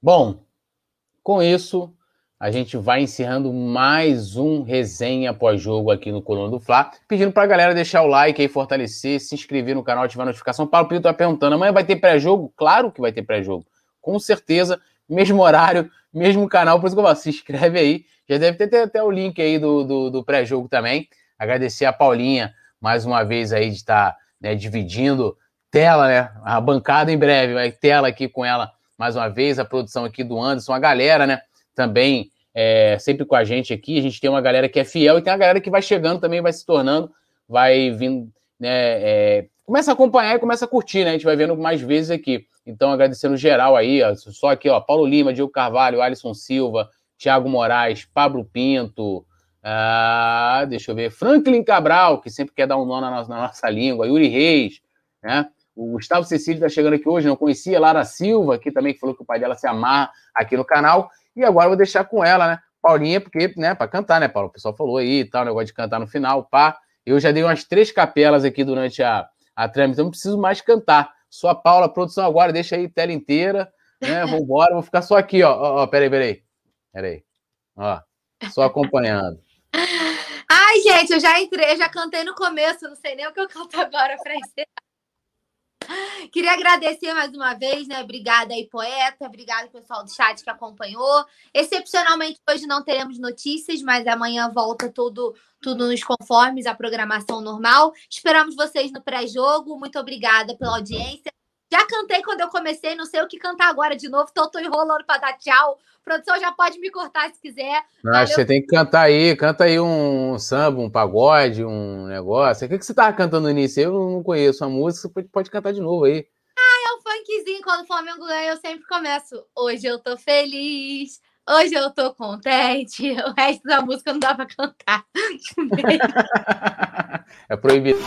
Bom, com isso, a gente vai encerrando mais um resenha pós-jogo aqui no Coluna do Fla. Pedindo para a galera deixar o like aí, fortalecer, se inscrever no canal, ativar a notificação. Paulo Pinto está perguntando: amanhã vai ter pré-jogo? Claro que vai ter pré-jogo. Com certeza, mesmo horário, mesmo canal. Por isso que eu falo, se inscreve aí já deve ter, ter até o link aí do, do, do pré-jogo também. Agradecer a Paulinha mais uma vez aí de estar né, dividindo tela, né? A bancada em breve, vai tela aqui com ela mais uma vez, a produção aqui do Anderson, a galera, né? Também é, sempre com a gente aqui. A gente tem uma galera que é fiel e tem a galera que vai chegando também, vai se tornando, vai vindo, né? É, começa a acompanhar e começa a curtir, né? A gente vai vendo mais vezes aqui. Então, agradecendo geral aí, ó, só aqui, ó, Paulo Lima, Diego Carvalho, Alisson Silva, Thiago Moraes, Pablo Pinto, ah, deixa eu ver, Franklin Cabral, que sempre quer dar um nó na nossa, na nossa língua, Yuri Reis, né? O Gustavo Cecílio está chegando aqui hoje, não conhecia, Lara Silva, que também falou que o pai dela se amarra aqui no canal. E agora eu vou deixar com ela, né? Paulinha, porque, né, para cantar, né, Paulo? O pessoal falou aí e tal, negócio de cantar no final, pá. Eu já dei umas três capelas aqui durante a, a então não preciso mais cantar. Só a Paula, produção agora, deixa aí tela inteira, né? Vambora, vou ficar só aqui, ó. ó, ó peraí, peraí. Peraí. Ó, só acompanhando. Ai, gente, eu já entrei, já cantei no começo, não sei nem o que eu canto agora para encerrar. Queria agradecer mais uma vez, né? Obrigada aí, poeta. Obrigada, pessoal do chat que acompanhou. Excepcionalmente, hoje não teremos notícias, mas amanhã volta tudo, tudo nos conformes, a programação normal. Esperamos vocês no pré-jogo. Muito obrigada pela audiência. Já cantei quando eu comecei, não sei o que cantar agora de novo, então tô enrolando para dar tchau. produção já pode me cortar se quiser. Não, você tem que cantar aí, canta aí um samba, um pagode, um negócio. O que, que você tava cantando no início? Eu não conheço a música, você pode, pode cantar de novo aí. Ah, é um funkzinho, quando o Flamengo ganha, eu sempre começo. Hoje eu tô feliz, hoje eu tô contente. O resto da música não dá pra cantar. é proibido.